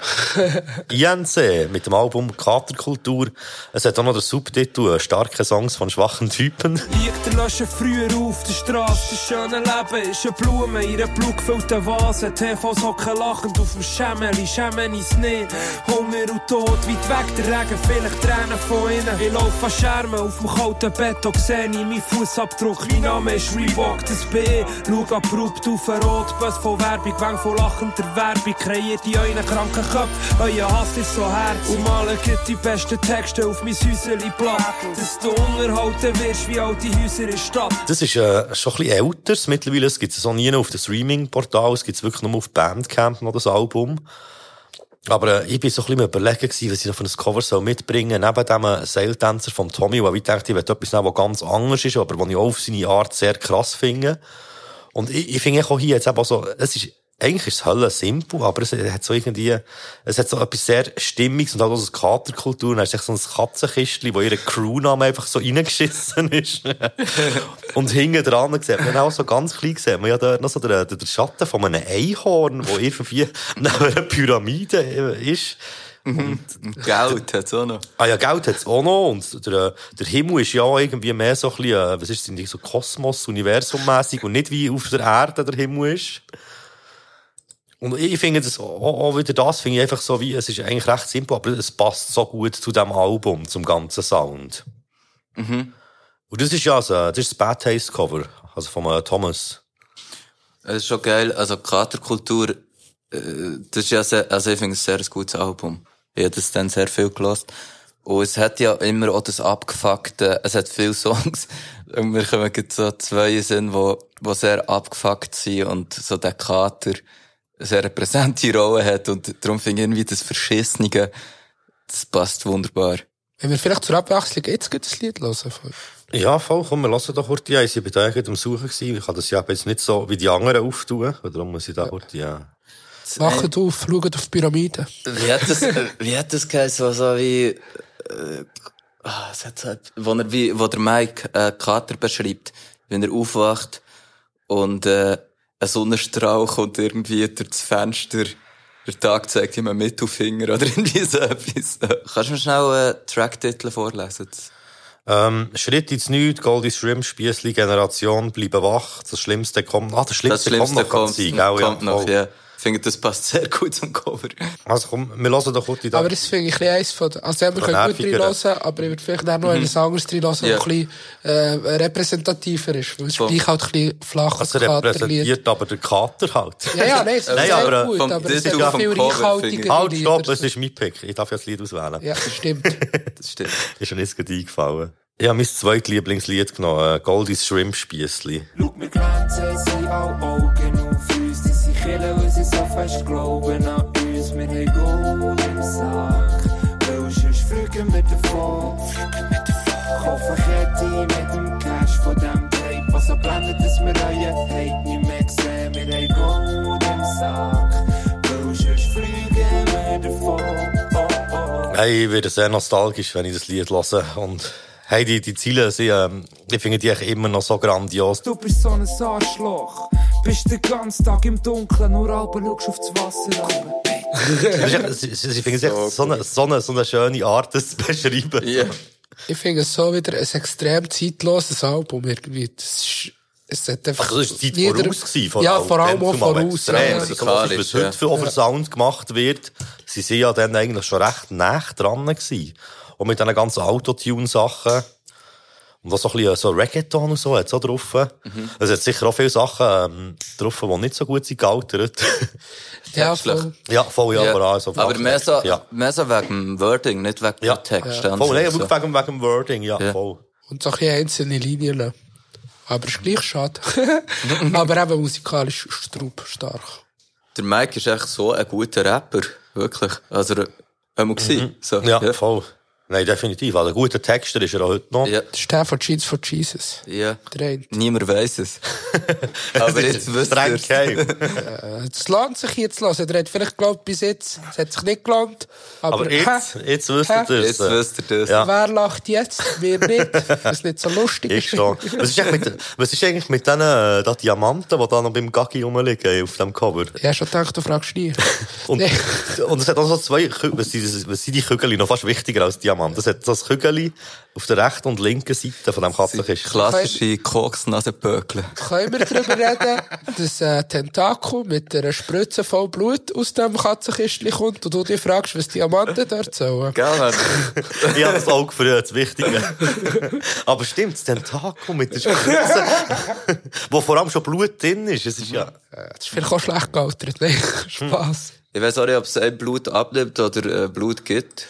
S1: *laughs* INC mit dem Album Katerkultur. Es hat auch noch den Subtitel äh, «Starke Songs von schwachen Typen».
S7: Lichter löschen früher auf der Straße. Das schöne Leben ist eine Blume in einer blutgefüllten Vase. TVs hocken lachend auf dem Schemmeli, Schnee. Hunger und Tod, weit weg der Regen, vielleicht Tränen von innen. Ich laufe an Schermen auf dem kalten Bett, und sehe ich meinen Fußabdruck. Mein Name ist Reebok, das ich. Schau abrupt auf den Rotbus von Werbung, Wang von lachender Werbung. Kreiert in euren kranken Köpfen, euer Hass ist so hart. Und malen die besten Texte auf mein Häuserli platt. Dass du unterhalten wirst wie alte Häuser in der Stadt.
S1: Das ist äh, schon ein bisschen älter. Mittlerweile gibt es so nie auf dem Streaming-Portal. Es gibt es wirklich nur auf Bandcamp noch das Album. Aber äh, ich bin so ein bisschen überlegen was ich noch für ein Cover soll mitbringen soll. Neben dem äh, Seiltänzer vom Tommy, wo ich dachte, ich will etwas nehmen, was ganz anders ist, aber was ich auch auf seine Art sehr krass finde. Und ich, ich finde auch hier jetzt eben auch so, es ist, eigentlich ist es Hölle simpel, aber es hat so irgendwie, es hat so etwas sehr Stimmiges und auch so eine Katerkultur. Und dann ist so ein Katzenkistchen, wo ihre Crewname einfach so reingeschissen ist. *laughs* und hinten dran sieht man auch so ganz klein sieht man ja dort noch so den, den Schatten von einem Einhorn, wo irgendwie *laughs* neben einer Pyramide äh, ist.
S2: Geld hat's auch noch.
S1: Ah ja, Geld hat's auch noch. Und der, der Himmel ist ja irgendwie mehr so ein bisschen, äh, was ist das, so Kosmos, Universum-mässig und nicht wie auf der Erde der Himmel ist. Und ich finde das auch, wieder das, finde ich einfach so wie, es ist eigentlich recht simpel, aber es passt so gut zu dem Album, zum ganzen Sound. Und das ist ja so, das ist das Bad Taste Cover, also von äh, Thomas.
S2: Es ist schon geil. Also, Katerkultur, äh, das ist ja sehr, also ich finde es ein sehr gutes Album. Ich habe das dann sehr viel gelost. Und es hat ja immer auch das abgefuckte, es hat viele Songs. *laughs* Und wir kommen jetzt so zwei Sinn, wo, wo sehr abgefuckt sind und so der Kater sehr präsente Rolle hat. Und darum finde ich irgendwie das Verschissene, das passt wunderbar.
S3: Wenn wir vielleicht zur Abwechslung jetzt das Lied hören.
S1: Ja, voll, komm, wir lassen doch kurz eins. Ich bin da eigentlich am Suchen gewesen. Ich kann das ja jetzt nicht so wie die anderen auftun. Darum muss ich da kurz, ja.
S3: Wacht auf, schaut auf die Pyramide.
S2: Wie hat das, wie hat das geheißen, was so wie, äh, ah, es hat so, wo er wie, wo der Mike, äh, Kater beschreibt, wenn er aufwacht und, äh, ein Sonnenstrahl kommt irgendwie durch das Fenster, der Tag zeigt ihm einen Mittelfinger oder *laughs* irgendwie so etwas. Kannst du mir schnell, äh, Tracktitel vorlesen?
S1: Ähm, Schritt ins Nichts, Goldie Shrimp, Spiessli, Generation, bleiben wach. Das Schlimmste kommt, ah, das
S2: Das
S1: Schlimmste,
S2: Schlimmste
S1: kommt noch,
S2: kommt,
S1: sein,
S2: kommt,
S1: ja,
S2: noch, ja. Ich finde, das passt sehr gut zum Cover.
S1: Also komm, wir hören doch die da.
S3: Aber das finde ich ein bisschen eins von den, also wir
S1: Von
S3: können gut
S1: nervigeren.
S3: reinhören, aber ich würde vielleicht auch noch etwas anderes reinhören,
S2: Ja.
S3: das ein bisschen, äh, repräsentativer ist. Weil es ist
S2: Voll.
S3: gleich halt ein bisschen flaches
S1: Also repräsentiert aber der Kater halt.
S3: Ja, ja, nein, es ist *laughs*
S1: Nein,
S3: sehr
S1: aber, äh,
S3: gut,
S2: vom
S3: aber es
S2: vom
S3: viel
S2: Cover
S3: reichhaltiger
S1: Halt, stopp, es ist mein Pick. Ich darf ja das Lied auswählen.
S3: Ja, das stimmt. *laughs*
S2: Das stimmt.
S1: Ist schon nicht gerade eingefallen. Ich habe mein zweites Lieblingslied genommen, äh, Goldies Shrimp Spiessli.
S5: Schau, wir glänzen, sie alle Augen auf uns. Die sie killen, so fest glauben an uns. Wir haben Gold im Sack, weil sonst fliegen wir davon. Kaufen Kette mit dem Cash von dem Tape, was so blendet, dass wir euren Hate nicht mehr sehen. Wir haben Gold im Sack, weil sonst fliegen wir davon.
S1: Hey, ich werde sehr nostalgisch, wenn ich das Lied höre. Und hey, die, die Ziele sind, ähm, ich finde die eigentlich immer noch so grandios.
S7: Du bist so ein Arschloch. Bist den ganzen Tag im Dunkeln, nur Alben schaust auf das Wasser runter. *laughs*
S1: Ich finde es echt so eine, so, eine, so eine schöne Art, das zu beschreiben.
S2: Ja.
S3: Ich finde es so wieder ein extrem zeitloses Album irgendwie. Das ist, es hat einfach
S1: Also, das war Zeit
S3: Lieder-
S1: voraus gewesen, vor
S3: Ja, vor allem auch voraus.
S1: Extrem.
S3: ja.
S1: Also, so was, was
S2: Musikalisch,
S1: heute
S2: ja.
S1: für over Sound gemacht wird, sie sind ja dann eigentlich schon recht nah dran gewesen. Und mit diesen ganzen Autotune-Sachen. Und auch so ein bisschen so Reggaeton und so hat auch drauf.
S3: Mhm.
S1: Es hat sicher auch viele Sachen ähm, drauf, die nicht so gut sind gealtert. *laughs*
S3: Ja, voll.
S1: ja, voll, ja,
S2: Ja.
S1: aber also
S2: Aber mehr so,
S1: Ja,
S2: mehr so wegen dem Wording, nicht wegen
S1: Ja.
S2: dem Text.
S3: Ja.
S1: voll, nee,
S2: so.
S1: wirklich wegen, wegen dem Wording, ja,
S2: Ja.
S1: voll.
S3: Und so ein bisschen einzelne Linien. Aber ist gleich schade. *laughs* aber eben musikalisch straub stark.
S2: Der Mike ist echt so ein guter Rapper. Wirklich. Also, er, einmal gewesen. So,
S1: Mhm. Ja, voll. Nein, definitiv. Also, ein guter Texter ist er auch heute noch.
S2: Ja,
S3: Das ist der von Jeans for Jesus.
S2: ja.
S3: Eine.
S2: Niemand weiss es. *laughs* Aber jetzt wisst
S1: Streng
S2: ihr's.
S1: geheim.
S3: Äh, Es lohnt sich jetzt zu hören. Der hat vielleicht geglaubt, bis jetzt, es hat sich nicht gelohnt. Aber,
S1: Aber jetzt, jetzt wisst ihr das.
S2: Jetzt wisst ihr das.
S1: Ja.
S3: wer lacht jetzt? Wir nicht. Das ist nicht so lustig.
S1: Ich schon. Was ist eigentlich mit, was ist eigentlich mit diesen äh, Diamanten, die da noch beim Gaggi rumliegen auf dem Cover?
S3: Ich habe schon gedacht, du fragst nie.
S1: Und, *laughs* und es hat auch so zwei, was sind, was sind die Kügel noch fast wichtiger als Diamanten? Es hat so das Kügel auf der rechten und linken Seite von dem Katzenkist.
S2: Klassische Koksnasenpökel.
S3: Können wir darüber reden, dass ein Tentakel mit einer Spritze voll Blut aus dem Katzenkistchen kommt und du dich fragst, was Diamanten dort sollen?
S2: Gell, Mann?
S1: Ich habe das Auge für das Wichtige. Aber stimmt, das Tentakel mit der Spritze, wo vor allem schon Blut drin ist. Es ist ja,
S3: Das ist vielleicht auch schlecht gealtert. Nein, *laughs* Spass.
S2: Ich weiss auch nicht, ob es ein Blut abnimmt oder äh, Blut gibt.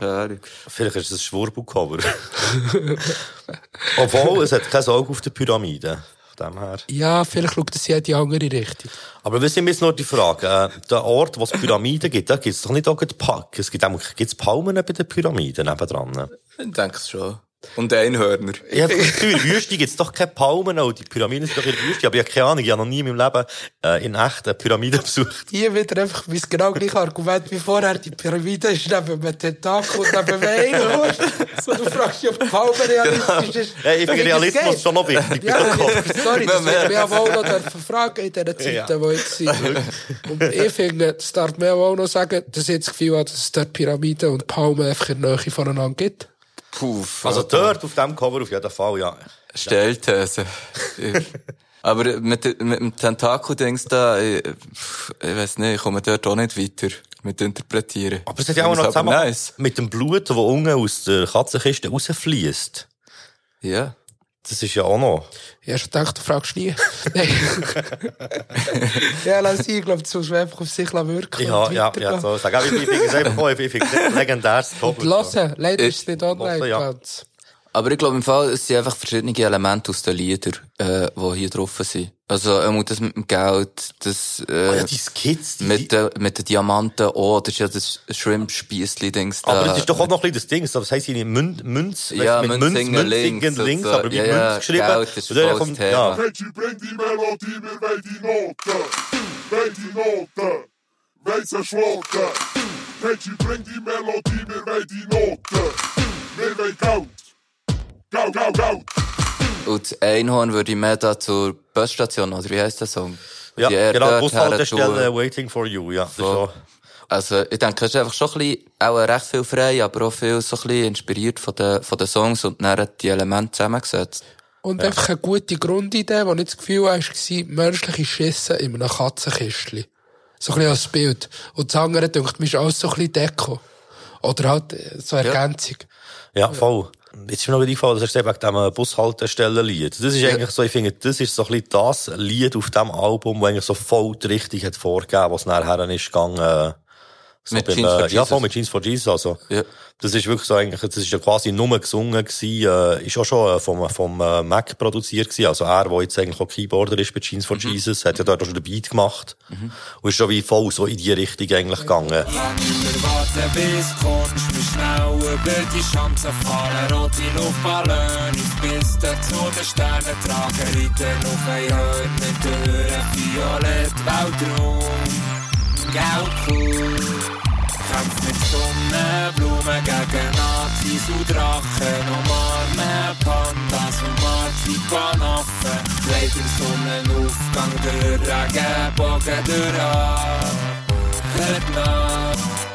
S2: Keine Ahnung.
S1: vielleicht ist es ein Schwurbelcover. *laughs* Obwohl, es hat kein Auge auf der Pyramide. Von dem her.
S3: Ja, vielleicht schaut es ja in die andere Richtung.
S1: Aber wir sind jetzt noch die Frage, äh, der Ort, wo es Pyramiden gibt, da gibt es doch nicht auch Pack. Es gibt auch, gibt's Palmen bei den Pyramiden nebendran.
S2: Ich denke es schon. Und Einhörner.
S1: Ich habe das Gefühl, in der Wüste gibt es doch keine Palmen, auch die Pyramiden sind doch in der Wüste. Aber ich habe keine Ahnung, ich habe noch nie in meinem Leben äh, in echt eine Pyramide besucht.
S3: Hier wieder einfach mein genau gleiche Argument wie vorher. Die Pyramide ist neben einem Tentakel und neben einem Einhorn. *laughs* So, du fragst dich, ob die Palme realistisch ist.
S1: Hey, ich finde Realismus
S3: geht.
S1: schon noch wichtig.
S3: Ja, *laughs* sorry, das würde mich aber auch noch fragen in diesen Zeiten,
S1: Ja.
S3: die jetzt sind. Und ich finde, das darf man auch noch sagen, dass ich das Gefühl habe, dass es dort Pyramiden und Palmen einfach in der Nähe voneinander gibt.
S2: Puh.
S1: Also dort auf dem Cover auf jeden Fall, ja.
S2: Stellthese. Aber mit, mit dem Tentakel-Dings da, ich, ich weiss nicht, ich komme dort auch nicht weiter mit interpretieren.
S1: Aber es hat ja auch noch zusammen
S2: nice.
S1: mit dem Blut, das unten aus der Katzenkiste rausfließt.
S2: Ja.
S1: Das ist ja auch noch.
S3: Ich habe schon gedacht, du fragst nie. *laughs* *laughs* Ja, lass ich, ich glaube, das muss man einfach auf sich wirken.
S1: Ja, ja, ja, so ich, finde es einfach auch, ich finde es legendäres Cover.
S3: Und hören, leider ist es nicht online
S1: ja.
S2: Aber ich glaube im Fall, es sind einfach verschiedene Elemente aus den Liedern, äh, die hier drauf sind. Also, ähm, das mit dem Geld, das, äh,
S1: Ah ja, die Skits, die,
S2: mit, den, mit den Diamanten auch, das ist ja das Shrimp-Spiessli-Dings da.
S1: aber das ist doch auch noch ein bisschen das Ding. so, Was heisst hier? Mün, Münz,
S2: Ja,
S1: mit Münz,
S2: Münzingen links
S1: links,
S2: so.
S1: aber wie
S2: Ja, ja,
S1: Münz geschrieben.
S2: Geld ist
S1: Und dann kommt,
S2: das Thema.
S1: ja.
S6: Reggie, bring die Melodie, wir wollen die Noten. Wollen die Noten. Weiße Schloten. Reggie, bring die Melodie, wir wollen die Noten. Wir wollen Geld. Geld, Geld, Geld.
S2: Und das Einhorn würde ich mehr da zur Busstation, oder wie heisst der Song?
S1: Ja,
S2: Die
S1: genau, Bushaltestelle. Waiting for You, ja. So.
S2: Also, ich denke, es ist einfach schon ein bisschen, auch recht viel frei, aber auch viel so ein bisschen inspiriert von den, von den Songs und dann die Elemente zusammengesetzt.
S3: Und einfach eine gute Grundidee, die ich das Gefühl habe, war, menschliche Schisse in einem Katzenkistchen. So ein bisschen als Bild. Und das andere, denkt mir, ist alles so ein bisschen Deko. Oder halt äh, so eine Ergänzung.
S1: Ja, voll. Jetzt ist mir noch eingefallen, das ist wegen dem Bushaltestellenlied. Das ist eigentlich so, ich finde, das ist so ein bisschen das Lied auf dem Album, das eigentlich so voll die Richtung hat vorgegeben, was nachher ist gegangen, äh, so
S2: Mit
S1: beim,
S2: Jeans for
S1: äh, Ja,
S2: Jesus.
S1: voll mit Jeans for Jesus, also.
S2: Ja.
S1: Das ist wirklich so eigentlich, das ist ja quasi nur gesungen gewesen, äh, ist auch schon äh, vom, vom äh, Mac produziert gewesen, also er, der jetzt eigentlich auch Keyboarder ist bei Jeans for Jesus, hat ja dort auch schon den Beat gemacht. Und ist schon wie voll so in die Richtung eigentlich gegangen.
S8: Geld cool. Kämpft mit Sonnenblumen gegen Nazis und Drachen. Umarmen Pandas und Marzipanaffen. Leid im Sonnenaufgang der Regenbogen durch Hört nach.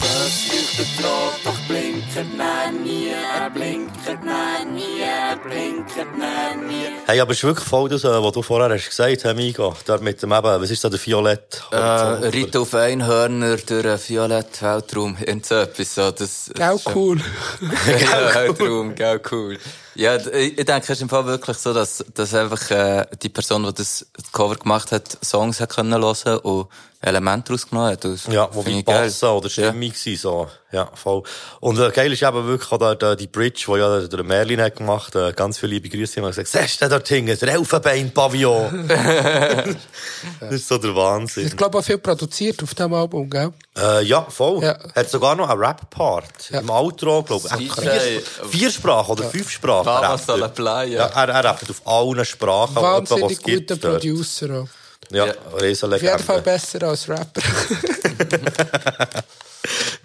S8: Bus leuchtet rot, doch blinkt nein nie. Er blinkt nein nie, er blinkt nein nie.
S1: Hey, aber es ist wirklich voll das, äh, was du vorher hast gesagt, Herr Migo. Dort mit dem eben, was ist da, der Violett?
S2: Äh, Reiten auf Einhörner durch einen violetten Weltraum, *laughs* irgend so etwas, so, das, *laughs*
S3: Gell, cool.
S2: ja, Weltraum, gell, cool. Ja, ich denke, es ist im Fall wirklich so, dass, dass einfach, äh, die Person, die das Cover gemacht hat, Songs hat können hören und Elemente rausgenommen hat. Das
S1: Ja, wo
S2: geil.
S1: passen oder stimmig ja. so. Ja, voll. Und äh, geil ist eben wirklich auch der, der, die Bridge, die ja der Merlin hat gemacht, äh, äh, ganz viele liebe Grüße haben gesagt, siehst du dort hinten, der Elfenbein-Pavillon? *laughs* *laughs* das ist so der Wahnsinn.
S3: Ich glaube auch viel produziert auf diesem Album, gell?
S1: Äh, ja, voll.
S3: Ja.
S1: Hat sogar noch einen Rap-Part.
S3: Ja.
S1: Im Outro, glaube ich. Vier, vier Sprachen oder fünf Sprachen. Er.
S2: play,
S1: ja.
S2: ja.
S1: Er, er rappt auf allen Sprachen,
S3: Wahnsinnig
S1: es gibt.
S3: guter. Producer auch.
S1: Ja,
S2: Ja.
S3: Auf jeden Fall besser als Rapper. *laughs*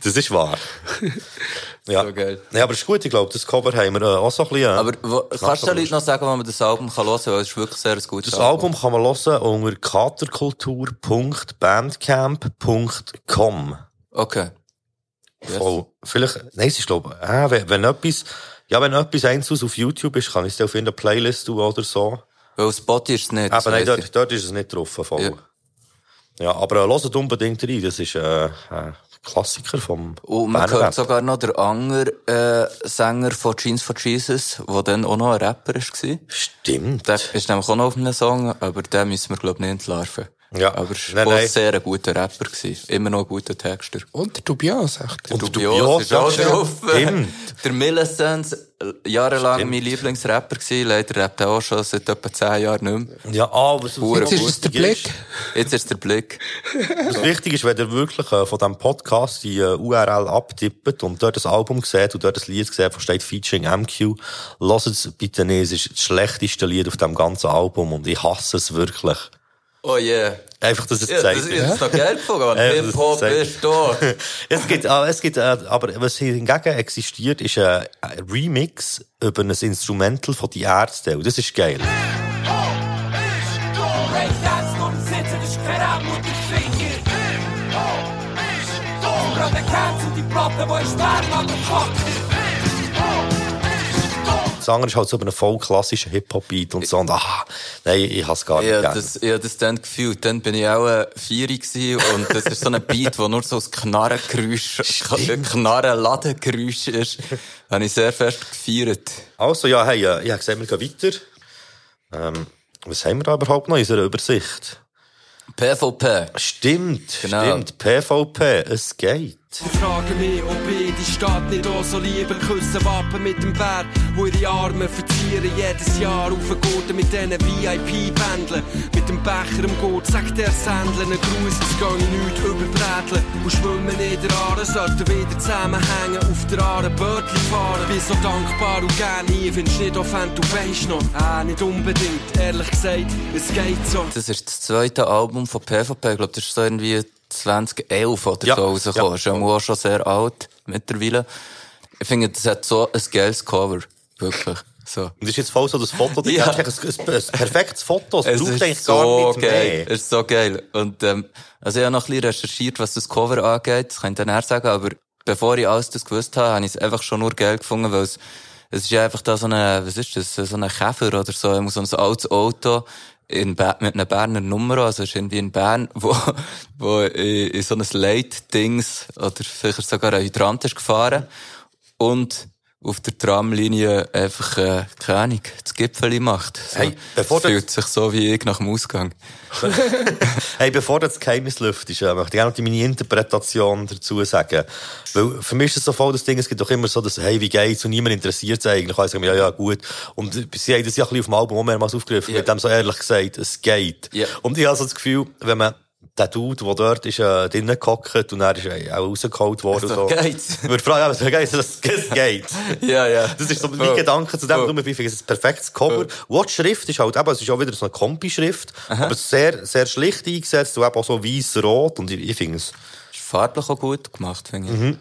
S1: Das ist wahr. *laughs* ja.
S2: So geil.
S1: Ja, aber es ist gut, ich glaube, das Cover haben wir äh, auch so ein bisschen. äh,
S2: Aber wo, kannst du den Leuten noch sagen, wo man das Album kann hören kann? Weil es ist wirklich sehr ein gutes
S1: Das Album kann man hören unter katerkultur.bandcamp.com.
S2: Okay. Yes.
S1: Voll. Vielleicht, nein, es ist, glaube ich, äh, wenn, wenn etwas, ja, wenn etwas einzelnes auf YouTube ist, kann ich es dann auf irgendeine Playlist tun oder so.
S2: Weil auf Spotify ist es nicht.
S1: Aber nein, dort, dort ist es nicht drauf, voll.
S2: Ja.
S1: Ja, aber äh, hört unbedingt rein, das ist äh, ein Klassiker vom
S2: Und man
S1: Berner
S2: hört sogar noch der andere äh, Sänger von Jeans for Jesus, der dann auch noch ein Rapper war.
S1: Stimmt.
S2: Der ist nämlich auch noch auf einem Song, aber den müssen wir, glaube ich, nicht entlarven.
S1: Ja.
S2: Aber es
S1: Nein, nein.
S2: sehr ein guter Rapper. Gewesen. Immer noch ein guter Texter.
S3: Und der Dubios, echt.
S1: Und der
S2: Dubios ist auch drauf.
S1: Stimmt.
S2: Der Millicent, äh, jahrelang
S1: Stimmt.
S2: mein Lieblingsrapper gewesen. Leider rappt er auch schon seit etwa 10 Jahren nicht mehr.
S1: Ja,
S2: Hure
S1: was
S3: Jetzt ist es der Blick.
S2: Jetzt ist der Blick.
S1: Was wichtig ist, wenn ihr wirklich äh, von diesem Podcast die äh, URL abtippt und dort das Album seht und dort das Lied seht, wo steht Featuring MQ, lasst es bitte nicht. Es ist das schlechteste Lied auf dem ganzen Album und ich hasse es wirklich.
S2: Oh yeah.
S1: Einfach, dass es
S2: Ja, das
S1: zeigt.
S2: ist jetzt noch geil gefunden.
S1: Ja, das
S2: Hip-Hop ist da.
S1: es gibt, äh, es gibt, äh, aber was hier hingegen existiert, ist ein ein Remix über ein Instrumental von die Ärzte. Und das ist geil. Das andere ist halt so einen voll klassischen Hip-Hop-Beat und so. Und, ah, nein, ich hasse gar nicht
S2: Ja,
S1: gerne.
S2: das, ja, das dann gefühlt. Dann bin ich auch äh, gewesen und das ist so ein Beat, wo nur so ein Knarrengeräusch, Knarren-Ladengeräusch ist. Habe ich sehr fest gefeiert.
S1: Also, ja, hey, ich habe gesagt, wir gehen weiter. Ähm, was haben wir da überhaupt noch in unserer Übersicht?
S2: PvP.
S1: Stimmt,
S2: Genau.
S1: stimmt. PvP, es geht.
S7: Ich frage mich, ob ich die Stadt nicht auch so liebe. Küssen Wappen mit dem Bär, wo ihre Arme verzieren. Jedes Jahr auf den Gurten mit diesen VIP-Bändeln. Mit dem Becher im Gurt sagt der Sendler einen Gruß, es gehe nichts überbräteln. Und schwimmen in der Aare, sollten wieder zusammenhängen. Auf der Aare Bötli fahren. Bin so dankbar und gern hier, findest nicht offend, du weisst noch. Äh, nicht unbedingt, ehrlich gesagt, es geht so.
S2: Das ist das zweite Album von PvP. Ich glaube, das ist so irgendwie 2011 oder
S1: Ja,
S2: so rausgekommen.
S1: ja.
S2: Ist ja auch schon sehr alt mittlerweile. Ich finde, das hat so ein geiles Cover. Wirklich. So.
S1: Und das ist jetzt voll so das Foto, das
S2: Ja.
S1: ist ein, ein, ein perfektes Foto. Es,
S2: Es
S1: braucht
S2: ist
S1: eigentlich
S2: so
S1: gar nichts
S2: geil.
S1: mehr.
S2: Es ist so geil. Und, ähm, also ich habe noch ein bisschen recherchiert, was das Cover angeht. Das kann ich dann sagen. Aber bevor ich alles das gewusst habe, habe ich es einfach schon nur geil gefunden, weil es, es ist ja einfach da so eine, was ist das? So ein Käfer oder so. So ein altes Auto. In Ber mit einer Berner Nummer, also ist irgendwie in Bern, *laughs* wo, wo in, in so ein Late-Dings oder vielleicht sogar ein Hydrant ist gefahren. Und auf der Tramlinie einfach, äh, keine Ahnung, das Gipfeli macht. So.
S1: Hey, bevor das-
S2: fühlt sich so wie ich nach dem Ausgang. *laughs*
S1: Hey, bevor das Geheimnis lüftet, äh, möchte ich auch noch meine Interpretation dazu sagen. Weil für mich ist es so voll das Ding, es gibt doch immer so das, hey, wie geht's? Und niemand interessiert es eigentlich. Ich sage, ja, ja, gut. Und sie haben das ja ein bisschen auf dem Album auch mehrmals aufgegriffen,
S2: Ja.
S1: mit dem so ehrlich gesagt, es geht.
S2: Ja.
S1: Und ich habe so das Gefühl, wenn man der Dude, der dort ist, äh, drinnen gehockt und er ist äh, auch rausgeholt worden.
S2: So
S1: so.
S2: geht's.
S1: Ich würde fragen, ja, was geht's? Das es geht. *laughs*
S2: Ja, ja.
S1: Das ist so mein
S2: Voll.
S1: Gedanke zu dem,
S2: Voll.
S1: darum finde ich es ein perfektes Cover. Und die Schrift ist halt eben, es ist auch wieder so eine Kompi-Schrift, aber sehr, sehr schlicht eingesetzt und eben auch so weiß-rot und ich, ich finde es,
S2: Ist farblich auch gut gemacht, finde ich.
S1: Mhm.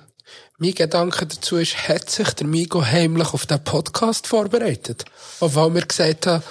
S3: Mein Gedanke dazu ist, hat sich der Migo heimlich auf den Podcast vorbereitet? Obwohl wir gesagt haben,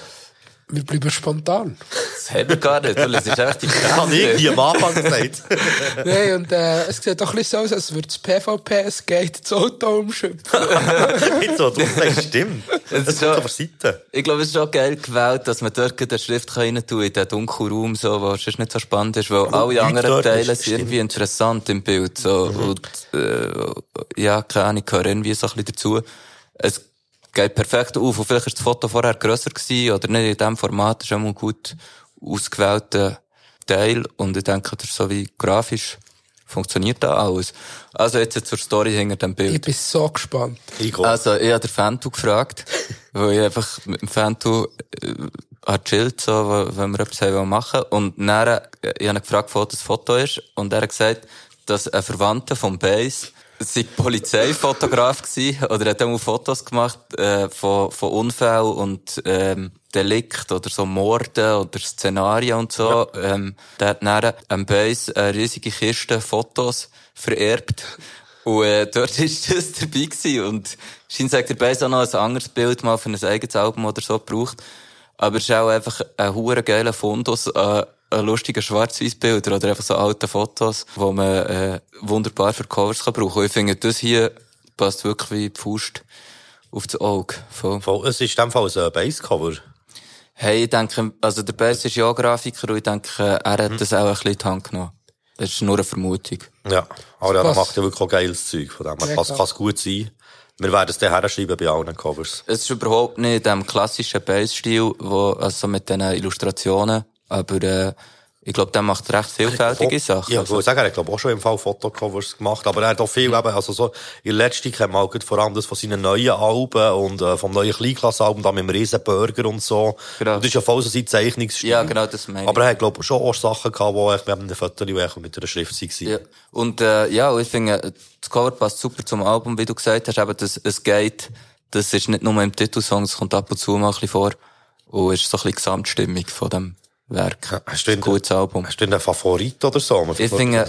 S3: wir bleiben spontan.
S2: Das hat er gar nicht, weil es ist echt die *laughs*
S1: habe ich irgendwie am Anfang gesagt. *laughs*
S3: Nein, und äh, es sieht doch ein bisschen so aus, als würde das PvP, es geht das Auto umschütten. *laughs*
S1: Nicht so, du sagst, stimmt.
S2: Es
S1: Das
S2: ist schon-
S1: Seite.
S2: Ich glaube, es ist auch geil gewählt, dass man dort eine Schrift rein tun kann, in den dunklen Raum, so, wo es nicht so spannend ist, weil alle anderen Teile sind irgendwie interessant im Bild, so,
S1: Mhm.
S2: und, äh, ja, keine Ahnung, gehören irgendwie so ein bisschen dazu. Es geht perfekt auf, und vielleicht ist das Foto vorher grösser gewesen, oder nicht in diesem Format, das ist immer gut ausgewählter Teil, und ich denke, das ist so wie grafisch funktioniert da alles. Also jetzt zur Story hinter dem Bild.
S3: Ich bin so gespannt.
S1: Igo.
S2: Also, ich habe den Fantu gefragt, *laughs* weil ich einfach mit dem Fantu äh, hat chillt, so, wenn wir etwas haben machen wollen. Und dann, äh, ich habe ihn gefragt, wo das Foto ist. Und er hat gesagt, dass ein Verwandter vom Bass sei Polizeifotograf gsi oder hat auch Fotos gemacht äh, von, von Unfällen und ähm, Delikt oder so Morden oder Szenarien und so. Ähm, der hat dann am Bass eine riesige Kiste Fotos vererbt. Und äh, dort *laughs* ist das dabei gewesen. Und scheint sagt der Bass auch noch ein anderes Bild mal für ein eigenes Album oder so gebraucht. Aber es ist auch einfach ein hure geiler Fundus an lustigen Schwarz-Weiß-Bildern oder einfach so alte Fotos, die man äh, wunderbar für Covers kann brauchen. Und ich finde, das hier passt wirklich wie die Faust auf das Auge. Voll.
S1: Voll, Es ist in dem Fall ein Basscover.
S2: Hey, ich denke, also der Bass ist ja Grafiker und ich denke, er hat das auch ein bisschen in die Hand genommen. Das ist nur eine Vermutung.
S1: Ja. Aber er macht ja wirklich auch geiles Zeug von dem.
S3: Ja,
S1: Kann es gut sein. Wir werden es dann herschreiben bei allen Covers.
S2: Es ist überhaupt nicht in dem klassischen Bass-Stil, wo, also mit diesen Illustrationen, aber, äh, ich glaube, der macht recht vielfältige Sachen.
S1: Ja, ich
S2: Also,
S1: wollte sagen, er hat, glaube auch schon im Fall Fotocovers gemacht, aber er hat auch viel eben, also so, in letzter kennt man auch vor allem das von seinen neuen Alben und äh, vom neuen Kleinklassalbum, da mit dem Riesenburger und so.
S2: Genau.
S1: Und das ist ja voll so sein Zeichnungsstil.
S2: Ja, genau, das meine ich.
S1: Aber er hat, glaube ich, schon auch Sachen gehabt, wo ich mit einem Foto mit einer Schrift waren.
S2: Ja. Und äh, ja, ich finde, das Cover passt super zum Album, wie du gesagt hast, eben, dass es geht, das ist nicht nur im Titelsong, es kommt ab und zu mal ein bisschen vor und ist so ein bisschen die Gesamtstimmung von dem Werk.
S1: Hast du
S2: ein
S1: denn-
S2: gutes Album.
S1: Hast du einen Favorit oder so?
S2: Ich finde.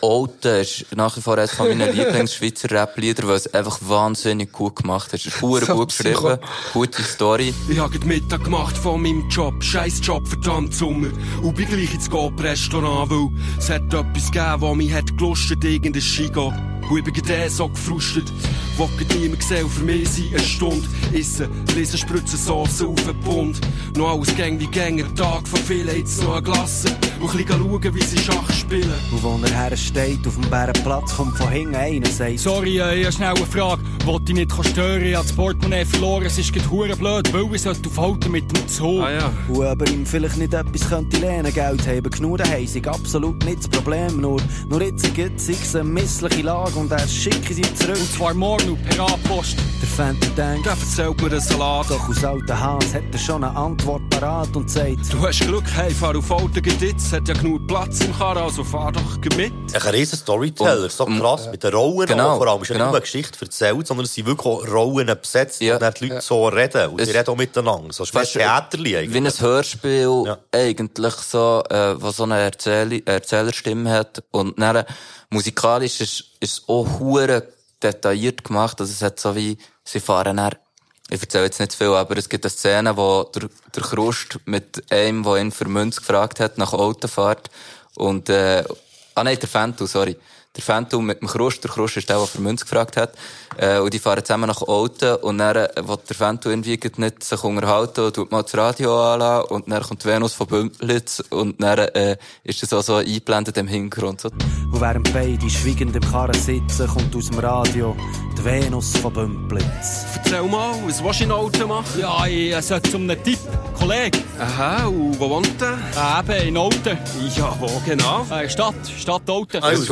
S2: Olten ist nach wie vor eines von meinen *laughs* Lieblings-Schweizer Rap-Lieder, weil es einfach wahnsinnig gut gemacht ist. Es ist hure
S3: So *laughs*
S2: gut geschrieben, gute Story.
S7: Ich hab grad Mittag gemacht von meinem Job, scheiß Job, verdammt Sommer. Und bin gleich ins Coop-Restaurant, weil es hat etwas gegeben, was mich hat gelustet, irgendein Skigo. Und ich bin gerade eh so gefrustet. Wocket niemand gesehen, für mich sind eine Stunde. Essen, lesen, spritzen Sauce auf den Bund. Noch alles gang wie gänger Tag, von vielen jetzt noch eine Glasse. Und ein bisschen schauen, wie sie Schach spielen.
S9: Und wo er her steht, auf dem Bärenplatz, kommt von hinten einer, sagt,
S10: Sorry, äh, ich habe schnell eine Frage. Wollte ich nicht stören? Ich habe das Portemonnaie verloren. Es ist gerade hure blöd, weil ich sollte auf Halten mit dem Zoo.
S7: Ah ja.
S9: Und ob er ihm vielleicht nicht etwas könnte lernen, Geld haben, genug daheim, sei absolut nicht das Problem. Nur, nur jetzt gibt es eine missliche Lage und er schicke sie zurück.
S10: Und zwar morgen und per A-Post.
S9: Der Fanta denkt,
S7: Der erzählt mir einen Salat.
S9: doch aus alten Haas hat er schon eine Antwort parat und sagt,
S7: Du hast Glück, hey, fahr auf Alten jetzt, hat ja genug Platz im Karren, also fahr doch mit.
S1: Ein riesen Storyteller,
S2: Und-
S1: so krass, mit den Rollen
S2: Genau,
S1: vor allem. Es ist ja
S2: genau.
S1: nicht nur eine Geschichte erzählt, sondern es sind wirklich auch Rollen besetzt
S2: Ja.
S1: und dann die Leute so reden. Und
S2: Es-
S1: die reden auch miteinander. So ist wie ein Theaterli
S2: Wie
S1: eigentlich.
S2: ein Hörspiel,
S1: Ja.
S2: eigentlich so, äh, was so eine Erzähl Erzählerstimme hat. Und dann, musikalisch ist, ist es auch hure detailliert gemacht. Also es hat so wie, sie fahren dann, ich erzähle jetzt nicht zu viel, aber es gibt eine Szene, wo der, der Krust mit einem, der ihn für Münz gefragt hat, nach Auto fährt. Und, äh, ah nein, der Fentu, sorry. Der Fentu mit dem Krust, der Krust ist der, der für Münz gefragt hat. Äh, und die fahren zusammen nach Olten und dann äh, will der Fentu irgendwie nicht sich unterhalten und tut mal das Radio anlassen und dann kommt Venus von Bümplitz und dann äh, ist das auch so eingeblendet im Hintergrund. So.
S9: und während beide schweigend im Karren sitzen, kommt aus dem Radio die Venus von Bümplitz.
S7: Erzähl mal, was willst du in Alten machen?
S10: Ja, ich äh, sollte zum einen Tipp. Kollege,
S7: Aha, und wo wohnt der?
S10: äh, eben in Olten.
S7: Ja, wo genau?
S10: Äh, Stadt, Stadt Olten.
S2: Es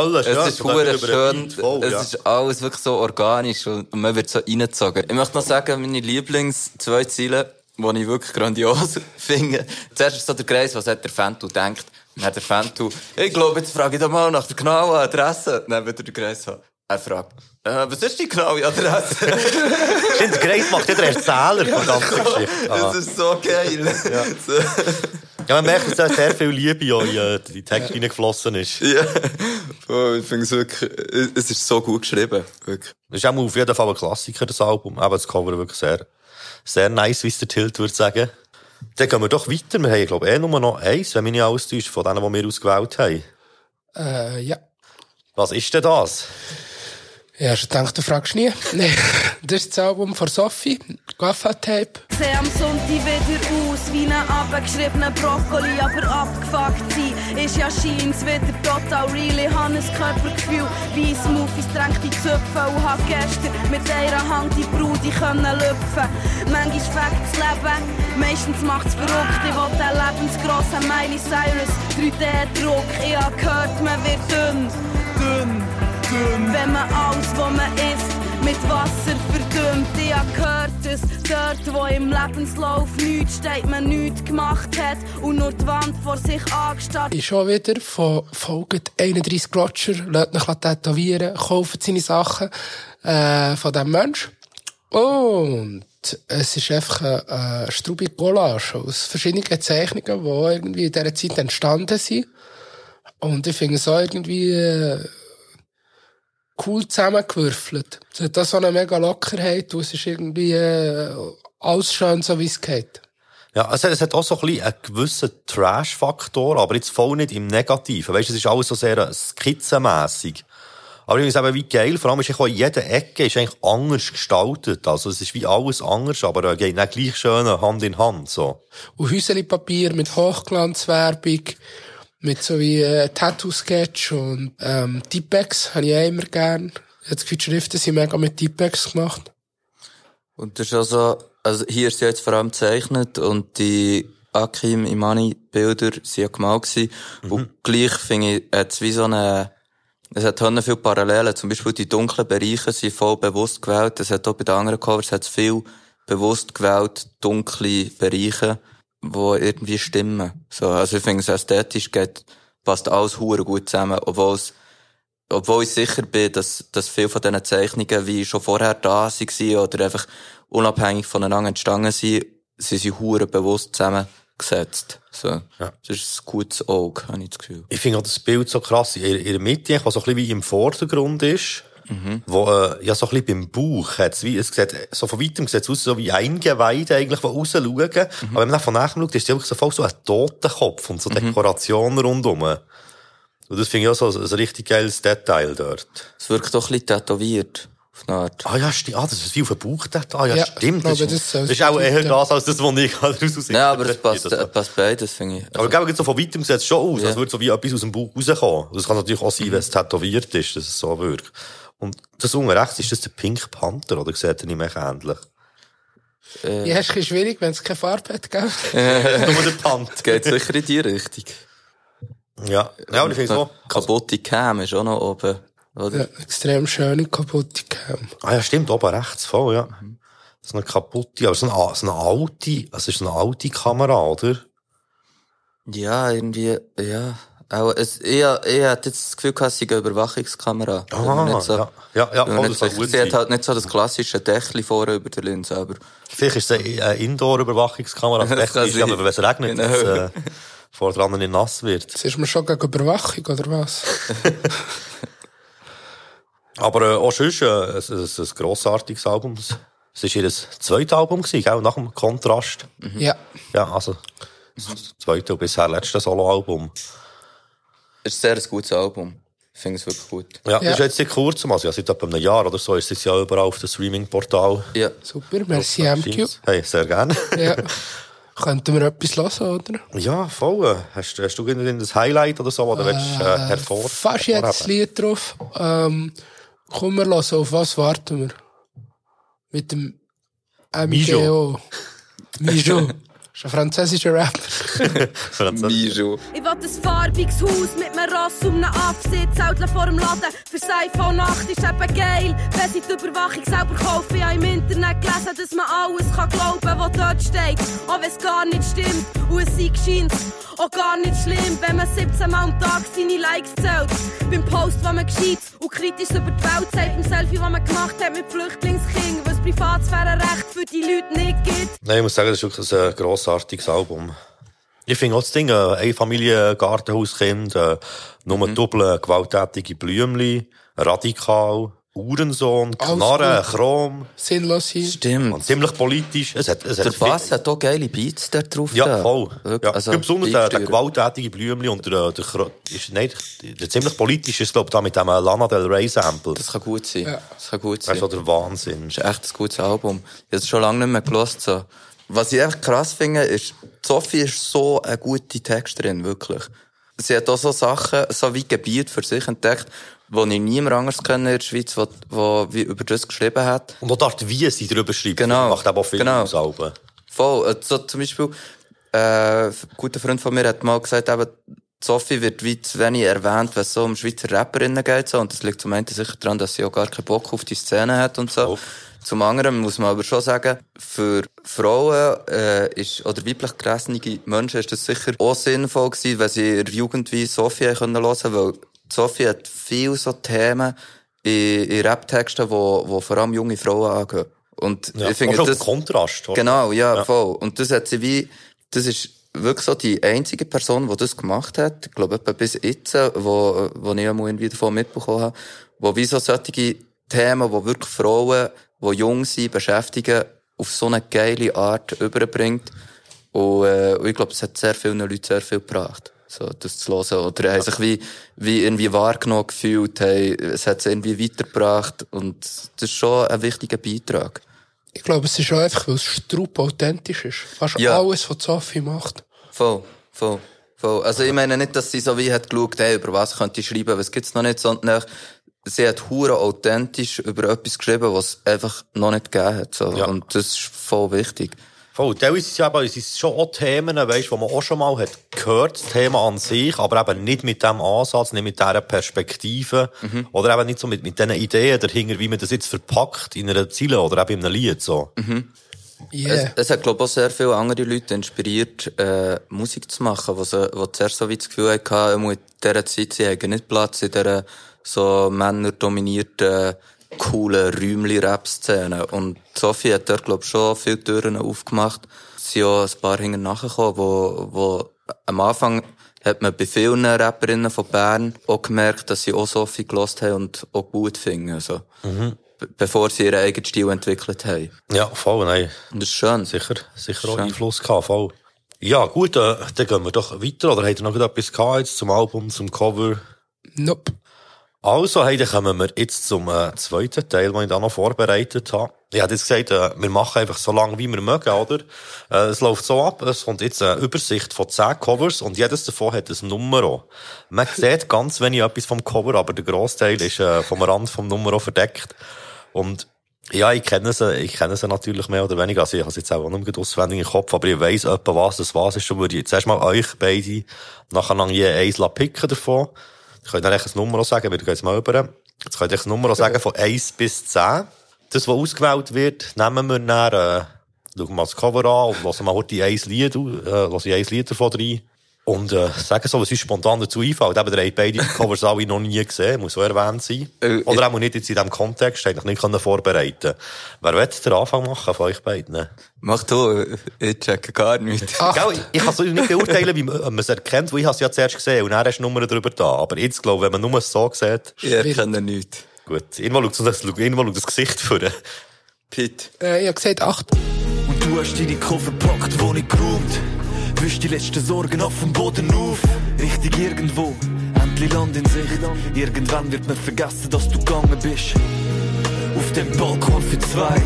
S1: Hölle schön,
S2: Es ist hure
S1: den
S2: schön.
S1: Voll,
S2: es
S1: ja.
S2: ist alles wirklich so organisch und man wird so reingezogen. Ich möchte noch sagen, meine Lieblings zwei Ziele, die ich wirklich grandios *laughs* finde. Zuerst ist so der Kreis, was hat der Fentu denkt. Dann hat der Fentu, ich glaube, jetzt frage ich doch mal nach der genauen Adresse. Dann wird er der Kreis haben. Er fragt, äh, was ist die genaue Adresse?
S1: Stimmt, der Grace macht ja den Erzähler von der ganzen Geschichte.
S2: das
S1: Ah.
S2: ist so geil. So.
S1: Ja, man merkt, dass da sehr viel Liebe in äh, die Texte reingeflossen ist.
S2: Ja. Oh, ich finde es wirklich, es ist so gut geschrieben. Wirklich.
S1: Das ist auch auf jeden Fall ein Klassiker, das Album. Aber das Cover wirklich sehr, sehr nice, wie es der Tilt würde sagen. Dann gehen wir doch weiter. Wir haben, glaube ich, eh nur noch eins, wenn mich nicht alles täuscht, von denen, die wir ausgewählt haben.
S3: Äh, ja.
S1: Was ist denn das?
S3: Ja, du gedacht, du fragst nie? *laughs* Nein, das ist das Album von Sophie. Gaffa-Tape.
S11: Sehe am Sonntag wieder aus wie ein abgeschriebener Brokkoli, aber abgefuckt sein ist ja scheins wieder total real. Ich habe ein Körpergefühl wie Smoothies, tränkt die Zöpfe und habe gestern mit einer Hand die Brudi können lüpfen. Manchmal fängt das Leben, meistens macht es verrückt. Ich will den lebensgrossen Miley Cyrus 3D-Druck. Ich habe gehört, man wird dünn, dünn. Wenn man alles, was man isst, mit Wasser verdünnt. Ich habe gehört, dass dort, wo im Lebenslauf nichts steht, man nichts gemacht hat und nur die Wand vor sich angestarrt.
S3: ist schon wieder von Folge 31 Roger, lasst mich tätowieren, kauft seine Sachen äh, von diesem Mensch. Und es ist einfach eine, eine strube Collage aus verschiedenen Zeichnungen, die irgendwie in dieser Zeit entstanden sind. Und ich finde es auch irgendwie äh, cool zusammengewürfelt. Es hat auch so eine mega Lockerheit und es ist irgendwie äh, alles schön, so wie es geht.
S1: Ja, es hat, es hat auch so ein bisschen einen gewissen Trash-Faktor, aber jetzt voll nicht im Negativen. Weißt du, es ist alles so sehr skizzenmässig. Aber ich finde es eben wie geil, vor allem ist auch in jeder Ecke ist eigentlich anders gestaltet. Also es ist wie alles anders, aber äh, geht nicht gleich schön Hand in Hand, so.
S3: Und Häuseli-Papier mit Hochglanzwerbung, mit so wie äh, Tattoo-Sketch und ähm, Tipex habe ich auch immer gern. Gefühl, die Schriften sind mega mit Tipex gemacht.
S2: Und das ist also, also hier ist sie jetzt vor allem gezeichnet und die Akim Imani Bilder sind ja gemalt gewesen. Und gleich finde ich, hat's wie so eine, es hat hundert viele Parallelen. Zum Beispiel die dunklen Bereiche sind voll bewusst gewählt. Es hat auch bei den anderen Covers hat's viel bewusst gewählt, dunkle Bereiche, die irgendwie stimmen. So, also ich finde es ästhetisch geht, passt alles hure gut zusammen, obwohl es obwohl ich sicher bin, dass, dass viele von diesen Zeichnungen wie schon vorher da waren oder einfach unabhängig voneinander entstanden sind, sind sie hure bewusst zusammengesetzt. So.
S1: Ja.
S2: Das ist ein gutes Auge, habe ich das Gefühl.
S1: Ich finde auch das Bild so krass. In, in der Mitte, was so ein bisschen wie im Vordergrund ist, wo, äh, ja, so ein bisschen beim Bauch hat's wie, es sieht, so von weitem sieht es aus, so wie Eingeweide eigentlich, die rausschauen. Aber wenn man dann von nachher schaut, ist es wirklich so voll so ein Totenkopf und so Dekorationen rundum. Und das finde ich auch so ein, ein richtig geiles Detail dort.
S2: Es wirkt doch ein bisschen tätowiert. Auf eine Art.
S1: Ah ja, stimmt. Ah, das ist wie auf dem Bauch. Ah ja,
S3: Ja,
S1: stimmt.
S3: ich
S1: das,
S3: das
S1: ist, das ist auch eher das, als das, was ich gerade *laughs* daraus
S2: Ja, aber es passt,
S1: Das-
S2: passt beides, finde ich.
S1: Aber gell, so von weitem sieht es schon aus,
S2: Ja.
S1: als würde so wie etwas aus dem Bauch rauskommen. Das kann natürlich auch sein, wenn es tätowiert ist, dass es so wirkt. Und das unten rechts, ist das der Pink Panther, oder sieht er nicht mehr ähnlich?
S2: Äh,
S3: Ja, ist ein bisschen schwierig, wenn es keine Farbe hat, gell? *laughs*
S1: Nur der Panther. *laughs*
S2: Geht sicher in die Richtung.
S1: Ja, ja, und ich finde so.
S2: Kaputte Cam ist auch noch oben. Oder?
S3: Ja, extrem schöne kaputte Cam.
S1: Ah ja, stimmt, oben rechts voll, ja. So eine kaputte, aber so eine, so eine alte, also ist eine alte Kamera, oder?
S2: Ja, irgendwie, ja. Auch, es, ich, ich hatte jetzt das Gefühl, gehabt, es sei eine Überwachungskamera.
S1: Ah,
S2: nicht so,
S1: ja. Ja, ja, voll,
S2: nicht
S1: das gut
S2: Sie hat halt nicht so das klassische Dächli vorne über der Linse, aber
S1: Vielleicht ist es eine Indoor-Überwachungskamera, *laughs*
S2: Das
S1: ist, aber wenn es regnet,
S2: Genau.
S1: dass äh, vor dran nicht nass wird.
S3: Jetzt ist man schon gegen Überwachung, oder was? *laughs*
S1: Aber äh, auch sonst, äh, es es ist ein grossartiges Album. Es ist ihr zweites Album gewesen, gell? nach dem Kontrast.
S3: Ja.
S1: Ja, also das zweite und bisher letzte Soloalbum.
S2: Es ist ein sehr gutes Album. Ich finde es wirklich gut.
S1: Ja,
S3: Ja.
S1: das ist jetzt seit kurzem, also ja, seit etwa einem Jahr oder so, ist es ja überall auf dem Streaming-Portal.
S2: Ja.
S3: Super, merci, MQ.
S1: Hey, sehr gerne.
S3: Ja. *laughs* Könnten wir etwas hören, oder?
S1: ja, voll. Hast, hast du irgendwie ein Highlight oder so, oder willst du äh, hervor?
S3: Fast jedes
S1: hervorheben?
S3: Lied drauf. Ähm, komm, wir hören, auf was warten wir? Mit dem MIGO. *laughs* Mijo. Das ist ein französischer Rapper. *laughs*
S2: Mijo.
S11: Ich will ein farbiges Haus mit einem Ross um einen Absitz, Zeltle vor dem Laden. Für iPhone 8 ist eben geil. Wenn sie die Überwachung selber kaufen, ich habe im Internet gelesen, dass man alles kann glauben was dort steht. Auch wenn es gar nicht stimmt. Und es sei gescheint auch gar nicht schlimm, wenn man 17 Mal am Tag seine Likes zählt. Beim Post, wo man gescheit und kritisch über die Welt sagt, beim Selfie, das man gemacht hat mit Flüchtlingskindern, was Privatsphärenrecht für die Leute nicht gibt.
S1: Nein, ich muss sagen, das ist wirklich ein grossartiges Album. Ich finde auch das Ding, äh, eine Familie, Gartenhauskind, äh, nur
S2: Mhm.
S1: doppel gewalttätige Blümli, radikal, Uhrensohn, Knarren. Chrom.
S3: Sinnlos sein.
S2: Stimmt.
S1: Und ziemlich politisch. Es hat, es
S2: Der
S1: hat viel-
S2: Bass hat auch geile Beats da drauf.
S1: Ja, voll.
S2: Wirklich,
S1: Ja.
S2: Also,
S1: besonders der, der
S2: Beisteuern.
S1: gewalttätige Blümli und der, der, Chro- ist, nein, der ziemlich politisch ist, glaube ich, da mit dem äh, Lana Del Rey Sample.
S2: Das kann gut sein.
S3: Ja.
S2: Das kann gut
S1: Das
S2: sein.
S1: ist so der Wahnsinn.
S2: Das ist echt ein gutes Album. Ich habe es schon lange nicht mehr gelost. So. Was ich echt krass finde, ist, Sophie ist so eine gute Texterin, wirklich. Sie hat auch so Sachen, so wie Gebiet für sich entdeckt, wo ich niemand anders kenne in der Schweiz, wo, wo wie über das geschrieben hat.
S1: Und auch dort, wie sie darüber schreibt.
S2: Genau.
S1: Macht eben auch viel
S2: Genau.
S1: aus Alben.
S2: Voll. äh, So zum Beispiel, äh, ein guter Freund von mir hat mal gesagt, eben, Sophie wird wie zu wenig erwähnt, wenn es so um Schweizer Rapperinnen geht, so. Und das liegt zum einen sicher daran, dass sie auch gar keinen Bock auf die Szene hat und so.
S1: Oh.
S2: Zum anderen muss man aber schon sagen, für Frauen, äh, ist, oder weiblich gelesene Menschen ist das sicher auch sinnvoll gewesen, wenn sie in der Jugend wie Sophie haben können hören, weil Sophie hat viel so Themen in, in Rap-Texten, wo, wo vor allem junge Frauen angehen. Und
S1: Ja.
S2: ich finde, das,
S1: der Kontrast. oder?
S2: Genau, ja,
S1: Ja.
S2: voll. Und das hat sie wie, das ist wirklich so die einzige Person, die das gemacht hat, ich glaube etwa bis jetzt, wo, wo ich einmal irgendwie davon mitbekommen habe, wo wie so solche Themen, wo wirklich Frauen, die jung sind, beschäftigen, auf so eine geile Art überbringt. Und, äh, und ich glaube, es hat sehr vielen Leuten sehr viel gebracht. So, das zu hören. Oder haben sich wie, wie irgendwie wahrgenommen gefühlt, haben, es hat sie irgendwie weitergebracht. Und das ist schon ein wichtiger Beitrag.
S3: Ich glaube, es ist auch einfach, weil es strupp authentisch ist. Fast
S2: Ja.
S3: alles, was Sophie macht.
S2: Voll, voll, voll. Also ich meine nicht, dass sie so wie hat geschaut, hey, über was könnte ich schreiben, was gibt's noch nicht, sondern sie hat hure authentisch über etwas geschrieben, was es einfach noch nicht gegeben hat. So.
S1: Ja.
S2: Und das ist voll wichtig.
S1: Voll. Teilweise sind es eben, es sind schon auch Themen, weißt, wo man auch schon mal hat gehört, das Thema an sich, aber eben nicht mit dem Ansatz, nicht mit dieser Perspektive,
S2: Mhm.
S1: oder eben nicht so mit, mit diesen Ideen dahinter, wie man das jetzt verpackt in einer Ziele oder eben in einem Lied, so.
S3: Yeah.
S2: Es, es hat, glaube ich, auch sehr viele andere Leute inspiriert, äh, Musik zu machen, wo sie, wo zuerst so wie das Gefühl hatten, in dieser Zeit, sie haben nicht Platz in dieser so männerdominierten, coolen Räumli-Rap-Szene. Und Sophie hat dort, glaube ich, schon viele Türen aufgemacht. Es sind auch ein paar hinter nachgekommen, wo, wo am Anfang hat man bei vielen Rapperinnen von Bern auch gemerkt, dass sie auch Sophie gelost haben und auch gut finden, also. Be- Bevor sie ihren eigenen Stil entwickelt haben.
S1: Ja, voll, nein.
S2: Und das ist schön.
S1: Sicher, sicher auch
S2: Schön.
S1: Einfluss gehabt, voll. Ja, gut, äh, dann gehen wir doch weiter, oder habt ihr noch etwas gehabt jetzt zum Album, zum Cover?
S3: Nope.
S1: Also, dann kommen wir jetzt zum äh, zweiten Teil, den ich da noch vorbereitet habe. Ich habe jetzt gesagt, äh, wir machen einfach so lange, wie wir mögen, oder? Äh, es läuft so ab, es kommt jetzt eine Übersicht von 10 Covers und jedes davon hat ein Nummer. Man *laughs* sieht ganz wenig etwas vom Cover, aber der Grossteil ist äh, vom Rand vom Nummer verdeckt. Und ja, ich kenne sie, ich kenne sie natürlich mehr oder weniger. Also ich habe es jetzt auch nicht mehr auswendig im Kopf, aber ich weiss etwa, was das was ist. Und würde ich jetzt erstmal euch beide nacheinander je eins picken davon. Ich könnt dann echt ein Nummer sagen, wir gehen jetzt mal über. Jetzt könnt ihr echt ein Nummer sagen von 1 bis 10. Das, was ausgewählt wird, nehmen wir dann, äh, schauen wir mal das Cover an und lassen mal heute ein Lied, äh, ein Lied davon rein. Und, äh, sagen so, was uns spontan dazu einfällt. Eben, ihr habt beide Covers alle noch nie gesehen, muss so erwähnt sein.
S2: Äh,
S1: Oder auch nicht jetzt in diesem Kontext, eigentlich nicht können vorbereiten Wer wird den Anfang machen von euch beiden?
S2: Mach du, ich checke gar nichts.
S1: Gell, ich, ich kann es nicht beurteilen, wie man es erkennt, weil ich habe es ja zuerst gesehen und dann hast du Nummern drüber da. Aber jetzt, glaube ich, wenn man nur so sieht,
S2: Ich erkenne nichts.
S1: gut. Irgendwo schaut das, irgendwo schaut das Gesicht vor.
S2: Pete.
S3: Äh, ich habe gesagt, acht.
S12: Und du hast deine Koffer gepackt, wo nicht geräumt. Wisch die letzten Sorgen auf dem Boden auf. Richtig irgendwo, endlich Land in Sicht. Irgendwann wird man vergessen, dass du gegangen bist. Auf dem Balkon für zwei.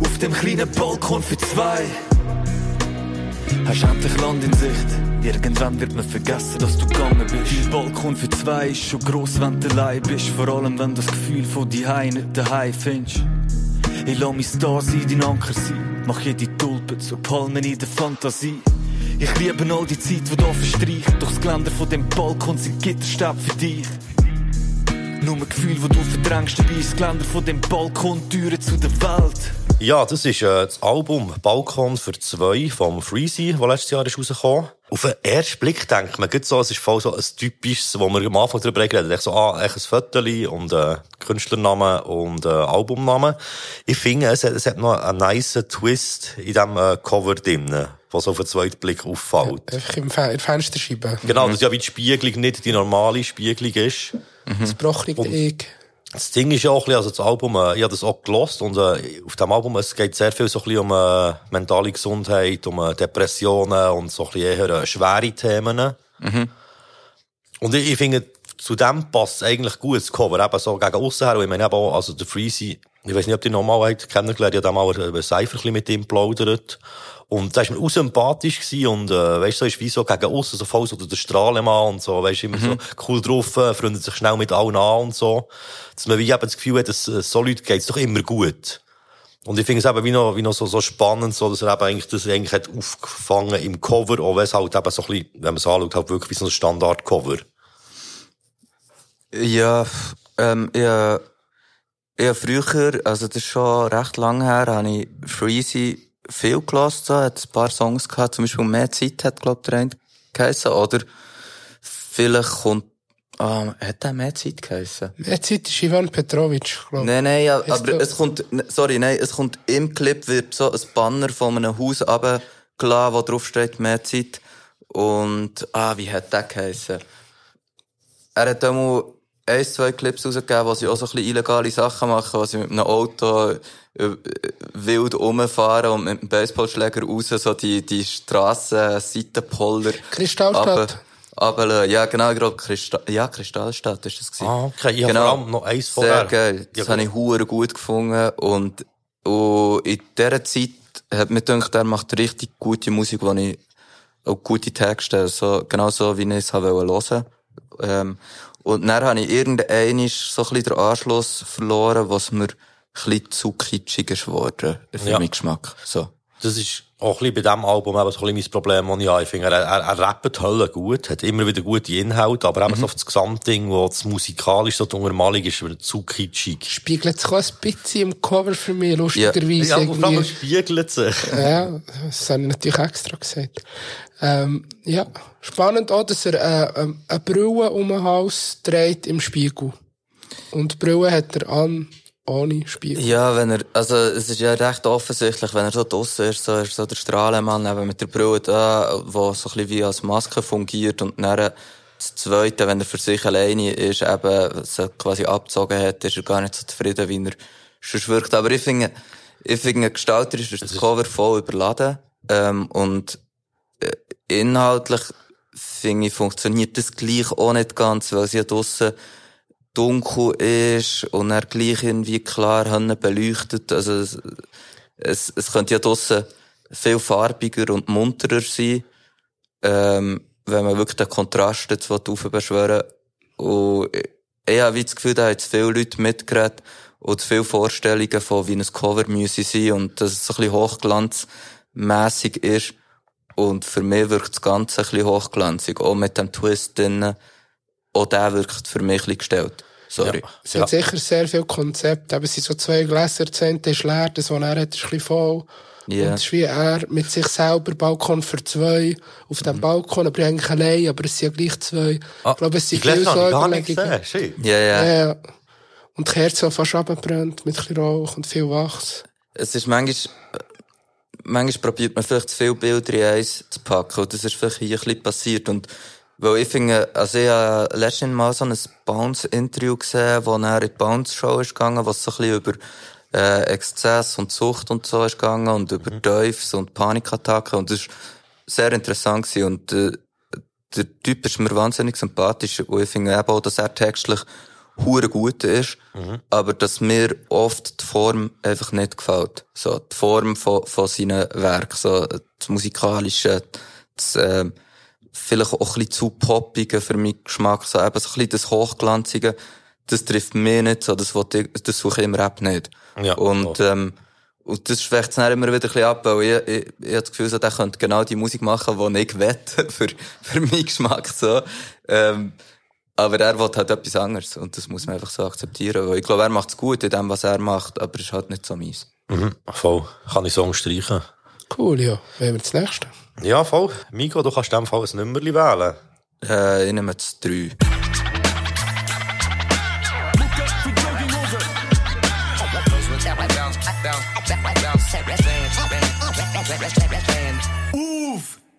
S12: Auf dem kleinen Balkon für zwei. Hast endlich Land in Sicht. Irgendwann wird man vergessen, dass du gegangen bist. Dein Balkon für zwei ist schon gross, wenn du allein bist. Vor allem, wenn das Gefühl von die nicht daheim findest. Ich lass mich da sein, dein Anker sein. Mach jede Tulpe zur Palme in der Fantasie. Ich liebe all die Zeit, die da verstreicht. Doch das Geländer von dem Balkon sind Gitterstäbe für dich. Nur ein Gefühl, wo du verdrängst, dabei ist das Geländer von dem Balkon Türen zu der Welt.
S1: Ja, das ist äh, das Album Balkon für zwei vom Freezy, das letztes Jahr ist rausgekommen. Auf den ersten Blick denkt man, so, es ist voll so ein typisches, wo wir am Anfang darüber geredet haben. So, ah, echt ein Foto und äh, Künstlernamen und äh, Albumnamen. Ich finde, es hat, es hat noch einen nice Twist in diesem äh, Cover drin, was auf den zweiten Blick auffällt.
S3: Einfach im Fe in Fensterscheibe.
S1: Genau, das ist ja wie die Spiegelung nicht die normale Spiegelung ist.
S3: Das brochnige Egg.
S1: Das Ding ist ja auch ein bisschen, also das Album, äh, ich habe das auch gelost und äh, auf dem Album, es geht sehr viel so ein bisschen um äh, mentale Gesundheit, um äh, Depressionen und so ein bisschen eher äh, schwere Themen.
S2: Mhm.
S1: Und ich, ich finde, zu dem passt eigentlich gut das Cover, eben so gegen aussen her. Und ich meine eben auch, also der Freezy, ich weiß nicht, ob die nochmal habt kennengelernt, ich habe mal über ein bisschen mit ihm geplaudert. Und da war mir auch sympathisch gewesen und, äh, weißt du, so ist wie so gegen aussen, so voll so der Strahlemann und so, weißt du, immer so cool drauf, äh, freundet sich schnell mit allen an und so. Dass man wie eben das Gefühl hat, dass äh, so Leute geht's doch immer gut. Und ich finde es eben wie noch, wie noch so, so spannend, so, dass er eben eigentlich das eigentlich hat aufgefangen im Cover, auch wenn es halt eben so ein bisschen, wenn man es anschaut, halt wirklich wie so ein Standard-Cover.
S2: Ja, ähm, ja, ja, früher, also das ist schon recht lange her, habe ich Freezy viel gelassen, so, hat ein paar Songs gehabt, zum Beispiel «Mehr Zeit» hat, glaub ich, der eine geheissen, oder vielleicht kommt, ah, hat der «Mehr Zeit» geheissen?
S3: Mehr Zeit ist Ivan Petrovic, glaube ich.
S2: Nein, nein, ja, aber
S3: da-
S2: es kommt, ne, sorry, nein, es kommt im Clip wird so ein Banner von einem Haus runtergeladen, wo drauf steht «Mehr Zeit». Und, ah, wie hat der geheissen? Er hat einmal ein, zwei Clips rausgegeben, wo sie auch so ein bisschen illegale Sachen machen, wo sie mit einem Auto äh, wild rumfahren und mit einem Baseballschläger raus so die, die Strassenseitenpoller.
S3: Kristallstadt.
S2: Aber, ja, genau, ich glaube, Kristall, ja, Kristallstadt ist das gewesen.
S1: Ah, okay. Ich habe vor allem noch eins vorher.
S2: Sehr geil. Das
S1: Ja,
S2: habe ich hure gut gefunden. Und, und in dieser Zeit hat mir gedacht, er macht richtig gute Musik, wo ich auch gute Texte, so, genau so, wie ich es habe hören ähm, Und dann habe ich irgendein so ein bisschen den Anschluss verloren, was mir ein bisschen zu kitschig ist geworden, für
S1: Ja.
S2: meinen Geschmack. So.
S1: Das ist auch ein bisschen bei diesem Album eben so ein bisschen mein Problem, das ich habe. Ich finde, er, er, er rappt Hölle gut, hat immer wieder gute Inhalte, aber eben so auf das Gesamtding, wo das musikalisch so die Untermalung ist, wieder zu kitschig.
S3: Spiegelt sich auch ein bisschen im Cover für mich, lustigerweise.
S1: Ja, aber vor allem spiegelt sich.
S3: Ja, das habe ich natürlich extra gesagt. Ähm, ja, spannend auch, dass er äh, ähm, eine Brille um den Hals dreht im Spiegel. Und die Brille hat er an, ohne Spiegel.
S2: Ja, wenn er, also, es ist ja recht offensichtlich, wenn er so draussen ist, so, ist so der Strahlemann eben mit der Brille da, wo so ein bisschen wie als Maske fungiert und dann das Zweite, wenn er für sich alleine ist, eben, so quasi abgezogen hat, ist er gar nicht so zufrieden, wie er sonst wirkt. Aber ich finde, ich finde, gestalterisch ist das Cover voll überladen, ähm, und, äh, inhaltlich, finde ich, funktioniert das gleich auch nicht ganz, weil sie ja draussen dunkel ist und er gleich irgendwie klar beleuchtet. Also es, es, es könnte ja draussen viel farbiger und munterer sein, ähm, wenn man wirklich den Kontrast jetzt aufbeschwören will. Und ich- habe das Gefühl, da haben jetzt viele Leute mitgeredet und viele Vorstellungen von, wie ein Cover müsse sein und dass es ein bisschen hochglanzmässig ist. Und für mich wirkt das Ganze ein bisschen hochglanzig, auch mit dem Twist drinnen auch der wirkt für mich ein gestellt. Sorry.
S3: Es hat sicher sehr viel Konzept. Eben, es sind so zwei Gläser, das eine ist leer, das, was er hat, ist ein bisschen voll.
S2: Ja.
S3: Und es ist wie er mit sich selber Balkon für zwei auf
S2: Mhm.
S3: dem Balkon, aber eigentlich allein, aber es sind ja gleich zwei. ich glaube, es sind viele
S1: Gläser
S3: so Überlegungen.
S2: Ja, ja.
S3: Ja. Und die Kerze auch fast abbrennt mit ein bisschen Rauch und viel Wachs.
S2: Es ist manchmal, manchmal probiert man vielleicht zu viele Bilder in eins zu packen. Und das ist vielleicht hier ein bisschen passiert. Und, weil ich finde, also ich habe letztens mal so ein Bounce-Interview gesehen, wo er in die Bounce-Show ist gegangen, was so ein bisschen über, äh, Exzess und Sucht und so ist gegangen und über Teufels und Panikattacken. Und das ist sehr interessant gewesen. Und, äh, der Typ ist mir wahnsinnig sympathisch. Und ich finde eben auch, dass er textlich hure gut ist, aber dass mir oft die Form einfach nicht gefällt. So, die Form von, von seinen Werken, so, das Musikalische, das, ähm, vielleicht auch ein bisschen zu poppige für meinen Geschmack, so eben so ein bisschen das Hochglanzige, das trifft mich nicht, so, das, ich, das suche ich im Rap nicht.
S1: Ja,
S2: und, ähm, und das schwächt es dann immer wieder ein bisschen ab, weil ich, ich, ich habe das Gefühl, so, der könnte genau die Musik machen, die ich will, *laughs* für, für meinen Geschmack, so. Ähm, aber er will halt etwas anderes. Und das muss man einfach so akzeptieren. Weil ich glaube, er macht es gut in dem, was er macht, aber es ist halt nicht so mies.
S1: Mhm, voll. Kann ich Song streichen.
S3: Cool, ja. Wollen wir das nächste?
S1: Ja, voll. Miko, du kannst in dem Fall ein Nummerli wählen.
S2: Äh, ich nehme das 3.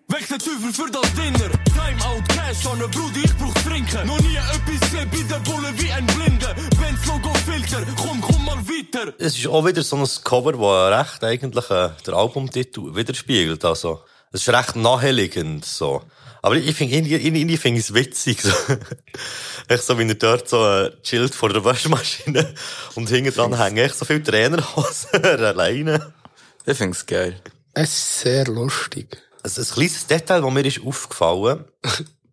S12: Weg den Teufel für das Dinner. Timeout, Cash, an Bruder, ich brauch trinken. Noch nie etwas gesehen bei der Bulle wie ein Blinder. Benz Logo Filter, komm, komm mal weiter.
S1: Es ist auch wieder so ein Cover, das recht eigentlich äh, der Albumtitel widerspiegelt. Also, es ist recht naheliegend, so. Aber ich finde, irgendwie, irgendwie, finde ich es witzig, so. *laughs* echt so, wie er dort so, äh, chillt vor der Waschmaschine *laughs* und hinten dran hängen echt so viele Trainerhosen *laughs* alleine.
S2: Ich find's geil.
S3: Es ist sehr lustig.
S1: Also, ein kleines Detail, das mir ist aufgefallen.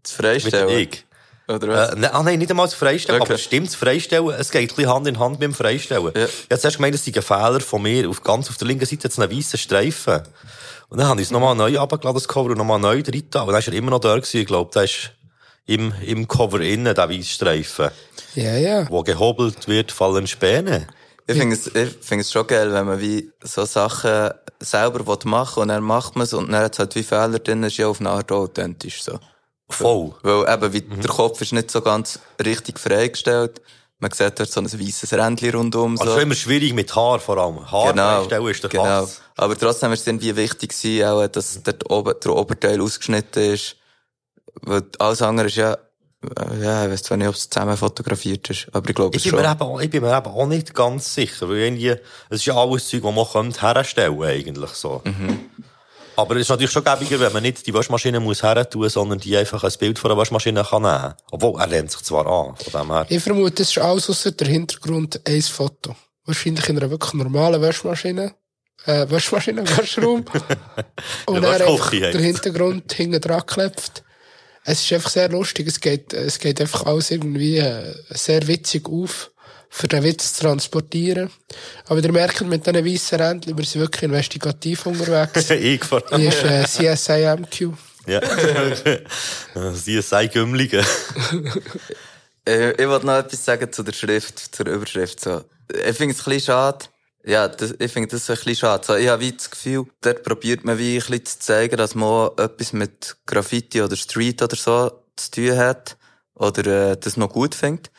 S2: Das Freistellen.
S1: Ich.
S2: Oder was?
S1: Äh, ne, ah, nein, nicht einmal das Freistellen,
S2: Okay.
S1: aber stimmt, das Freistellen, es geht ein bisschen Hand in Hand mit dem Freistellen.
S2: Ja.
S1: Ich habe zuerst gemeint, es sei ein Fehler von mir. Auf, ganz auf der linken Seite hat es einen weißen Streifen. Und dann habe ich es nochmal neu abgeladen, das Cover, und nochmal neu drin getan. Und dann ist er immer noch da gewesen. Ich glaube, der ist im, im Cover innen, der weiße Streifen.
S3: Ja, ja.
S1: Wo gehobelt wird, fallen Späne.
S2: Ich finde es, ich finde es schon geil, wenn man wie so Sachen selber will machen und dann macht man es und dann hat es halt wie Fehler drin, ist ja auf eine Art authentisch so.
S1: Voll.
S2: Weil eben, wie, der Kopf ist nicht so ganz richtig freigestellt. Man sieht dort so ein weißes Rändchen rundum.
S1: Also
S2: So.
S1: schon immer schwierig mit Haar vor allem. Haar
S2: genau,
S1: ist der
S2: genau.
S1: Hass.
S2: Aber trotzdem ist es irgendwie wichtig auch, dass dort oben, der Oberteil ausgeschnitten ist. Weil alles andere ist ja, äh, ja, ich weiss zwar nicht, ob es zusammen fotografiert ist, aber ich glaube
S1: Ich bin,
S2: schon.
S1: mir eben, auch- ich bin mir eben auch nicht ganz sicher, weil irgendwie, es ist ja alles Zeug, das man könnte herstellen eigentlich so. Aber es ist natürlich schon gäbiger, wenn man nicht die Waschmaschine muss her tun, sondern die einfach ein Bild von der Waschmaschine kann nehmen. Obwohl, er lehnt sich zwar an, von dem her.
S3: Ich vermute, es ist alles ausser der Hintergrund ein Foto. Wahrscheinlich in einer wirklich normalen Waschmaschine. Äh, Waschmaschine, *laughs* Waschraum. *laughs* Und dann einfach der. Hintergrund hinten dran geklebt. Es ist einfach sehr lustig. Es geht, es geht einfach alles irgendwie äh, sehr witzig auf, für den Witz zu transportieren. Aber ihr merkt, mit diesen weißen Rändchen, wir sind wirklich investigativ unterwegs.
S1: ich vor
S3: Hier ist äh, CSIMQ.
S1: Ja. *laughs* Sie sei Gümmlige. *laughs*
S2: Äh, ich wollte noch etwas sagen zu der Schrift, zur Überschrift. So. Ich finde es ein bisschen schade. Ja, das, ich finde das ein bisschen schade. So, ich habe wie das Gefühl, dort probiert man wie ein bisschen zu zeigen, dass man etwas mit Graffiti oder Street oder so zu tun hat. Oder äh, das noch gut findet.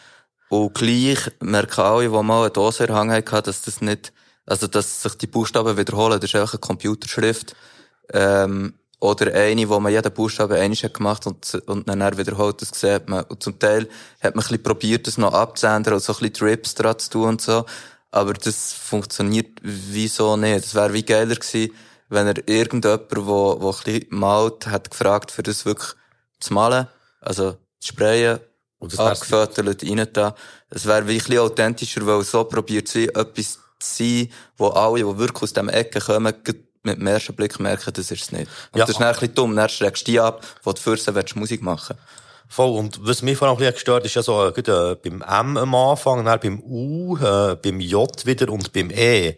S2: Und gleich merken alle, die mal eine Dose erhangen hatten, dass das nicht, also dass sich die Buchstaben wiederholen. Das ist einfach eine Computerschrift. Ähm, oder eine, wo man jeden Buchstaben einmal hat gemacht und, und dann er wiederholt, das sieht man. Und zum Teil hat man ein bisschen probiert, das noch abzuändern und so ein bisschen Trips dran zu tun und so. Aber das funktioniert wieso nicht. Es wäre wie geiler gewesen, wenn er irgendjemand, wo, wo ein bisschen malt, hat gefragt, für das wirklich zu malen. Also, zu sprayen,
S1: Und
S2: abgefüttert, rein da. Es wäre bisschen authentischer, weil so probiert sie etwas zu sein, wo alle, die wirklich aus dem Ecke kommen, mit dem ersten Blick merken, das ist es nicht. Und
S1: Ja.
S2: das ist dann ein bisschen dumm. Dann schreckst du die ab, wo du für sie willst Musik machen
S1: Voll. Und was mich vor allem ein bisschen gestört ist ja so, äh, äh, beim M am Anfang, dann beim U, äh, beim J wieder und beim E.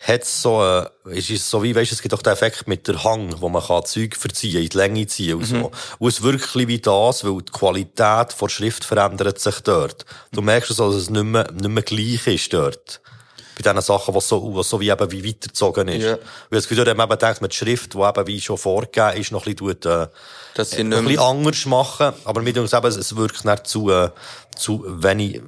S1: Hat's so, äh, ist es so wie, weisst, es gibt auch den Effekt mit der Hang, wo man kann Zeug verziehen, in die Länge ziehen und so. Und es ein bisschen wie das, weil die Qualität der Schrift verändert sich dort. Du merkst so, dass es nicht mehr, nicht mehr gleich ist dort. Bei diesen Sachen, was so, was so wie eben wie weitergezogen ist.
S2: Ja.
S1: Weil dort haben wir eben gedacht, mit Schrift, die eben wie schon vorgegeben ist, noch ein bisschen, tut, äh,
S2: Dass sie
S1: ein
S2: nicht
S1: bisschen anders machen, aber mit uns eben, es wirkt nicht zu, äh, zu wenig,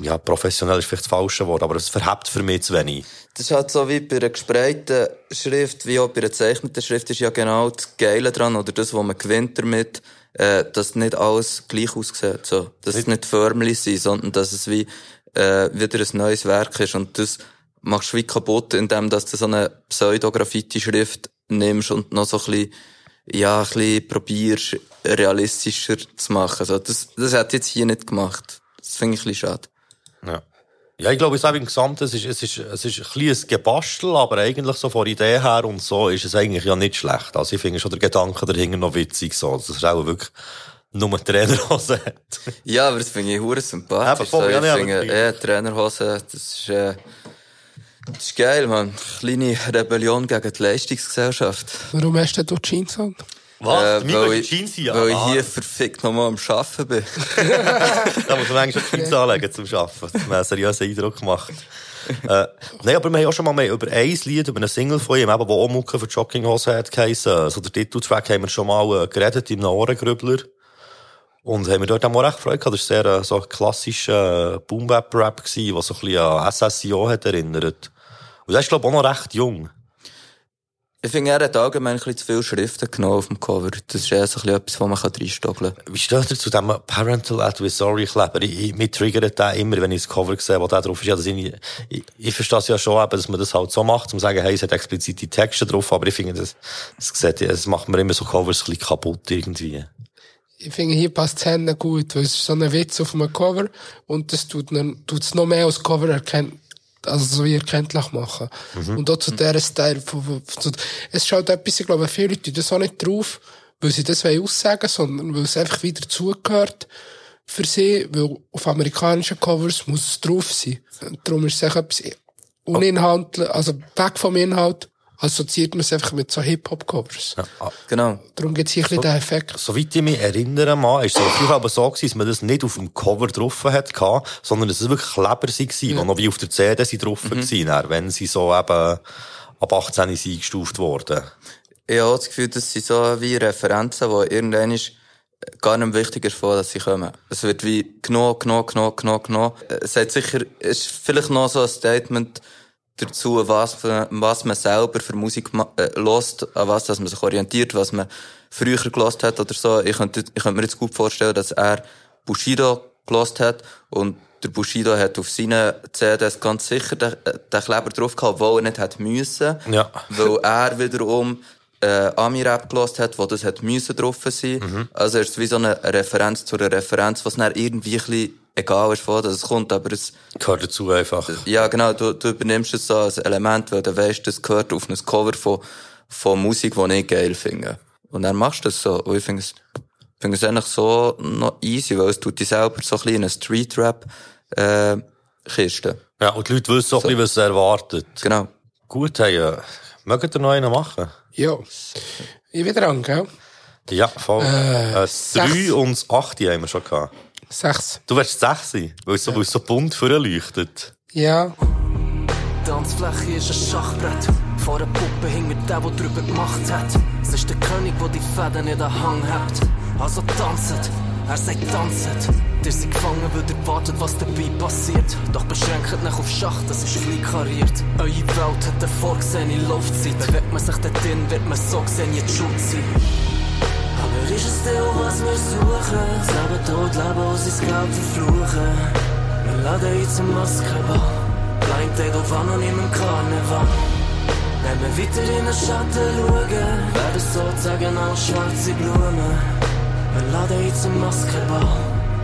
S1: ja, professionell ist vielleicht das falsche Wort, aber es verhebt für mich zu wenig.
S2: das ist halt so wie bei einer gespreiten Schrift, wie auch bei einer gezeichneten Schrift, ist ja genau das Geile dran, oder das, was man gewinnt damit, äh, dass nicht alles gleich aussieht, so. Dass es nicht förmlich sind, sondern dass es wie, äh, wieder ein neues Werk ist und das machst du wie kaputt, indem dass du so eine Pseudo-Graffiti-Schrift nimmst und noch so ein bisschen, ja, ein bisschen probierst, realistischer zu machen. So, das, das hat jetzt hier nicht gemacht. Das finde ich ein bisschen schade.
S1: Ja. Ich glaube, es ist eben im Gesamten, es ist, es ist, es ist ein kleines Gebastel, aber eigentlich so von der Idee her und so ist es eigentlich ja nicht schlecht. Also ich finde schon der Gedanke dahinter noch witzig, so. Das ist auch wirklich nur Trainerhose hat. *laughs*
S2: Ja, aber das finde ich hure sympathisch.
S1: Eben, voll,
S2: so,
S1: ja,
S2: ich
S1: ja,
S2: finde, ja, Trainerhose, das ist, äh, das ist geil, man. Kleine Rebellion gegen die Leistungsgesellschaft.
S3: Warum hast du denn Jeans an?
S1: Was?
S2: Äh,
S1: Äh,
S2: weil
S1: Mir
S2: ich,
S1: Jeans hier
S2: weil ich
S1: an.
S2: hier verfickt nochmal am Arbeiten bin. *laughs*
S1: Da muss man eigentlich schon Jeans anlegen zum Arbeiten. Das hat mir einen seriösen Eindruck gemacht. äh, nein, aber wir haben auch schon mal mehr über ein Lied, über eine Single von ihm, eben, wo auch Mucke für die Jogginghose hat geheissen. So der Titeltrack haben wir schon mal äh, geredet einem Ohrengrübler. Und haben wir dort auch mal recht Freude gehabt. Das war sehr äh, so ein klassischer äh, Boom-Bap-Rap gewesen, der so ein bisschen an SSIO hat erinnert. Und der ist, glaube ich, auch noch recht jung.
S2: Ich finde, er hat allgemein ein bisschen zu viele Schriften genommen auf dem Cover. Das ist eher so ein bisschen etwas, wo man reinstoggeln kann.
S1: Wie steht ihr zu dem Parental Advisory Kleber? Ich, ich, mich triggert der immer, wenn ich das Cover sehe, wo der drauf ist. Ja, das ich, ich, ich verstehe es ja schon, eben, dass man das halt so macht, um zu sagen, hey, es hat explizite Texte drauf, aber ich finde, das, das, sieht, das macht mir immer so Covers ein bisschen kaputt irgendwie.
S3: Ich finde, hier passt Hände gut, weil es ist so ein Witz auf einem Cover und das tut es noch mehr als Cover erkennen also so wie erkenntlich machen.
S1: Mhm.
S3: Und auch zu dieser Style von, von, von, es schaut etwas, ich glaube, viele Leute das auch nicht drauf, weil sie das wollen aussagen, sondern weil es einfach wieder zugehört für sie, weil auf amerikanischen Covers muss es drauf sein. Und darum ist es echt etwas uninhaltlich, also weg vom Inhalt, assoziiert man es einfach mit so Hip-Hop-Covers.
S1: Ja.
S2: Genau.
S3: Darum gibt es hier ein bisschen den Effekt.
S1: Soweit ich mich erinnere, mal, ist es früher aber so gewesen, dass man das nicht auf dem Cover drauf hat, sondern dass es wirklich Kleber waren, die noch wie auf der CD sind drauf
S2: Mhm.
S1: waren, wenn sie so eben ab 18 sind eingestuft worden.
S2: Ich habe das Gefühl, das sind so wie Referenzen, die irgendwann ist gar nicht mehr wichtig ist, von, dass sie kommen. Es wird wie genommen, genommen, genommen, genommen, genommen. Es hat sicher, es ist vielleicht noch so ein Statement dazu, was, was man selber für Musik äh, lost, an was dass man sich orientiert, was man früher gelost hat oder so. Ich könnte, ich könnte mir jetzt gut vorstellen, dass er Bushido gelost hat und der Bushido hat auf seinen CDs ganz sicher den, äh, den Kleber drauf gehabt, obwohl er nicht hat müssen.
S1: Ja.
S2: Weil er wiederum äh, Ami-Rap gelost hat, wo das hat müssen drauf sein.
S1: Mhm.
S2: Also es ist wie so eine Referenz zu einer Referenz, was dann irgendwie ein bisschen egal ist, von dass es kommt, aber es...
S1: Gehört dazu einfach.
S2: Ja, genau, du, du übernimmst es so als Element, weil du weißt, das gehört auf ein Cover von, von Musik, die ich geil finde. Und dann machst du das so. Und ich finde es, finde es eigentlich so noch easy, weil es tut dich selber so ein bisschen in eine Street-Rap, äh, Kiste.
S1: Ja, und die Leute wissen auch, so. was sie erwartet.
S2: Genau.
S1: Gut, hey, äh, mögt ihr noch einen machen?
S3: Ja. Ich bin dran, gell?
S1: Ja, voll.
S3: Äh,
S1: Äh, das 3
S3: sechs.
S1: und das 8 haben wir schon gehabt.
S3: Sechs.
S1: Du wirst 6 sein, weil es so, es so bunt vorleuchtet.
S3: Ja.
S13: Die Tanzfläche ist ein Schachbrett. Vor der Puppe hing mit der, der drüber gemacht hat. Es ist der König, der die Fäden in den Hang hat. Also tanzet, er sagt tanzet. Ihr seid gefangen, weil ihr wartet, was dabei passiert. Doch beschränkt nicht auf Schach, das ist klein kariert. Eure Welt hat eine vorgesehene Laufzeit. Bewegt man sich dort drin, wird man so gesehen jetzt schuld sein. Aber ist es denn was wir suchen? Das Leben tot, Leben aus ins Geld verfluchen. Wir laden uns zum Maskenball. Blind Date auf anonymem Karneval. Wenn wir weiter in den Schatten schauen, werden sozusagen auch schwarze Blumen. Wir laden uns zum Maskenball.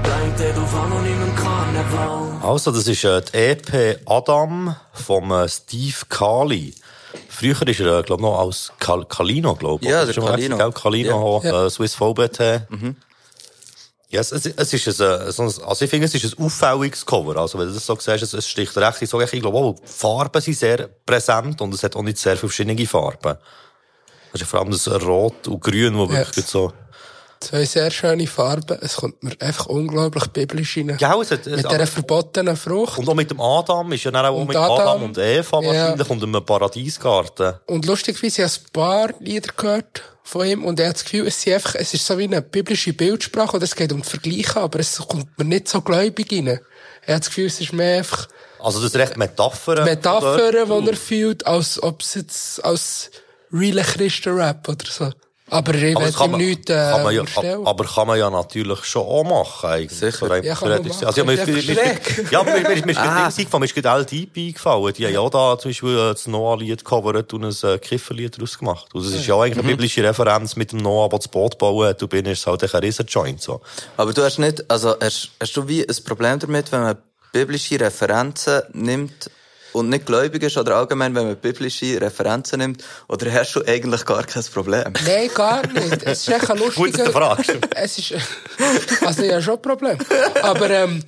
S13: Blind Date auf anonymem Karneval.
S1: Also, das ist äh, die EP Adam vom äh, Steve Kali. Früher ist er, äh, glaube noch als Kal Kalino, glaube ich.
S2: Ja, der
S1: Ist er mal
S2: Kalino.
S1: Gell? Kalino,
S2: Ja.
S1: ja. äh, Swiss VBT.
S2: Mhm.
S1: Ja, es, es, es ist ein, äh, so ein, also ich finde, es ist ein auffälliges Cover. Also, wenn du das so siehst, es, es sticht recht, ich sage, ich glaube, oh, die Farben sind sehr präsent und es hat auch nicht sehr viele verschiedene Farben. Ist vor allem das Rot und Grün, wo
S3: Ja.
S1: wirklich so,
S3: Zwei sehr schöne Farben. Es kommt mir einfach unglaublich biblisch rein.
S1: Ja, es hat- es-
S3: mit dieser verbotenen Frucht.
S1: Und auch mit dem Adam ist ja dann auch
S3: Und
S1: mit
S3: Adam,
S1: Adam, und Eva
S3: ja.
S1: wahrscheinlich und einem Paradiesgarten.
S3: Und lustigerweise habe ich ein paar Lieder gehört von ihm und er hat das Gefühl, es, sind einfach, es ist so wie eine biblische Bildsprache und es geht um Vergleiche, aber es kommt mir nicht so gläubig rein. Er hat das Gefühl, es ist mehr einfach
S1: Also das ist recht Metaphern.
S3: Metaphern,
S1: dort.
S3: die er fühlt, als ob es jetzt als realer Christen-Rap oder so. Aber ich
S1: Aber kann man,
S3: nichts äh,
S1: kann man ja, aber kann man ja natürlich schon auch machen, eigentlich. Sicher.
S3: Ja, kann man machen.
S1: Also, ja, mir,
S3: Ist
S1: mir, mir, ja, mir, mir, mir ist
S3: Ah.
S1: gerade Ding eingefallen, mir ist gerade LDP eingefallen. Die haben ja auch da zum Beispiel äh, das Noah-Lied gecovert und ein äh, Kifferlied daraus gemacht. Und das ist ja auch eigentlich eine
S2: Mhm.
S1: biblische Referenz mit dem Noah, der das Boot bauen hat. Du bist es halt ein Riesenjoint, so.
S2: Aber du hast nicht, also hast, hast du wie ein Problem damit, wenn man biblische Referenzen nimmt und nicht gläubig ist oder allgemein, wenn man biblische Referenzen nimmt, oder hast du eigentlich gar kein Problem? *laughs*
S3: Nein, gar nicht. Es ist echt ein lustiger...
S2: Gut, dass du fragst. *laughs*
S3: Es ist... Also, ja, schon ein Problem. Aber, ähm,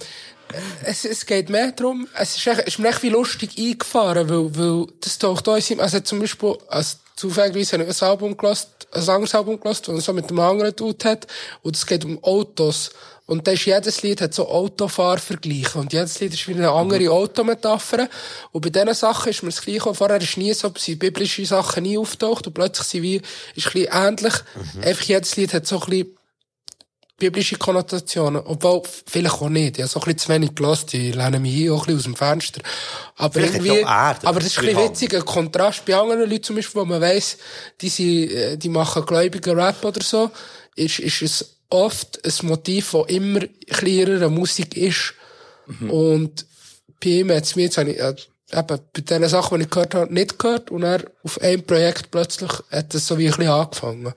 S3: es, es geht mehr darum, es ist, echt, es ist mir echt wie lustig eingefahren, weil, weil das taucht uns im, also zum Beispiel, als zufälligerweise habe ich ein Album gelost, ein anderes Album gelost, das er so mit dem anderen Dude hat, und es geht um Autos. Und da ist jedes Lied hat so Autofahrvergleiche. Und jedes Lied ist wie eine andere Autometapher. Und bei diesen Sachen ist mir das Gleiche. Vorher ist nie so, sind biblische Sachen nie auftaucht. Und plötzlich sind wie, ist ein bisschen ähnlich. Einfach jedes Lied hat so ein bisschen biblische Konnotationen. Obwohl, vielleicht auch nicht. Ich habe so ein bisschen zu wenig gelassen. Die lehnen mich hier auch ein bisschen aus dem Fenster. Aber
S1: Vielleicht
S3: irgendwie,
S1: er
S3: aber das ist ein bisschen witzig. Ein Kontrast bei anderen Leuten zum Beispiel, wo man weiss, die sind, äh, die machen gläubigen Rap oder so, ist, ist es oft ein Motiv, das immer klarere Musik ist. Und bei ihm hat es mir jetzt, habe ich, äh, eben, bei den Sachen, die ich gehört habe, nicht gehört. Und er auf einem Projekt plötzlich hat es so wie ein bisschen angefangen.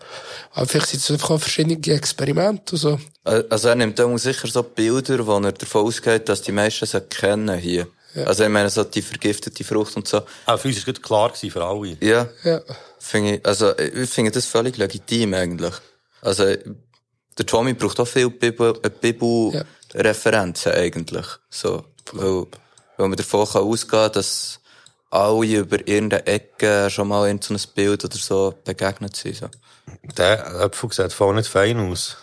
S3: Aber vielleicht sind es einfach auch verschiedene Experimente und so.
S2: Also er nimmt auch sicher so Bilder, wo er davon ausgeht, dass die meisten sie kennen hier. Also ich meine, so die vergiftete Frucht und so.
S1: Aber für uns war es gut klar gewesen, für alle.
S2: Ja.
S3: Ja.
S2: Finde ich, also ich finde das völlig legitim eigentlich. Also der Tommy braucht auch viel Bibel, äh, Bibelreferenzen eigentlich. So, weil, weil man davon kann ausgehen, dass alle über irgendeine Ecke schon mal in so ein Bild oder so begegnet sind. So.
S1: Der Apfel sieht voll nicht fein aus.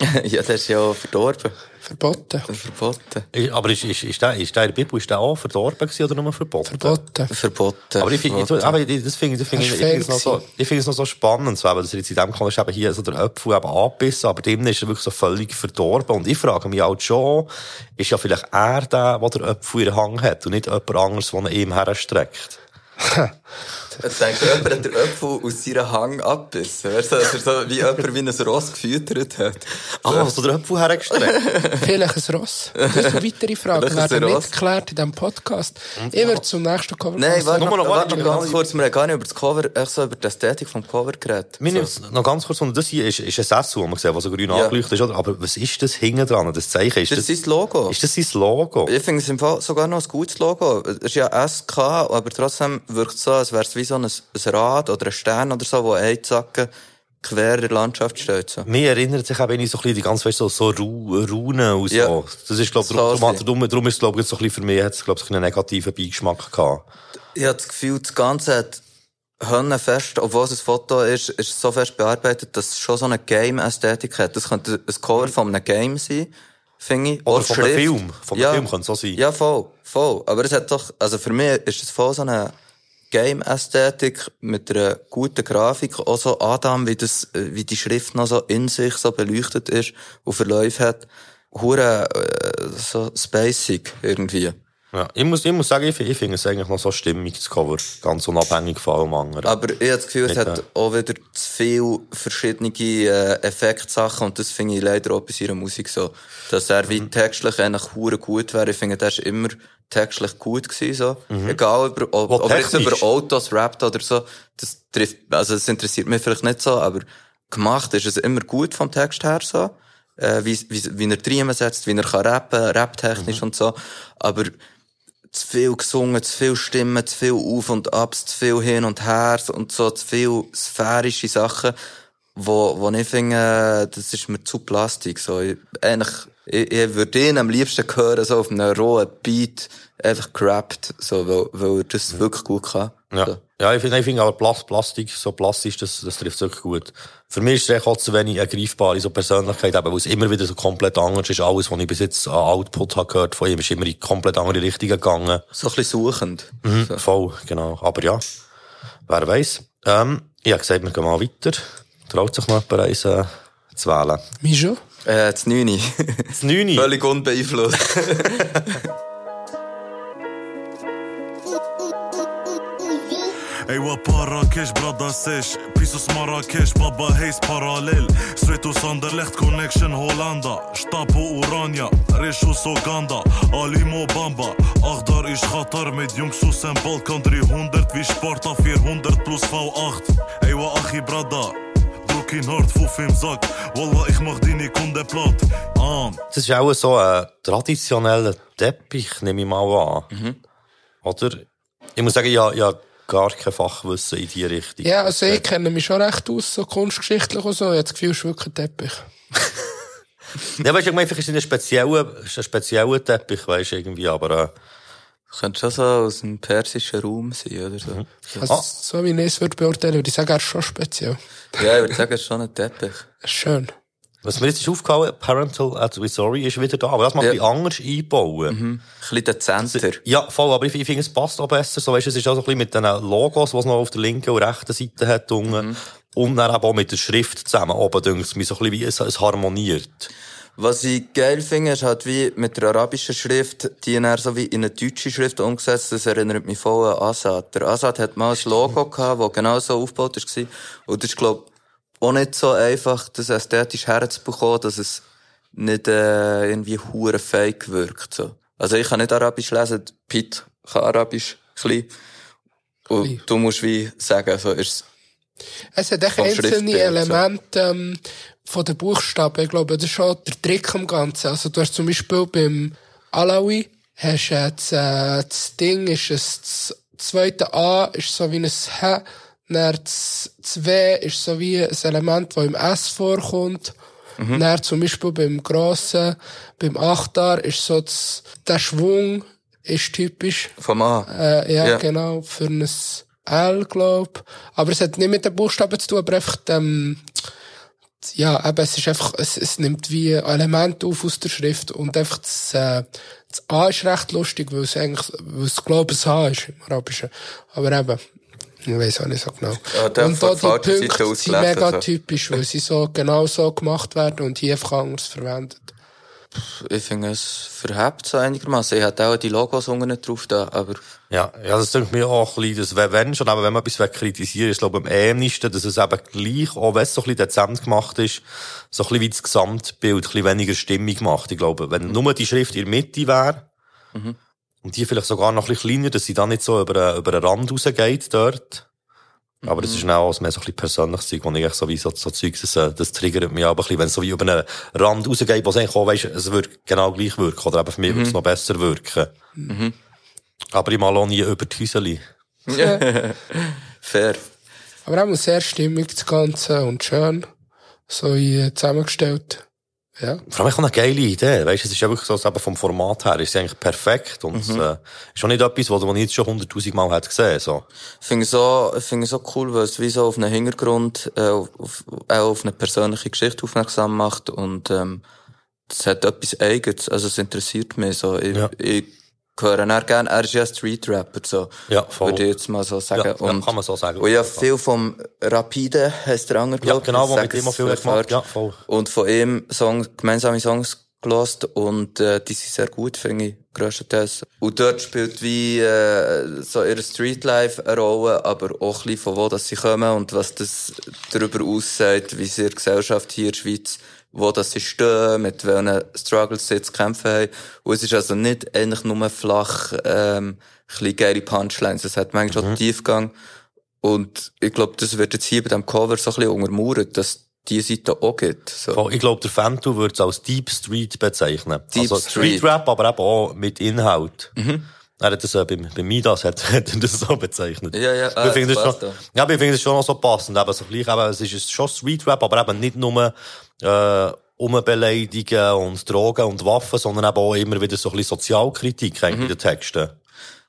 S1: *laughs*
S2: ja, der ist ja verdorben.
S3: Verboten.
S2: Verboten.
S1: Ist- Aber ist, ist, ist, der, ist der in der Bibel ist der auch verdorben gewesen oder nur verboten?
S3: Verboten.
S2: Verboten.
S1: Aber ich finde,
S2: verboten.
S1: aber ich- das finde ich, das finde ich,
S3: Das
S1: ich
S3: ist
S1: finde es noch so, ich finde es noch so spannend, so, eben, dass jetzt in dem Kontext eben hier so der Apfel eben angebissen, aber drinnen ist er wirklich so völlig verdorben. Und ich frage mich halt schon, ist ja vielleicht er der, der den Apfel in der Hang hat und nicht jemand anderes, der ihn ihm herstreckt. *laughs*
S2: Ich denke, jemand hat den Apfel aus seiner Hang abbissen. Weißt du, dass er so wie jemand wie ein Ross gefüttert hat.
S1: Ah, so der Apfel hergestreckt. *laughs*
S3: Vielleicht ein Ross. Das ist eine weitere Frage. Werden nicht geklärt in diesem Podcast. Ich werde zum nächsten Cover
S2: Nein, warte
S1: Nur
S2: noch,
S1: noch
S2: warte noch ganz kurz. Wir haben gar nicht über das Cover, echt so über die Ästhetik vom Cover geredet.
S1: Mir
S2: So.
S1: noch ganz kurz, und das hier ist, ist ein Sessel, man sieht, der so grün
S2: Ja.
S1: angeleuchtet ist, oder? Aber was ist das hinten dran, das Zeichen? Ist
S2: Das
S1: das,
S2: ist sein Logo.
S1: ist das sein Logo?
S2: Ich finde es im Fall sogar noch ein gutes Logo. Es ist ja SK, aber trotzdem wirkt es so, als wäre es wie so ein, ein Rad oder ein Stern oder so, wo ein Zacken quer in der Landschaft steht. So.
S1: Mir erinnert sich auch, wenn ich so ein bisschen die ganze Zeit so, so Ru Runen und so.
S2: Ja.
S1: Das ist, glaub,
S2: So
S1: darum, darum, darum, darum ist, glaub ich, so ein bisschen für mich, hat es, glaub ich, einen negativen Beigeschmack gehabt.
S2: Ich habe das Gefühl, das Ganze hat Hönne fest, obwohl es ein Foto ist, ist es so fest bearbeitet, dass es schon so eine Game-Ästhetik hat. Das könnte ein Cover von einem Game sein, finde ich.
S1: Oder
S2: Auch
S1: von einem
S2: Schrift.
S1: Film. Von einem Film könnte es auch sein.
S2: Ja, voll, voll. Aber es hat doch, also für mich ist es voll so eine Game-Ästhetik mit einer guten Grafik. Auch so Adam, wie das, wie die Schrift noch so in sich so beleuchtet ist und Verläufe hat. Hure, äh, so spacig irgendwie.
S1: Ja. Ich muss, ich muss sagen, ich, finde- ich finde es eigentlich noch so stimmig, das Cover. Ganz unabhängig von allem anderen.
S2: Aber ich habe das Gefühl, es
S1: Nicht,
S2: hat auch wieder zu viele verschiedene äh, Effektsachen und das finde ich leider auch bei seiner Musik so. Dass er wie textlich eigentlich hure gut wäre. Ich finde, der ist immer textlich gut gewesen, so. Egal, über, ob, ob er jetzt über Autos rappt oder so. Das trifft, also das interessiert mich vielleicht nicht so, aber gemacht ist es immer gut vom Text her so. Äh, wie, wie, wie er Riemen setzt, wie er kann rappen, raptechnisch und so. Aber zu viel gesungen, zu viel Stimmen, zu viel Auf und Abs, zu viel hin und her und so, zu viel sphärische Sachen, wo, wo ich finde, äh, das ist mir zu Plastik, so. Ich, eigentlich, ich, ich würde ihn am liebsten hören, so auf einem rohen Beat, einfach gerappt, so, weil, weil er das wirklich gut kann.
S1: Ja.
S2: So.
S1: Ja, ich finde, ich finde aber Plas- Plastik, so plastisch, das, das trifft wirklich gut. Für mich ist es echt auch zu wenig eine greifbare so Persönlichkeit, eben, weil es immer wieder so komplett anders ist. Alles, was ich bis jetzt an Output habe gehört von ihm, ist immer in komplett andere Richtungen gegangen.
S2: So ein bisschen suchend.
S1: Mhm, Voll, genau. Aber ja, wer weiß. Ähm, ich habe gesagt, wir gehen mal weiter. Traut sich noch jemand eins äh, zu wählen?
S3: Mich schon?
S2: Äh, das Neuni.
S1: Das Neuni? *laughs*
S2: Völlig unbeeinflusst. *laughs*
S14: Urania, Rish aus Uganda. Alimo Bamba, Achdar ist Qatar. Mit Jungs aus dem Balkan 300 Wie Sparta 400 plus V8 Ewa Achi, brada Druck in hart, Fuff im Sack. Wallah, ich mach deine Kunde platt. Ah,
S1: Das ist auch so ein traditioneller Teppich, nehme ich mal an.
S2: Mhm.
S1: Oder? Ich muss sagen, ja, ja, gar kein Fachwissen in die Richtung.
S3: Ja, also ich kenne mich schon recht aus, so kunstgeschichtlich und so. Ich habe das Gefühl, es ist wirklich ein Teppich. *laughs*
S1: Ja, weißt du, ich meine, vielleicht ist es ein spezieller, ist ein spezieller Teppich, weißt du, irgendwie, aber, äh,
S2: Könnte schon so aus dem persischen Raum sein, oder so.
S3: Also, so wie ich es würde beurteilen, würde ich sagen, er ist schon speziell.
S2: Ja, ich würde sagen, es ist schon ein Teppich.
S3: Das ist schön.
S1: Was mir jetzt ist aufgefallen, Parental Advisory ist wieder da, aber das mal
S2: Ja.
S1: ein bisschen anders einbauen.
S2: Mhm. Ein bisschen dezenter.
S1: Ja, voll, aber ich, ich finde, es passt auch besser, so, weißt es ist auch so ein bisschen mit den Logos, was es noch auf der linken und rechten Seite hat, unten. Und dann eben auch mit der Schrift zusammen. Oben denke ich mir so ein bisschen wie es, es harmoniert.
S2: Was ich geil finde, ist halt wie mit der arabischen Schrift, die dann so wie in eine deutsche Schrift umgesetzt. Das erinnert mich voll an Assad. Der Assad hat mal ein Logo gehabt, das genau so aufgebaut war. Und das ist, glaub auch nicht so einfach, das ästhetisch herzubekommen, dass es nicht äh, irgendwie hure fake wirkt. So. Also ich kann nicht Arabisch lesen, Pete kann Arabisch klein. Und du musst wie sagen, so ist
S3: Es hat echt einzelne. Elemente ähm, von den Buchstaben. Ich glaube, das ist schon der Trick am Ganzen. Also du hast zum Beispiel beim Alawi, hast jetzt, äh, das Ding ist es, das zweite A ist so wie ein H, dann das W ist so wie ein Element, das im S vorkommt.
S2: Mhm.
S3: Dann zum Beispiel beim Grossen, beim Achtar ist so das, der Schwung ist typisch.
S2: Vom A.
S3: Äh, ja,
S2: Ja.
S3: genau, für ein L, glaub. Aber es hat nicht mit den Buchstaben zu tun, aber einfach, ähm, ja, eben, es ist einfach, es, es nimmt wie Elemente auf aus der Schrift und einfach das, äh, das A ist recht lustig, weil es eigentlich, weil es, glaub ich, ein H ist im Arabischen. Aber eben, ich weiß auch nicht so genau.
S2: Ja,
S3: und da die Punkte sind mega
S2: so.
S3: typisch, weil sie so, genau so gemacht werden und hier einfach anders verwendet.
S2: Ich finde es verhebt so einigermaßen. Ich hätte auch die Logos unten nicht drauf da, aber
S1: Ja, ja, das denke mir auch ein bisschen, dass, wenn- schon, aber wenn man etwas kritisieren, ist, glaube ich, am ähnlichsten, dass es eben gleich, auch wenn es so ein bisschen dezent gemacht ist, so ein bisschen wie das Gesamtbild ein bisschen weniger Stimmig macht. Ich glaube, wenn nur die Schrift in der Mitte wäre,
S2: Mhm.
S1: Und die vielleicht sogar noch ein bisschen kleiner, dass sie dann nicht so über, über den Rand rausgeht dort. Aber das ist dann auch mehr so ein bisschen persönliches Zeug, wo ich echt so wie so, so Zeug, das, äh, das triggert mich aber ein bisschen, wenn es so wie über einen Rand rausgeht, wo es eigentlich auch, weißt, es würde genau gleich wirken, oder eben für mich würde es noch besser wirken.
S2: Mhm.
S1: Aber ich mal auch nie über die Häuseli. *laughs*
S2: fair.
S3: Aber auch sehr stimmig, das Ganze, und schön, so äh, zusammengestellt. Ja.
S1: Vor allem auch eine geile Idee, weißt, es ist ja wirklich so, dass eben vom Format her ist es eigentlich perfekt und
S2: Mhm.
S1: es, äh, ist auch nicht etwas, was man jetzt schon hunderttausend Mal hat gesehen, so.
S2: Ich finde es so, ich finde es so cool, weil es wie so auf einen Hintergrund, äh, auf, auch auf eine persönliche Geschichte aufmerksam macht und, ähm, es hat etwas Eigenes, also es interessiert mich so. Ich, ich höre ihn gerne, er ist ja Street-Rapper, so.
S1: Ja, voll.
S2: Würde ich jetzt mal so sagen.
S1: Ja, ja,
S2: und,
S1: kann man so sagen.
S2: Und ja, viel vom Rapide heisst der andere,
S1: Ja, genau, wo mit ihm auch viel gemacht,
S2: falsch.
S1: ja, voll.
S2: Und von ihm Song, gemeinsame Songs gelost und äh, die sind sehr gut, finde ich, grösstenteils. Und dort spielt wie äh, so ihr Streetlife eine Rolle, aber auch ein bisschen von wo dass sie kommen und was das darüber aussagt, wie sie in der Gesellschaft hier in der Schweiz, wo das stehen, mit welchen Struggles sie jetzt kämpfen haben. Und es ist also nicht eigentlich nur flach, ähm, ein geile Punchlines. Es hat manchmal schon Tiefgang. Und ich glaube, das wird jetzt hier bei dem Cover so ein bisschen untermauert, dass die Seite auch gibt. So.
S1: Ich glaube, der Fantu würde es als Deep Street bezeichnen.
S2: Deep
S1: also
S2: Street.
S1: Street Rap, aber eben auch mit Inhalt.
S2: Mhm.
S1: Er hat das, äh, bei, bei Midas hat, *laughs* hat das so bezeichnet.
S2: Ja, ja,
S1: Aber ich
S2: ah,
S1: finde das schon, ja, ich finde das schon noch so passend. Eben so gleich, eben, es ist schon Street Rap, aber eben nicht nur, äh, Umbeleidigen und Drogen und Waffen, sondern eben auch immer wieder so ein bisschen Sozialkritik eigentlich in den Texten.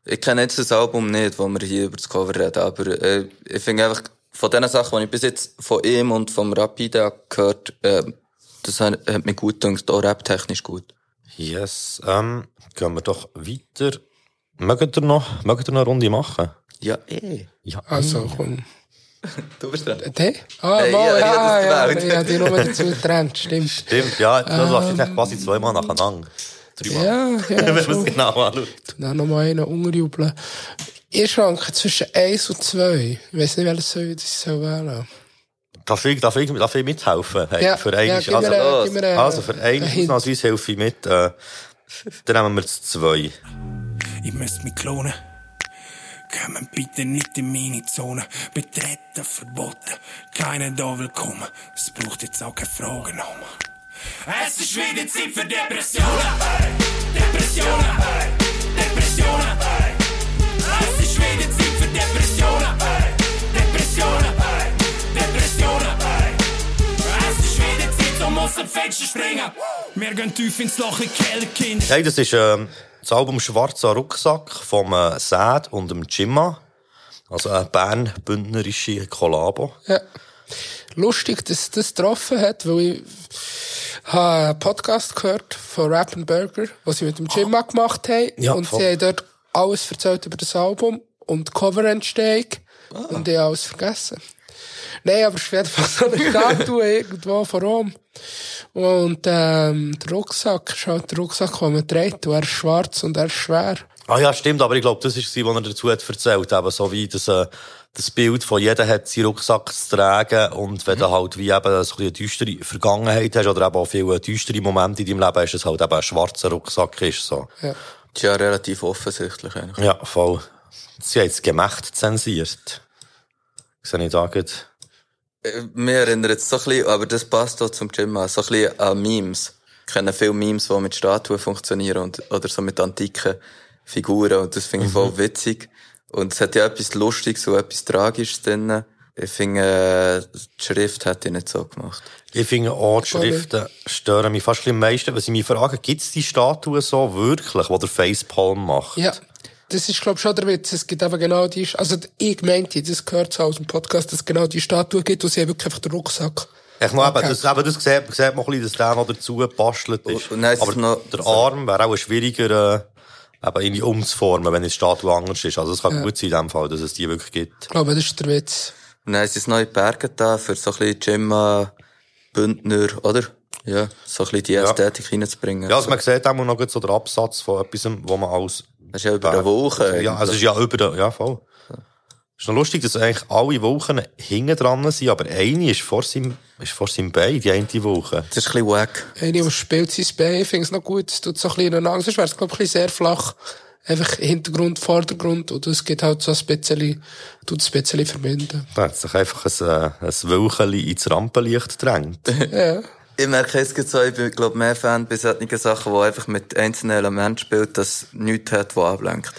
S2: Ich kenne jetzt das Album nicht, wo wir hier über das Cover reden, aber äh, ich finde einfach, von den Sachen, die ich bis jetzt von ihm und vom Rapide gehört äh, das hat, hat mir gut gedacht, auch rap-technisch gut.
S1: Yes, ähm, gehen wir doch weiter. Mögt ihr noch, mögt ihr noch eine Runde machen?
S2: Ja, eh.
S1: Ja,
S3: Also, komm.
S2: Du bist dran.
S3: Der? Ah,
S2: Hey,
S3: mal,
S2: ja, ich
S3: ja, ja, hab die nur dazu gedrängt, stimmt.
S1: Stimmt, ja, das
S3: Ähm,
S1: warst jetzt echt quasi zweimal nacheinander. Dreimal.
S3: Ja, ja, *laughs*
S1: Wenn man es genau anschaut.
S3: Dann noch mal einen unterjubeln. Ich schwanke zwischen eins und zwei. Ich weiss nicht, welches soll ich das soll wählen.
S1: Darf ich, darf ich, darf ich mithelfen? Hey,
S3: Ja,
S1: für
S3: ja, mir
S1: also,
S3: mir einen-
S1: also, für einen. Ausnahmsweise helfe ich mit, äh, dann nehmen wir das zwei.
S15: Ich müsste mich klonen. Kommen bitte nicht in meine Zone. Betreten verboten. Keiner da willkommen. Es braucht jetzt auch keine Fragen nochmal. Es ist wieder Zeit für Depressionen. Depressionen. Depressionen. Es ist wieder für Depressionen. Depressionen. Depressionen. Es ist wieder um aus dem Fenster springen. Wir gehen tief ins Loch, in Keller, Kind.
S1: Hey, das ist ähm, das Album Schwarzer Rucksack vom äh, Sad und dem Jimma. Also eine Bern-bündnerische Kollabo.
S3: Ja. Lustig, dass das getroffen hat, weil ich habe einen Podcast gehört von Rap Burger, was sie mit dem Jimma gemacht haben.
S1: Ja,
S3: und
S1: voll.
S3: sie haben dort alles erzählt über das Album und die Coverentstehung. Und ich habe alles vergessen. Nein, aber es jeden Fall so eine Statue irgendwo vor Rom. Und ähm, der Rucksack ist halt der Rucksack, den man trägt. Und er ist schwarz und er ist schwer.
S1: Ah ja, stimmt, aber ich glaube, das ist es, was er dazu hat erzählt. Eben so wie das, äh, das Bild von jeder hat seinen Rucksack zu tragen. Und wenn du halt wie eben so ein bisschen eine düstere Vergangenheit hast oder eben auch viele düstere Momente in deinem Leben hast, dass es halt eben ein schwarzer Rucksack ist, so.
S3: Ja.
S2: Das ist ja relativ offensichtlich eigentlich.
S1: Ja, voll. Sie haben das Gemächt zensiert. Sehe ich da gerade.
S2: Äh, Mir erinnert es so ein bisschen, aber das passt auch zum Gym an, so ein bisschen an Memes. Ich kenne viele Memes, die mit Statuen funktionieren und, oder so mit antiken Figuren und das finde ich voll witzig. Und es hat ja etwas Lustiges und etwas Tragisches drin. Ich finde, äh, die Schrift hat ich nicht so gemacht.
S1: Ich finde auch, die Schriften stören mich fast ein bisschen am meisten. Wenn sie mich fragen, gibt es die Statue so wirklich, die der Facepalm macht?
S3: Ja. Das ist, glaube ich, schon der Witz. Es gibt eben genau die, also ich meinte, das gehört so aus dem Podcast, dass es genau die Statue gibt, und sie wirklich einfach den Rucksack.
S1: Ich noch eben,
S3: Okay.
S1: das, eben, das sieht, sieht man ein bisschen, dass der noch dazu gebastelt ist.
S2: Und dann ist es
S1: Aber
S2: noch-
S1: der Arm wäre auch schwieriger, äh, eben irgendwie umzuformen, wenn die Statue anders ist. Also es kann
S3: Ja.
S1: gut sein in dem Fall, dass es die wirklich gibt.
S3: Ich glaube, das ist der Witz.
S2: Und dann sie es neu Berge da für so ein bisschen Gemma, Bündner, oder? Ja, so ein bisschen die Ästhetik reinzubringen.
S1: Ja, also man sieht auch noch so den Absatz von etwas, wo man als...
S2: Das ist ja über eine Woche.
S1: Ja, also es ist ja über den, ja, voll. ist noch lustig, dass eigentlich alle Wochen hinten dran sind, aber eine ist vor seinem, ist vor seinem Bein, die eine Woche.
S2: Das ist ein bisschen wack.
S3: Eine, die spielt sein Bein, finde es noch gut. Es tut so ein bisschen Angst. Sonst wäre es, glaube ich, ein bisschen sehr flach. Einfach Hintergrund, Vordergrund. Und es geht halt so ein bisschen, tut ein bisschen verbinden.
S1: Da hat sich einfach ein, äh, ein Wölkchen ins Rampenlicht gedrängt.
S3: Ja.
S2: Ich merke gerade so, ich bin, glaub, mehr Fan bei solchen Sachen, die einfach mit einzelnen Elementen spielt, das nichts hat, was ablenkt.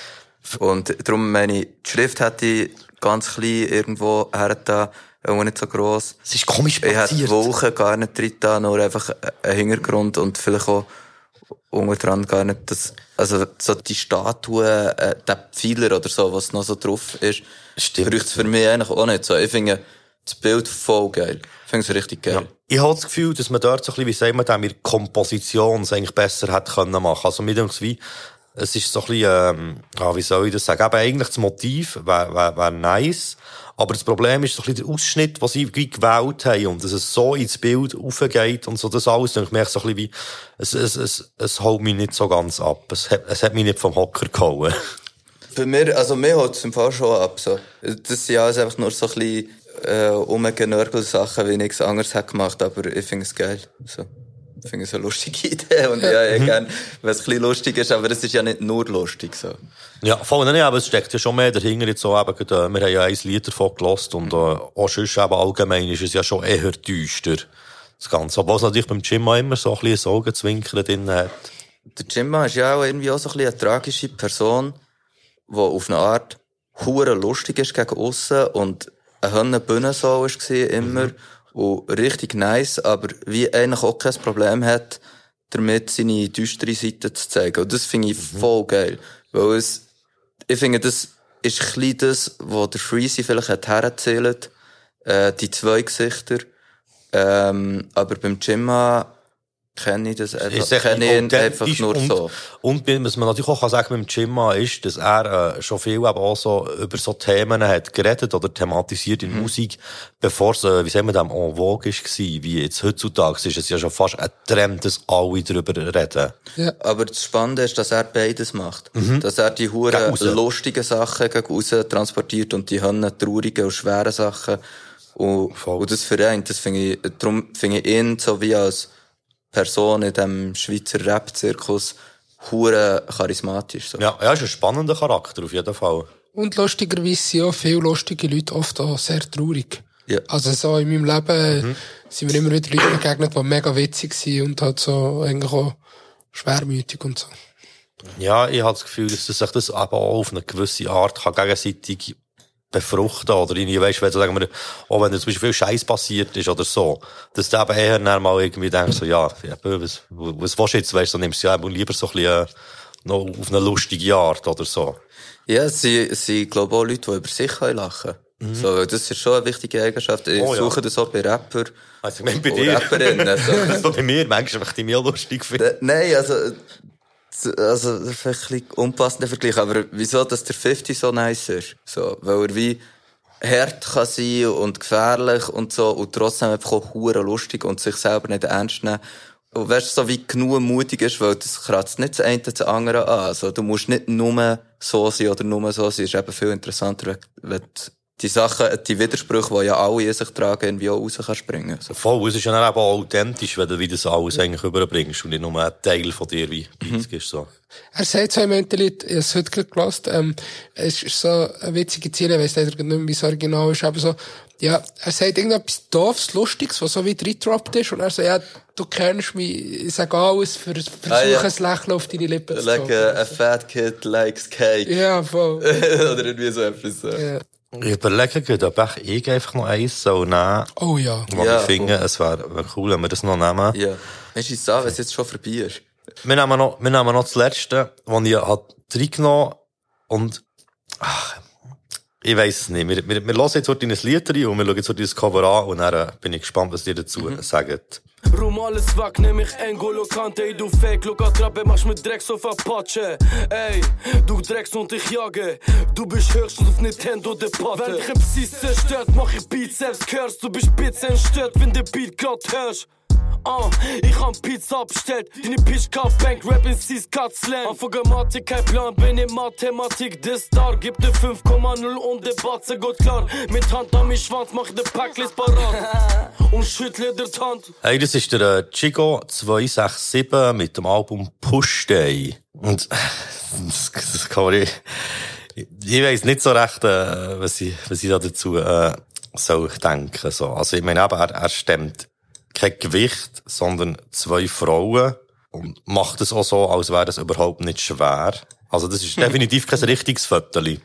S2: Und darum meine ich, die Schrift hätte ich ganz klein irgendwo hergetan, auch nicht so gross.
S1: Es ist komisch
S2: Ich hätte
S1: platziert.
S2: die Woche gar nicht drin getan, nur einfach einen Hintergrund und vielleicht auch unten dran gar nicht das, also so die Statue, äh, der Pfeiler oder so, was noch so drauf ist,
S1: Stimmt.
S2: braucht es für mich eigentlich auch nicht so. Ich finde das Bild voll geil. Ich finde es richtig geil.
S1: Ich habe das Gefühl, dass man dort so ein bisschen, wie sagen wir das, mit Komposition eigentlich besser hätte können machen. Also mir denkt wie, es ist so ein bisschen, ähm, ah, wie soll ich das sagen, eben eigentlich das Motiv wäre wär, wär nice, aber das Problem ist so ein bisschen der Ausschnitt, was sie gewählt haben und dass es so ins Bild aufgeht und so, das alles, denke ich mir so ein bisschen wie, es, es, es, es holt mich nicht so ganz ab. Es hat, es hat mich nicht vom Hocker gehauen.
S2: Für mich, also mir holt es im Fall schon ab. So. Das sind alles einfach nur so ein bisschen äh, umgenörgelte Sachen, wie nichts anderes hat gemacht, aber ich finde es geil. So. Ich finde es eine lustige *laughs* Idee und ja, ich
S1: Mhm.
S2: gerne, wenn es ein bisschen lustig ist, aber es ist ja nicht nur lustig. So.
S1: Ja, voll, nein, aber es steckt ja schon mehr dahinter jetzt so eben, äh, wir haben ja ein Lied davon gelost und, äh, auch sonst eben allgemein ist es ja schon eher düster. Das Ganze. Obwohl es natürlich beim Jim auch immer so ein bisschen ein Augenzwinkern drin hat.
S2: Der Jimma ist ja auch irgendwie auch so ein bisschen eine tragische Person, die auf eine Art hure lustig ist gegen aussen und eine Hönne Bühne so ist gewesen, immer. Und richtig nice, aber wie eigentlich auch kein Problem hat, damit seine düstere Seite zu zeigen. Und das finde ich voll geil. Weil es, ich finde, das ist ein bisschen das, was der Freezy vielleicht hat hererzählt, äh, die zwei Gesichter. Ähm, aber beim Jimma kenne ich das einfach,
S1: Ist echt
S2: kenne ich ihn einfach nur
S1: und,
S2: so.
S1: Und was man natürlich auch kann sagen mit dem Jimma ist, dass er äh, schon viel eben auch so über so Themen hat geredet oder thematisiert in
S2: Mhm.
S1: Musik, bevor es, äh, wie sagen wir dem, en vogue gewesen. Wie jetzt heutzutage ist es ja schon fast ein Trend, dass alle darüber reden.
S3: Ja.
S2: Aber das Spannende ist, dass er beides macht.
S1: Mhm.
S2: Dass er die
S1: Gegen
S2: hure
S1: raus.
S2: lustigen Sachen gegen raus transportiert und die Hörner traurigen und schweren Sachen. Und, und das vereint. Das finde ich, darum finde ich ihn so wie als Person in diesem Schweizer Rap-Zirkus hure charismatisch. So.
S1: Ja, er ist ein spannender Charakter, auf jeden Fall.
S3: Und lustigerweise sind auch viele lustige Leute oft auch sehr traurig.
S2: Ja.
S3: Also so in meinem Leben
S1: Mhm.
S3: sind mir immer wieder Leute begegnet, die mega witzig sind und halt so eigentlich auch schwermütig und so.
S1: Ja, ich habe das Gefühl, dass sich das aber auch auf eine gewisse Art kann gegenseitig befruchten oder irgendwie, weißt du, sagen wir, auch wenn da zum Beispiel viel Scheiß passiert ist oder so, dass du eben eher dann mal irgendwie denkst, so, ja, ja was, was willst du jetzt, weißt du, dann nimmst du ja lieber so ein bisschen, äh, noch auf eine lustige Art oder so.
S2: Ja, es sind, glaube ich, auch Leute, die über sich können lachen
S1: Mhm.
S2: So, das ist schon eine wichtige Eigenschaft. Ich
S1: Oh, ja.
S2: suche das auch bei Rapper.
S1: Also, ich meine, bei dir.
S2: Rapperinnen. *laughs* So.
S1: so bei mir, manchmal, ich die mir auch lustig finde.
S2: Äh, Nein, also, also, das ist vielleicht ein bisschen unpassender Vergleich, aber wieso, dass der 50 so nice ist? So, weil er wie, hart kann sein und gefährlich und so und trotzdem einfach auch hure lustig und sich selber nicht ernst nehmen. Und weißt du, so wie genug mutig ist, weil das kratzt nicht das eine das andere an. Also, du musst nicht nur so sein oder nur so sein. Es ist eben viel interessanter, wenn du die Sachen, die Widersprüche, die ja alle in sich tragen, irgendwie auch raus kann springen. So.
S1: Voll, es ist ja dann eben auch authentisch, wenn du wie das alles eigentlich überbringst und nicht nur ein Teil von dir wie Beats ist, so.
S3: Er sagt so im Internet, ich habe es heute gerade gehört, ähm, es ist so eine witzige Ziele, ich weiss leider nicht mehr, wie es original ist, aber so, ja, er sagt irgendetwas doofs, lustiges, was so wie reingedroppt ist, und er so, ja, du kennst mich, ich sage alles, für, versuche
S2: Ah, ja.
S3: ein Lächeln auf deine Lippen zu
S2: Like a, a fat kid likes cake.
S3: Ja, voll. *laughs*
S2: Oder irgendwie so etwas. So.
S3: Ja.
S1: Ich überlege gerade, ob ich ich einfach noch eins soll nehmen
S3: Oh ja.
S1: Weil
S2: Ja,
S1: ich finde, es wäre wär cool, wenn wir das noch nehmen.
S2: Ja. Weißt du, ich sage, wenn es jetzt schon vorbei ist.
S1: Wir nehmen noch, wir nehmen noch das letzte, das ich hat reingenommen und, ach, ich weiss es nicht. Wir, wir, wir hören jetzt heute ein Lied rein und wir schauen jetzt heute das Cover an und dann äh, bin ich gespannt, was ihr dazu sagt.
S16: Rum alles weg, nehm ich Engolo Kante, ey du Fake, Luca Trappe, machst mit Drecks auf Apache. Ey, du Drecks und ich jage, du bist höchstens auf Nintendo de Patte. Wenn dich im Psy zerstört, mach ich Bizeps Curse, du bist Pizza entstört, wenn der Beat grad hörst. Ah, ich hab Pizza bestellt, deine Pitch Cup Bank, Rap in C's Cut Slang. Anfang Grammatik, kein Plan, bin in Mathematik, der Star, gibt dir 5,0 und der Batze geht klar. Mit Hand an mein Schwanz, mach ich den Packlist parat *laughs* und schüttle die Hand.
S1: Hey, das ist der äh, Chico 267 mit dem Album Push Day. Und das, das kann man nicht, ich, ich weiss nicht so recht, äh, was ich, was ich da dazu äh, soll denken. So. Also ich meine, eben, er, er stemmt kein Gewicht, sondern zwei Frauen und macht es auch so, als wäre das überhaupt nicht schwer. Also das ist *laughs* definitiv kein richtiges Viertel.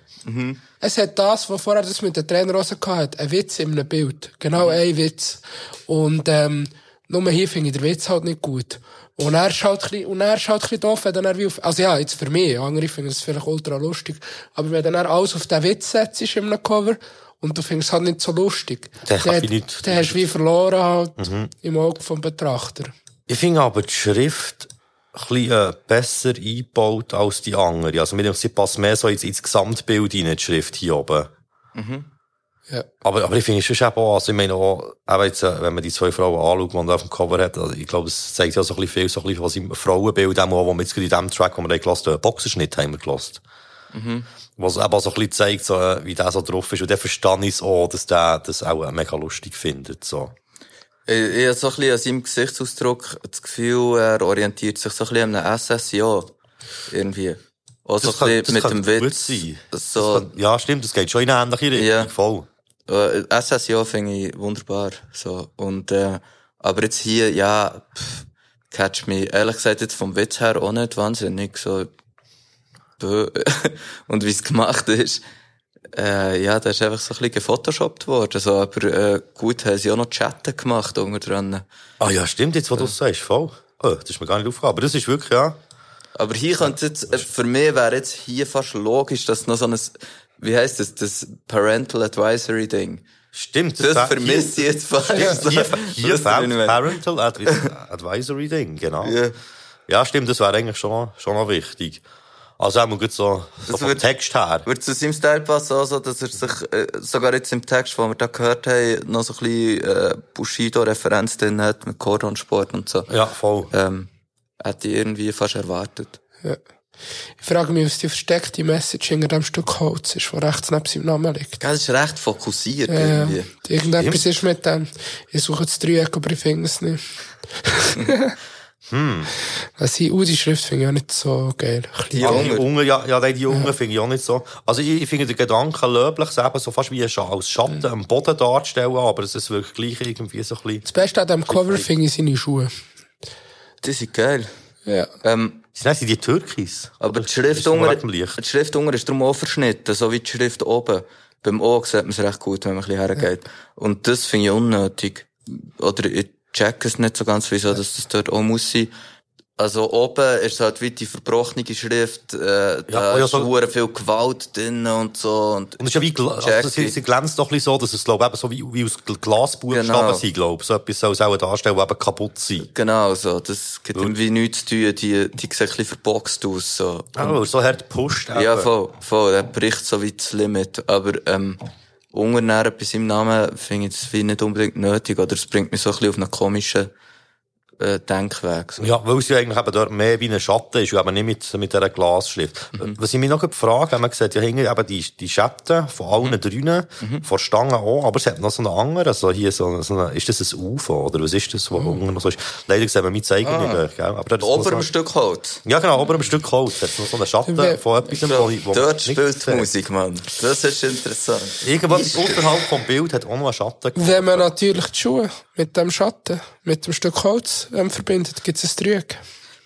S3: Es hat das, was vorher das mit den Trainerhosen hatte, ein Witz in einem Bild. Genau ein Witz. Und, ähm, nur hier finde ich den Witz halt nicht gut. Und er ist halt ein bisschen, und er ist halt ein bisschen doof, wenn dann er wie auf, also ja, jetzt für mich, andere finden es vielleicht ultra lustig, aber wenn dann er alles auf den Witz setzt in einem Cover, und du findest es halt nicht so lustig,
S1: dann, ich nicht-
S3: dann hast du wie verloren halt
S1: Mhm.
S3: im Auge vom Betrachter.
S1: Ich finde aber die Schrift ein bisschen äh, besser eingebaut als die andere. Also, mir sie passt mehr so ins, ins Gesamtbild rein, die Schrift hier oben.
S3: Ja.
S1: Aber, aber ich finde es schon eben auch, also ich meine auch, eben jetzt, äh, wenn man die zwei Frauen anschaut, die man da auf dem Cover hat, also ich glaube, es zeigt ja so ein bisschen viel, so ein bisschen, was im Frauenbild auch, wo wir jetzt in dem Track, wo wir da gelassen haben, Boxerschnitt haben wir gelassen.
S2: Mhm.
S1: Was eben auch so ein bisschen zeigt, so, äh, wie der so drauf ist. Und dann verstehe ich es auch, dass der das auch äh, mega lustig findet, so.
S2: Ich, ich habe so ein bisschen an seinem Gesichtsausdruck das Gefühl, er orientiert sich so ein bisschen an einem SSJO. Irgendwie. Auch so
S1: Das
S2: ein bisschen mit dem Witz.
S1: sein.
S2: So,
S1: kann- ja, stimmt, das geht schon in eine ähnliche Richtung,
S2: Ja.
S1: voll.
S2: Äh, SSJO finde ich wunderbar. So. Und, äh, aber jetzt hier, ja, pff, catch me. Ehrlich gesagt, jetzt vom Witz her auch nicht wahnsinnig. So. *laughs* Und wie es gemacht ist, äh, ja, da ist einfach so ein bisschen gefotoshoppt worden. So, aber äh, gut, haben sie auch noch Chatten gemacht unter dran.
S1: Ah ja, stimmt, jetzt, wo du es sagst, voll. Oh, das ist mir gar nicht aufgefallen. Aber das ist wirklich, ja.
S2: Aber hier könnte jetzt, äh, für mich wäre jetzt hier fast logisch, dass noch so ein, wie heisst das, das Parental Advisory Ding.
S1: Stimmt,
S2: Das
S1: das-
S2: vermisse ich jetzt fast.
S1: Hier, hier, hier fehlt? Parental Ad Advisory Ding, genau.
S2: Ja.
S1: Ja, stimmt, das wäre eigentlich schon, schon noch wichtig. Also auch mal gut so, so
S2: Das
S1: vom
S2: wird-
S1: Text her.
S2: Wird zu seinem Style passen, also, dass er sich, äh, sogar jetzt im Text, den wir da gehört haben, noch so ein bisschen, äh, Bushido-Referenz drin hat, mit Cordon-Sport und so.
S1: Ja, voll.
S2: Ähm, hätte ich irgendwie fast erwartet.
S3: Ja. Ich frage mich, was die versteckte Message hinter dem Stück Holz ist, wo rechts neben seinem Namen liegt.
S2: Gell, Das ist recht fokussiert,
S3: Ja,
S2: irgendwie.
S3: irgendetwas ist mit dem. Ich suche das Dreieck, aber ich finde es nicht. *laughs* *laughs*
S1: Hm.
S3: Also, die Udi-Schrift finde ich auch nicht so geil.
S1: Die Jungen, ja, ja, nein, die Jungen finde ich auch nicht so. Also ich, ich finde den Gedanken löblich, es eben so fast wie ein Scha- als Schatten am Boden darzustellen, aber es ist wirklich gleich irgendwie so ein bisschen...
S3: Das Beste an diesem Cover finde ich seine Schuhe.
S2: Die sind geil.
S3: Ja.
S2: Ähm,
S1: sind die Türkis?
S2: Aber die Schrift unter, die Schrift unter ist darum auch verschnitten, so wie die Schrift oben. Beim O sieht man es recht gut, wenn man ein bisschen hergeht. Und das finde ich unnötig. Oder ich check es nicht so ganz, wieso dass das dort auch muss sein. Also oben ist halt wie die verbrochene Schrift, äh, da
S1: oh ja,
S2: ist
S1: so-
S2: viel Gewalt drin und so. Und,
S1: Und es ist ja wie, also
S2: Check
S1: sie, glänzt doch ein bisschen so, dass es, glaube ich, eben so wie, wie aus Gl- Glasbuchstaben
S2: Genau.
S1: sind, glaube ich. So etwas soll es auch darstellen, das eben kaputt sein.
S2: Genau, so. Das gibt irgendwie nichts zu tun, die, die sehen ein bisschen verboxt aus, so.
S1: Oh, so hart gepusht.
S2: Ja, voll, voll. Er bricht so wie das Limit. Aber, ähm, Unternähren bei seinem Namen finde ich das nicht unbedingt nötig, oder es bringt mich so ein bisschen auf einen komischen äh, Denkweg. So.
S1: Ja, weil es ja eigentlich eben dort mehr wie ein Schatten ist eben nicht mit, mit dieser Glasschrift. Was ich mich noch gefragt habe, man sieht ja hinten eben die, die Schatten von allen drinnen, von Stangen auch, aber es hat noch so einen anderen, so hier so, so eine, ist das ein UFO, oder was ist das, was unten noch so ist? Leider sehen wir mein Zeigen
S2: Ah.
S1: nicht mehr, gell? Aber dort ist
S2: Ober
S1: so
S2: am
S1: ein-
S2: Stück Holz.
S1: Ja, genau, ober am Stück Holz hat es noch so einen Schatten
S3: Wer-
S1: von etwas, wo, wo man
S2: Dort spielt die. Musik, Mann. Das ist interessant.
S1: Irgendwas unterhalb vom Bild hat auch noch einen Schatten
S3: Wenn man natürlich die Schuhe mit dem Schatten, mit dem Stück Holz ähm, verbindet, gibt es ein Trüg.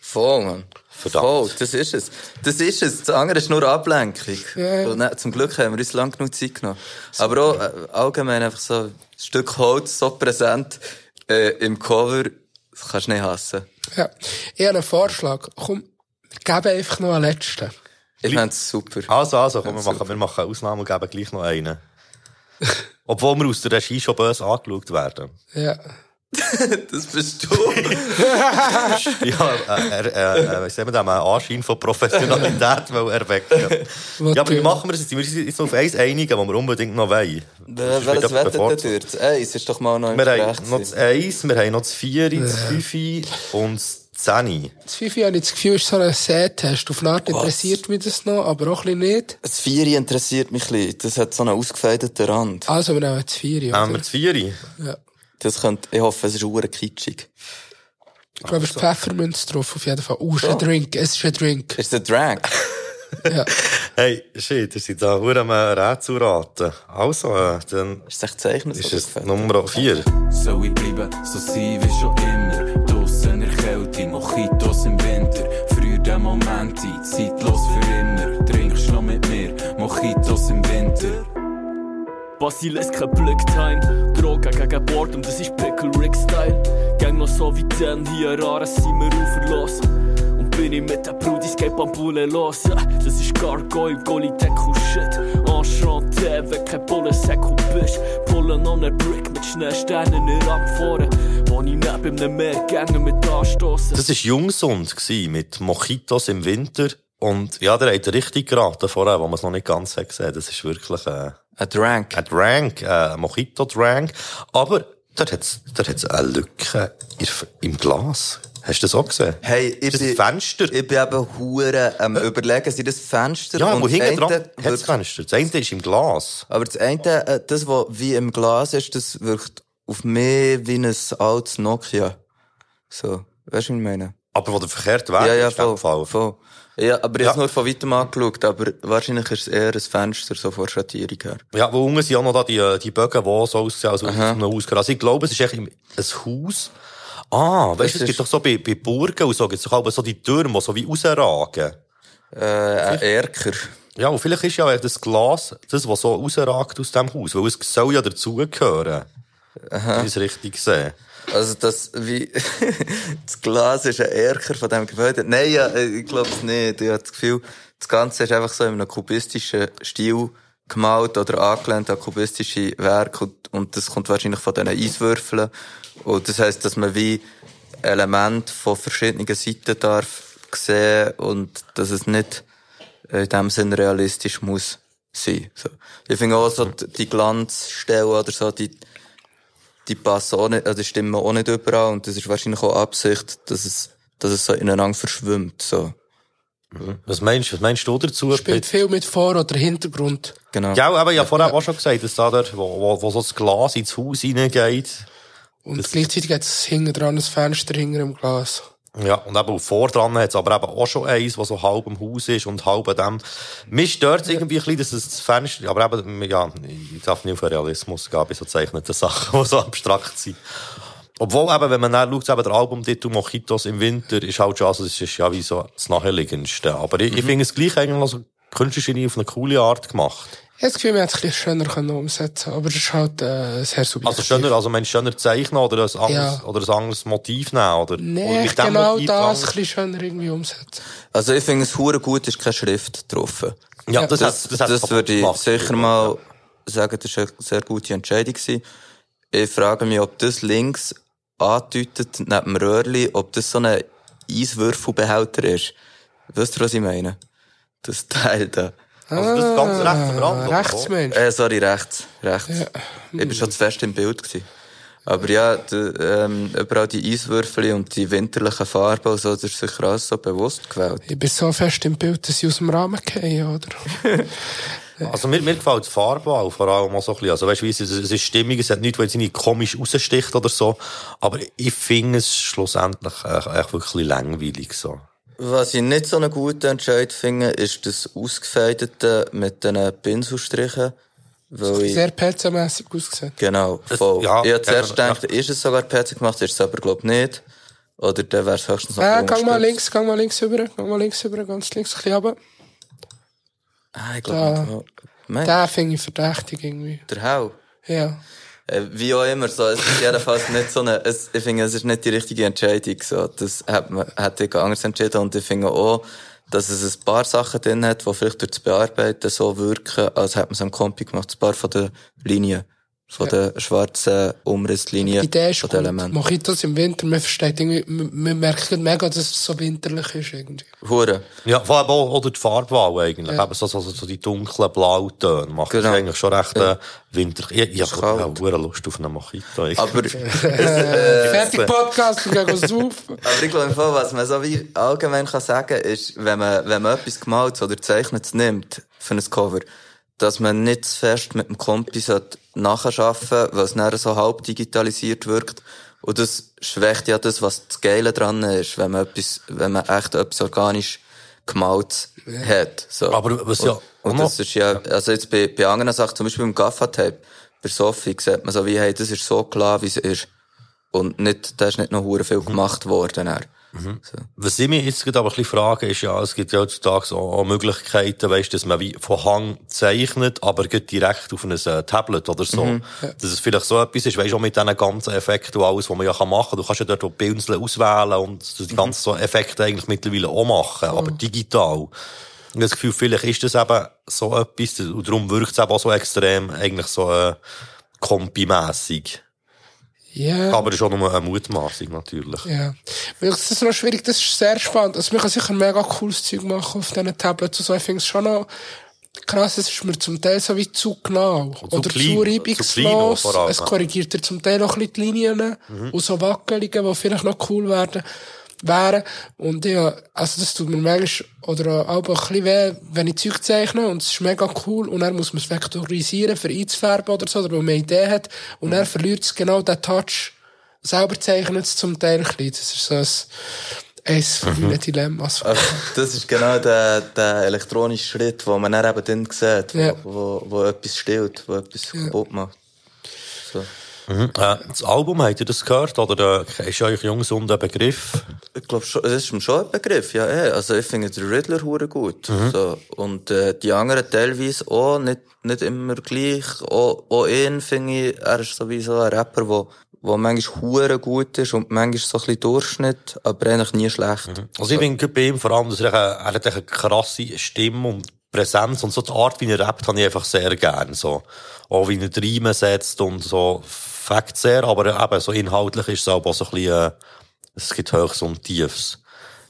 S2: Voll, Mann. Voll, das ist es. Das ist es. Das andere ist nur Ablenkung.
S3: Ja.
S2: Dann, zum Glück haben wir uns lange genug Zeit genommen. Aber auch äh, allgemein einfach so ein Stück Holz so präsent äh, im Cover, das kannst du nicht hassen.
S3: Ja. Ich habe einen Vorschlag. Komm, wir geben einfach noch einen letzten.
S2: Ich fänd's super.
S1: Also, also, komm, wir machen, wir machen eine Ausnahme und geben gleich noch einen. *laughs* Obwohl wir aus der Regie schon böse angeschaut werden.
S3: Ja. *laughs*
S2: das bist du. *laughs*
S1: ja, äh, er, äh, äh, sagen wir das, einen Anschein von Professionalität erwecken. ja, aber wie machen wir das jetzt? Wir sind jetzt auf eins einigen, was wir unbedingt noch wollen. Sonst
S2: Welches denn dort? Das Eins ist doch mal noch im
S1: Wir haben noch das. Eins, wir haben noch das Vieri, das Fünfi und das Zehni.
S3: Das Fifi habe ich das Gefühl, ist so ein Sehtest. Auf eine Art interessiert mich das noch, aber auch ein bisschen nicht.
S2: Das Vieri interessiert mich ein bisschen. Das hat so einen ausgefeideten Rand.
S3: Also, wir nehmen das Vieri, oder?
S1: Nehmen wir das Vieri?
S3: Ja.
S2: Das könnte, ich hoffe, es ist hure kitschig.
S3: Ich glaube, es ist Pfefferminz drauf, auf jeden Fall. Uh, es ist ein Drink, es ist ein Drink.
S2: Ist der Drink?
S3: ja. *laughs*
S1: Hey, shit, ihr seid da nur am äh, Rätsel raten. Also, äh, dann
S2: ist es zeichnen
S1: ist es Nummer 4.
S8: Soll ich bleiben, so sein wie schon immer. Mojitos im Winter. Früher der Moment ein, zeitlos für immer. Trinkst noch mit mir, Mojitos im Winter.
S17: Basilisk, kein Blacktime. Drogen gegen Boredom, das ist Pickle Rick Style. Gang noch so wie dann, hier Rare sind wir auferlassen. Und bin ich mit der Brudis, geht am Bullen los. Das ist Gargoyle, Goli Deku Shit. Enchanté, wenn kein Bullensäckel bist. Pullen an einer Brick mit Schneesternen Rang vorne. Wo ich neben einem Meergänger mit anstoßen.
S1: Das war Jungsund gsi mit Mojitos im Winter. Und ja, der hat richtig geraten vorher, wo man es noch nicht ganz hat gesehen. Das ist wirklich äh,
S2: ein Drank.
S1: Ein Drank, äh, ein Mojito-Drank. Aber dort hat es hat's eine Lücke im Glas. Hast du das auch gesehen?
S2: Hey, ich
S1: das
S2: bin,
S1: Fenster.
S2: Ich bin eben hure am überlegen, sind das Fenster?
S1: Ja, wo
S2: das
S1: hinten dran hat das Fenster. Das eine ist im Glas.
S2: Aber das eine, äh, das, was wie im Glas ist, das wirkt auf mich wie ein altes Nokia. So. Weißt du, was ich meine?
S1: Aber wo der verkehrte Weg
S2: ja, ja,
S1: ist, in dem
S2: voll, voll. Ja, aber ich
S1: Ja.
S2: habe es nur von weitem angeschaut, aber wahrscheinlich ist es eher ein Fenster, so von der Schattierung her.
S1: Ja, wo unten sind auch noch da die, äh, die Bögen, die so aussehen, als aus Haus. Also ich glaube, es ist echt ein Haus. Ah, weißt du, es gibt doch so bei, bei Burgen und so, gibt es doch aber so die Türme, die so wie rausragen.
S2: Äh, ein Erker.
S1: Ja, und vielleicht ist ja das Glas, das, was so rausragt aus dem Haus, weil es soll ja dazugehören.
S2: Aha.
S1: Ich es richtig sehe.
S2: Also das, wie, *laughs* das Glas ist ein Erker von dem Gebäude. Nein, ja, ich glaube es nicht. Ich habe das Gefühl, das Ganze ist einfach so in einem kubistischen Stil gemalt oder angelehnt an kubistische Werke und, und das kommt wahrscheinlich von diesen Eiswürfeln. Und das heisst, dass man wie Elemente von verschiedenen Seiten darf sehen und dass es nicht in dem Sinn realistisch muss sein. So. Ich finde auch so die die Glanzstellen oder so, die, die passen auch nicht, also die stimmen auch nicht überall und das ist wahrscheinlich auch Absicht, dass es, dass es so ineinander verschwimmt, so.
S1: Was meinst, was meinst du dazu?
S3: Spielt viel mit Vor- oder Hintergrund.
S2: Genau.
S1: Ja, aber ich habe vorher auch schon gesagt, dass da dort, wo, wo, wo so das Glas ins Haus hineingeht.
S3: Und gleichzeitig hat es hinten dran ein Fenster hinter dem Glas.
S1: Ja, und eben vor dran hat es aber eben auch schon eins, was so halb im Haus ist und halb an dem. Mich stört irgendwie ein bisschen, dass es das Fenster, aber eben, ja, ich darf nicht auf Realismus gehen bei so zeichneten Sachen, *laughs* die so abstrakt sind. Obwohl eben, wenn man dann schaut, eben der Albumtitel Mojitos im Winter ist halt schon, also das ist ja wie so das Naheliegendste. Aber ich, ich finde es gleich eigentlich, also, Künstlergenie auf eine coole Art gemacht.
S3: Ich habe das Gefühl, wir hätten es ein bisschen schöner können umsetzen aber es ist halt äh, sehr subjektiv.
S1: Also schöner, also meinst du schöner zeichnen oder ein anderes,
S3: Ja.
S1: oder ein anderes Motiv nehmen, oder? oder
S3: Nee,
S1: dem
S3: genau
S1: Motiv
S3: das ein bisschen schöner irgendwie umsetzen.
S2: Also ich finde es hure gut, ist keine Schrift drauf.
S1: Ja, das
S2: das, das,
S1: das hat's
S2: würde ich
S1: gemacht.
S2: sicher mal sagen, das war eine sehr gute Entscheidung. Gewesen. Ich frage mich, ob das links andeutet, neben dem Röhrli, ob das so ein Eiswürfelbehälter ist. Wisst ihr, was ich meine? Das Teil da.
S1: Also das ganz rechts am Rand. oder?
S3: Rechtsmensch.
S2: Äh, sorry, rechts. Rechts.
S3: Ja.
S2: Ich bin schon zu fest im Bild gewesen. Aber ja, de, ähm, überall die Eiswürfel und die winterlichen Farben und so, das ist sicher alles so bewusst gewählt.
S3: Ich bin so fest im Bild, dass ich aus dem Rahmen gehe, oder? *laughs*
S1: Also mir, mir gefällt die Farbe auch, vor allem auch so ein bisschen. Also weißt du, wie es, es ist stimmig, es hat nichts, weil es irgendwie komisch raussticht oder so. Aber ich finde es schlussendlich echt, echt wirklich langweilig so.
S2: Was ich nicht so einen guten Entscheid finde, ist das Ausgefeidete mit den Pinselstrichen. Weil ich,
S3: Sehr PC-mässig ausgesehen.
S2: genau,
S1: Das-
S2: voll.
S1: ja,
S2: ich habe zuerst
S1: ja,
S2: gedacht, ist es sogar PC gemacht, ist es aber, glaub nicht. Oder dann wäre es höchstens noch
S3: Äh,
S2: ein
S3: gang
S2: bisschen
S3: mal links, gang mal links rüber, gang mal links rüber, ganz links, ein bisschen runter.
S2: Ah, ich glaube, Nein.
S3: Den finde ich verdächtig irgendwie.
S2: der Hau.
S3: Ja.
S2: Äh, Wie auch immer, so, es ist jedenfalls nicht so eine, es, ich finde, es ist nicht die richtige Entscheidung, so. Das hat man, hätte ich anders entschieden und ich finde auch, dass es ein paar Sachen drin hat, die vielleicht durch das Bearbeiten so wirken, als hätte man es am Kompi gemacht, ein paar von den Linien, von den schwarzen Umrisslinien,
S3: Die Idee ist
S2: von
S3: gut.
S2: den Elementen.
S3: Mojitos im Winter, man versteht irgendwie, man, merkt mega, dass es so winterlich ist irgendwie.
S2: Hure.
S1: Ja, vor allem auch, oder die Farbwahl eigentlich.
S3: Ja.
S1: Eben so, so, so die dunklen Blautöne macht
S2: Genau.
S1: das eigentlich schon recht äh, winter. Ich, ich habe ja, hure Lust auf einen Mojito. eigentlich.
S2: Aber, *laughs*
S3: Äh, fertig Podcast, wir gehen saufen.
S2: Aber ich glaube, im Fall, was man so wie allgemein kann sagen, ist, wenn man, wenn man etwas gemalt oder gezeichnet nimmt für ein Cover, dass man nicht zu fest mit dem Kompi sollte nachschaffen, weil es so halb digitalisiert wirkt. Und das schwächt ja das, was das Geile dran ist, wenn man etwas, wenn man echt etwas organisch gemalt hat. So.
S1: Aber was ja
S2: und, und das ist ja, also jetzt bei, bei anderen Sachen, zum Beispiel beim Gaffa-Tape, bei Sophie sieht man so wie, hey, das ist so klar, wie es ist. Und nicht, da ist nicht noch hure viel gemacht worden. dann. So.
S1: Was ich mich jetzt gerade aber ein bisschen frage, ist ja, es gibt ja heutzutage auch, Möglichkeiten, weißt, dass man wie von Hang zeichnet, aber geht direkt auf ein äh, Tablet oder so.
S2: Mhm.
S1: Dass es vielleicht so etwas ist, weißt, auch mit diesen ganzen Effekten und alles, was man ja kann machen kann. Du kannst ja dort auch Pinsel auswählen und so
S2: Mhm.
S1: die ganzen so Effekte eigentlich mittlerweile auch machen, aber digital. Und ich habe das Gefühl, vielleicht ist das eben so etwas, und darum wirkt es eben auch so extrem, eigentlich so, äh, kompimässig.
S3: Ja.
S1: Aber das ist auch nur eine Mutmaßung, natürlich.
S3: Ja. Weil das ist noch schwierig, das ist sehr spannend. Also, man kann sicher mega cooles Zeug machen auf diesen Tablets und so. Ich finde es schon noch krass, es ist mir zum Teil so wie zu genau.
S1: Zu
S3: Oder
S1: klein,
S3: zu
S1: zu
S3: reibungslos.
S1: allem.
S3: Es korrigiert dir zum Teil noch ein bisschen die Linien
S1: Mhm.
S3: und so Wackelungen, die vielleicht noch cool werden, wären. Und ja, also das tut mir manchmal, oder auch ein bisschen weh, wenn ich Zeug zeichne und es ist mega cool und dann muss man es vektorisieren, für einzufärben oder so, oder weil man eine Idee hat und
S1: Mhm.
S3: dann verliert es genau den Touch. Selber zeichnet es zum Teil ein bisschen. Das ist so ein, eins von
S1: Mhm.
S3: meinen Dilemmas.
S2: Aber das ist genau der, der elektronische Schritt, wo man dann eben dann sieht, wo,
S3: Ja.
S2: wo, wo etwas stillt, wo etwas kaputt macht.
S1: Mhm. Äh, das Album, habt ihr das gehört? Oder äh, ist euch Jungsun der Begriff?
S2: Ich glaube schon, das ist mir schon ein Begriff, ja, eh. Also ich finde den Riddler hure gut.
S1: Mhm.
S2: So. Und äh, die anderen teilweise auch, nicht, nicht immer gleich. Auch, auch ihn finde ich, er ist sowieso ein Rapper, wo, wo manchmal hure gut ist und manchmal so ein bisschen Durchschnitt, aber eigentlich nie schlecht.
S1: Also ich finde bei ihm vor allem, dass er, eine, er hat eine krasse Stimme und Präsenz und so die Art, wie er rappt, habe ich einfach sehr gern. So. Auch wie er die Riemen setzt und so, fängt sehr, aber eben so inhaltlich ist es auch so ein bisschen, äh, es gibt Höchst und Tiefs.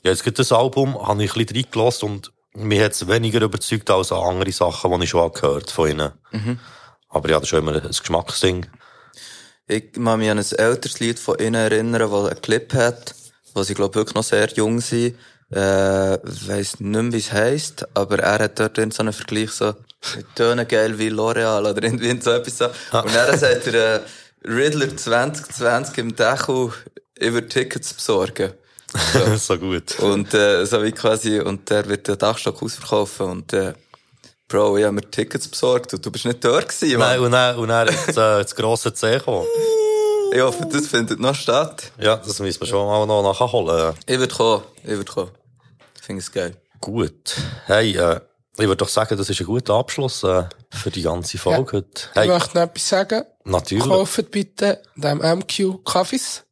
S1: Ja, jetzt gibt das Album, habe ich ein bisschen reingelassen und mich hat es weniger überzeugt als an andere Sachen, die ich schon gehört von ihnen.
S2: Mhm.
S1: Aber ja, das ist immer ein Geschmacksding.
S2: Ich kann mich an ein älteres Lied von ihnen erinnern, das einen Clip hat, wo sie, glaube wirklich noch sehr jung sind. Äh, weiss nicht mehr, wie es heisst, aber er hat dort drin so einen Vergleich so, mit Tönen geil wie L'Oreal oder irgendwie so etwas so. *laughs* Und dann sagt er, äh, Riddler 2020 im Dachau über Tickets besorgen.
S1: So, *laughs* so gut.
S2: Und, äh, so wie quasi, und der wird den Dachstock ausverkaufen und, äh, Bro, ich habe mir Tickets besorgt und du bist nicht dort gewesen, Mann.
S1: Nein, und dann, und dann ist äh, das grosse C gekommen. *laughs*
S2: Ich hoffe, das findet noch statt.
S1: Ja, das müssen wir schon mal noch nachholen.
S2: Ich würde kommen, ich würde kommen. Ich finde es geil.
S1: Gut. Hey, äh, ich würde doch sagen, das ist ein guter Abschluss äh, für die ganze Folge heute.
S3: Ich
S1: Hey,
S3: möchte noch etwas sagen.
S1: Natürlich.
S3: Kauft bitte dem MQ Kaffees.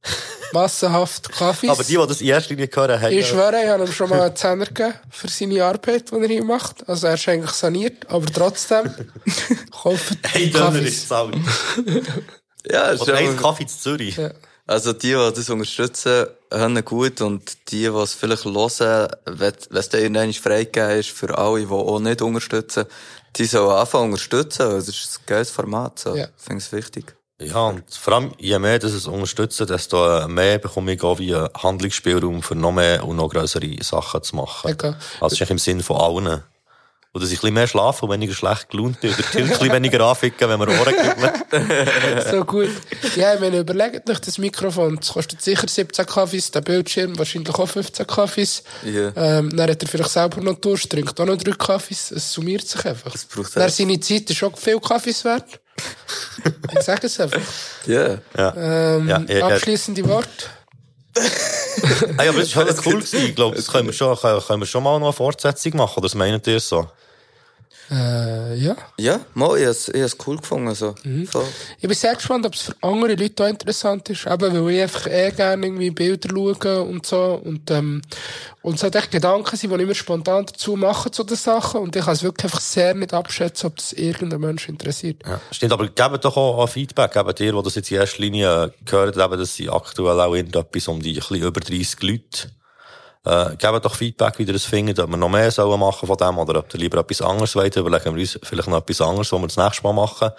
S3: Massenhaft Kaffees. *laughs*
S1: Aber die, die das in erster Linie hören, haben...
S3: Ich schwöre, ich habe ihm schon mal einen Zehner gegeben für seine Arbeit, die er hier macht. Also er ist eigentlich saniert, aber trotzdem. *laughs* kauft
S1: Hey, Döner
S3: Kaffees.
S1: ist zahlt. *laughs*
S2: Ja, ist
S1: Oder ein Kaffee zu Zürich.
S3: Ja.
S2: Also die, die das unterstützen, haben gut und die, die es vielleicht hören, wenn es dann irgendwann freigegeben ist für alle, die auch nicht unterstützen, die sollen anfangen unterstützen. Das ist ein geiles Format. So.
S3: Ja.
S2: Ich finde es wichtig.
S1: Ja, und vor allem, je mehr das es unterstützen, desto äh, mehr bekomme ich auch wie einen Handlungsspielraum für noch mehr und noch größere Sachen zu machen.
S3: Okay.
S1: Also, das ist eigentlich im Sinn von allen. Und dass ich ein bisschen mehr schlafe und weniger schlecht gelaunt bin. Oder ein bisschen weniger anficken, wenn wir Ohren geben. *laughs*
S3: so gut. Ja, ich meine, überlegt euch das Mikrofon. Das kostet sicher 17 Kaffees, der Bildschirm wahrscheinlich auch 15 Kaffees.
S2: Ja.
S3: Ähm, dann hat er vielleicht selber noch Durst, trinkt auch noch drei Kaffees. Es summiert sich einfach. Es
S2: braucht
S3: dann seine Zeit ist schon viel Kaffees wert. *laughs* ich sage es einfach.
S2: Ja.
S1: Ja.
S3: Ähm,
S1: Ja, ja, ja.
S3: abschließende Worte. *laughs*
S1: Ah, ja, aber das ist *laughs* halt cool gewesen. Ich glaube, das können wir schon, können, können wir schon mal noch eine Fortsetzung machen. Oder das meint ihr so?
S3: Äh, ja.
S2: Ja, mal, ich habe es cool gefunden. So. Voll.
S3: Ich bin sehr gespannt, ob es für andere Leute auch interessant ist. Eben, weil ich einfach eh gerne irgendwie Bilder schaue und so. Und, ähm, und es hat echt Gedanken sind, die ich immer spontan dazu mache zu den Sachen. Und ich kann es wirklich einfach sehr nicht abschätzen, ob das irgendein Mensch interessiert.
S1: Ja, stimmt, aber gebt doch auch ein Feedback, eben dir, die das jetzt in erster Linie gehört haben, dass sie aktuell auch irgendetwas um die ein bisschen über 30 Leute. Äh, gebt doch Feedback, wie ihr das findet, ob wir noch mehr sollen machen von dem, oder ob ihr lieber etwas anderes wollt, überlegen wir uns vielleicht noch etwas anderes, was wir das nächste Mal machen.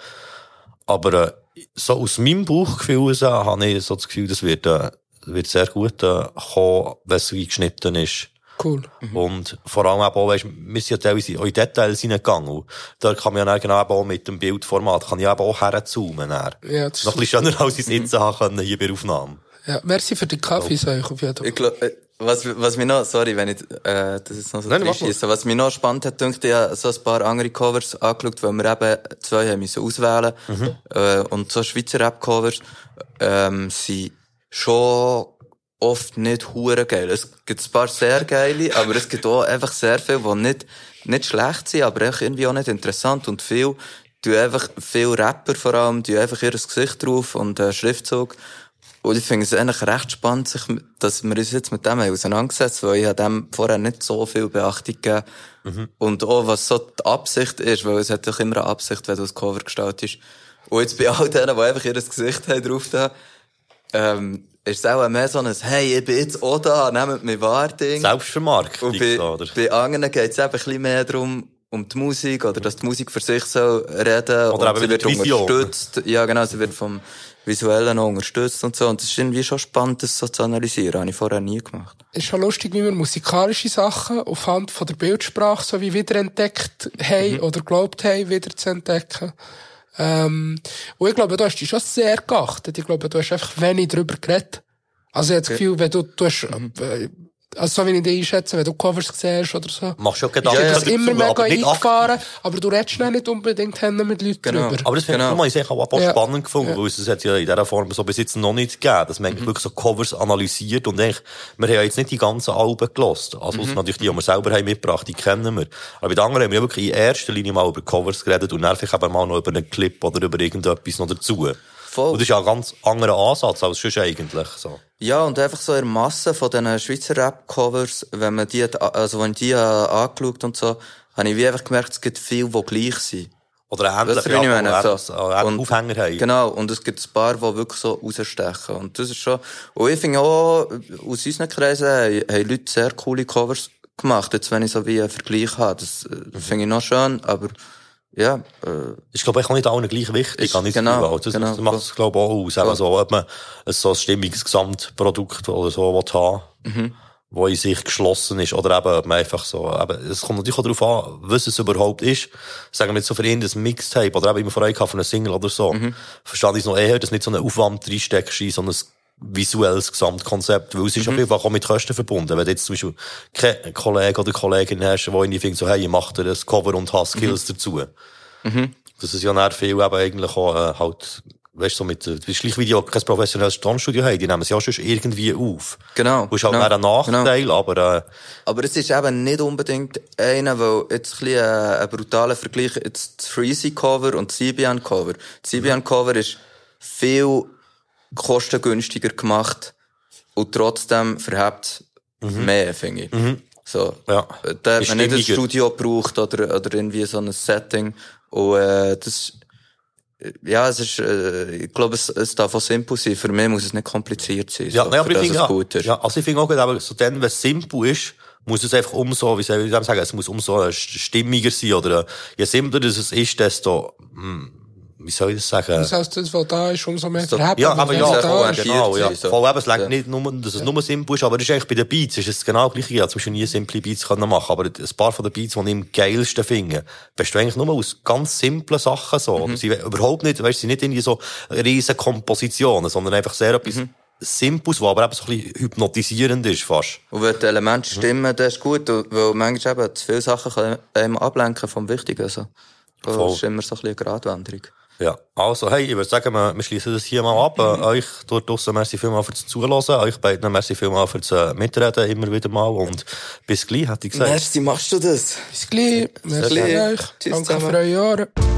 S1: Aber, äh, so aus meinem Bauchgefühl heraus habe ich so das Gefühl, das wird, äh, wird sehr gut, äh, kommen, wenn es geschnitten ist.
S3: Cool.
S1: Und vor allem eben auch, weißt, wir sind ja teilweise auch in Details hineingegangen. Und Da kann man ja dann genau eben auch mit dem Bildformat, kann ich eben auch herzoomen. dann.
S3: Ja, das
S1: Noch ein bisschen schöner, als ich es jetzt haben können, hier bei der Aufnahme.
S3: Ja, merci für die Kaffees euch auf jeden Fall.
S2: Ich was, was mir noch, sorry, wenn ich, äh, das ist noch so
S1: Nein,
S2: schiessen. Was mir noch spannend hat, denke ich, habe so ein paar andere Covers angeschaut, weil wir eben zwei haben müssen auswählen.
S1: Mhm.
S2: Äh, und so Schweizer Rap-Covers, ähm, sind schon oft nicht hure geil. Es gibt ein paar sehr geile, aber es gibt auch einfach sehr viele, die nicht, nicht schlecht sind, aber irgendwie auch nicht interessant und viel, die einfach, viel Rapper vor allem, die einfach ihr Gesicht drauf und äh, Schriftzug. Und ich finde es eigentlich recht spannend, sich, dass wir uns jetzt mit dem haben auseinandergesetzt weil ich habe dem vorher nicht so viel Beachtung gegeben. Und auch, was so die Absicht ist, weil es hat doch immer eine Absicht, wenn du das Cover gestaltest. Und jetzt bei all denen, die einfach ihr Gesicht haben drauf da, ähm, ist es auch mehr so ein, hey, ich bin jetzt auch da, nehmt mich wahr, Ding.
S1: Selbstvermarktung,
S2: Und bei,
S1: oder?
S2: bei anderen geht es eben ein bisschen mehr darum, um die Musik, oder dass die Musik für sich soll reden.
S1: Oder
S2: und sie wird
S1: Vision.
S2: unterstützt. Ja, genau, sie wird vom Visuellen noch unterstützt und so. Und das ist irgendwie schon spannend, das so zu analysieren. Habe ich vorher nie gemacht.
S3: ist schon lustig, wie wir musikalische Sachen aufhand von der Bildsprache so wie wiederentdeckt haben oder glaubt haben, wieder zu entdecken. Ähm, und ich glaube, du hast dich schon sehr geachtet. Ich glaube, du hast einfach wenig darüber geredet. Also ich habe das Gefühl, wenn du, du hast, äh, also so wie ich dich einschätze, wenn du Covers siehst oder so.
S1: Machst du ja
S3: Ich
S1: Gedanken
S3: habe das
S1: dazu,
S3: immer mega
S1: aber
S3: eingefahren, aber du redest dann nicht unbedingt mit Leuten drüber.
S1: Aber das finde
S3: Genau.
S1: ich auch
S3: Ja.
S1: spannend gefunden,
S3: Ja.
S1: weil es hat ja in dieser Form so bis jetzt noch nicht gegeben, dass man eigentlich wirklich so Covers analysiert und eigentlich, wir haben ja jetzt nicht die ganzen Alben gelost. Also
S2: Mhm.
S1: natürlich die, die wir selber haben mitgebracht, die kennen wir. Aber bei den anderen haben wir ja wirklich in erster Linie mal über Covers geredet und dann vielleicht eben mal noch über einen Clip oder über irgendetwas noch dazu.
S2: Voll.
S1: Und das ist ja ein ganz anderer Ansatz als sonst eigentlich, so.
S2: Ja, und einfach so in der Masse von diesen Schweizer Rap-Covers, wenn man die, also wenn ich die äh, angeschaut und so, habe ich wie einfach gemerkt, es gibt viele, die gleich sind.
S1: Oder ähnlich, ja,
S2: meine? So.
S1: ähnlich- äh, ähnlich Aufhänger haben.
S2: Genau, und es gibt ein paar, die wirklich so rausstechen. Und das ist schon, und ich finde auch, aus unseren Kreisen haben, Leute sehr coole Covers gemacht, jetzt wenn ich so wie einen Vergleich habe. Das äh, finde ich noch schön, aber, ja, äh,
S1: ist, glaube ich, auch nicht allen gleich wichtig.
S2: Ist-
S1: ich das
S2: genau,
S1: Gefühl. das,
S2: genau,
S1: das macht es, glaube ich, auch aus. Eben so, ob man ein so ein stimmiges Gesamtprodukt oder so will haben
S2: Mhm.
S1: wo in sich geschlossen ist. Oder eben, ob man einfach so, eben, es kommt natürlich auch darauf an, was es überhaupt ist. Sagen wir jetzt so für ihn das Mixtape oder eben immer vorher gehabt von einer Single oder so.
S2: Mhm.
S1: Verstand ich es noch eher, dass nicht so einen Aufwand reinsteckst in so ein visuelles Gesamtkonzept, weil es ist jeden Fall auch mit Kosten verbunden. Wenn du jetzt zum Beispiel keinen Kollegen oder Kollegin hast, die irgendwie findet, so, hey, ich mach dir ein Cover und hast Skills dazu.
S2: Mhm.
S1: Das ist ja dann viel eben eigentlich auch, äh, halt, weißt du, so mit, äh, das ist gleich wie die auch kein professionelles Tonstudio haben, die nehmen es ja schon irgendwie auf.
S2: Genau.
S1: Das ist halt
S2: genau,
S1: ein Nachteil, aber, äh,
S2: Aber es ist eben nicht unbedingt einer, weil jetzt ein, bisschen, äh, ein brutaler Vergleich, jetzt das Freezy-Cover und das CBN-Cover. Das CBN-Cover ist viel kostengünstiger gemacht und trotzdem verhebt mehr, finde ich.
S1: Mhm.
S2: So.
S1: Ja.
S2: Da hat man nicht ein. Studio gebraucht oder, oder irgendwie so ein Setting. Und, äh, das ja, es ist, äh, ich glaube, es, es darf auch simpel sein. Für mich muss es nicht kompliziert sein.
S1: Ja,
S2: so,
S1: nein, aber ich
S2: das
S1: finde, ja,
S2: gut ist.
S1: ja, also ich finde auch, aber so dann, wenn es simpel ist, muss es einfach umso, wie soll ich sagen, es muss umso äh, stimmiger sein, oder, äh, je simpler es ist, desto, hm, wie soll ich das sagen?
S3: Das heißt, das, was da ist, umso mehr
S1: So,
S3: verheben.
S1: ja, aber ja,
S3: da ist.
S1: genau, ja.
S2: so.
S1: Voll eben, es längt
S2: Ja.
S1: nicht nur, dass es nur simpel ist, aber das ist eigentlich bei den Beats, ist es genau gleich. Ich habe zum Beispiel nie simple Beats können machen, aber ein paar von den Beats, die ich am geilsten finde, bestehen eigentlich nur aus ganz simplen Sachen, so.
S2: Mhm.
S1: Sie überhaupt nicht, weißt du, sie sind nicht irgendwie so riesen Kompositionen, sondern einfach sehr etwas
S2: Mhm.
S1: Simples, was aber eben so ein bisschen hypnotisierend ist, fast.
S2: Und wenn die Elemente stimmen, das ist gut, weil manchmal eben zu viele Sachen können einem ablenken vom Wichtigen. Also. Das
S1: Voll.
S2: ist immer so ein bisschen eine Gratwanderung.
S1: Ja, also, hey, ich würde sagen, wir, wir schließen das hier mal ab. Äh, euch dort draussen, merci vielmal fürs Zuhören. Euch beiden, merci vielmal fürs äh, Mitreden immer wieder mal. Und bis gleich, hätte ich gesagt.
S2: Merci, machst du das?
S3: Bis gleich. Merci
S2: gleich.
S3: an euch.
S2: Tschüss
S3: Danke
S2: zusammen.
S3: für eure Ohren.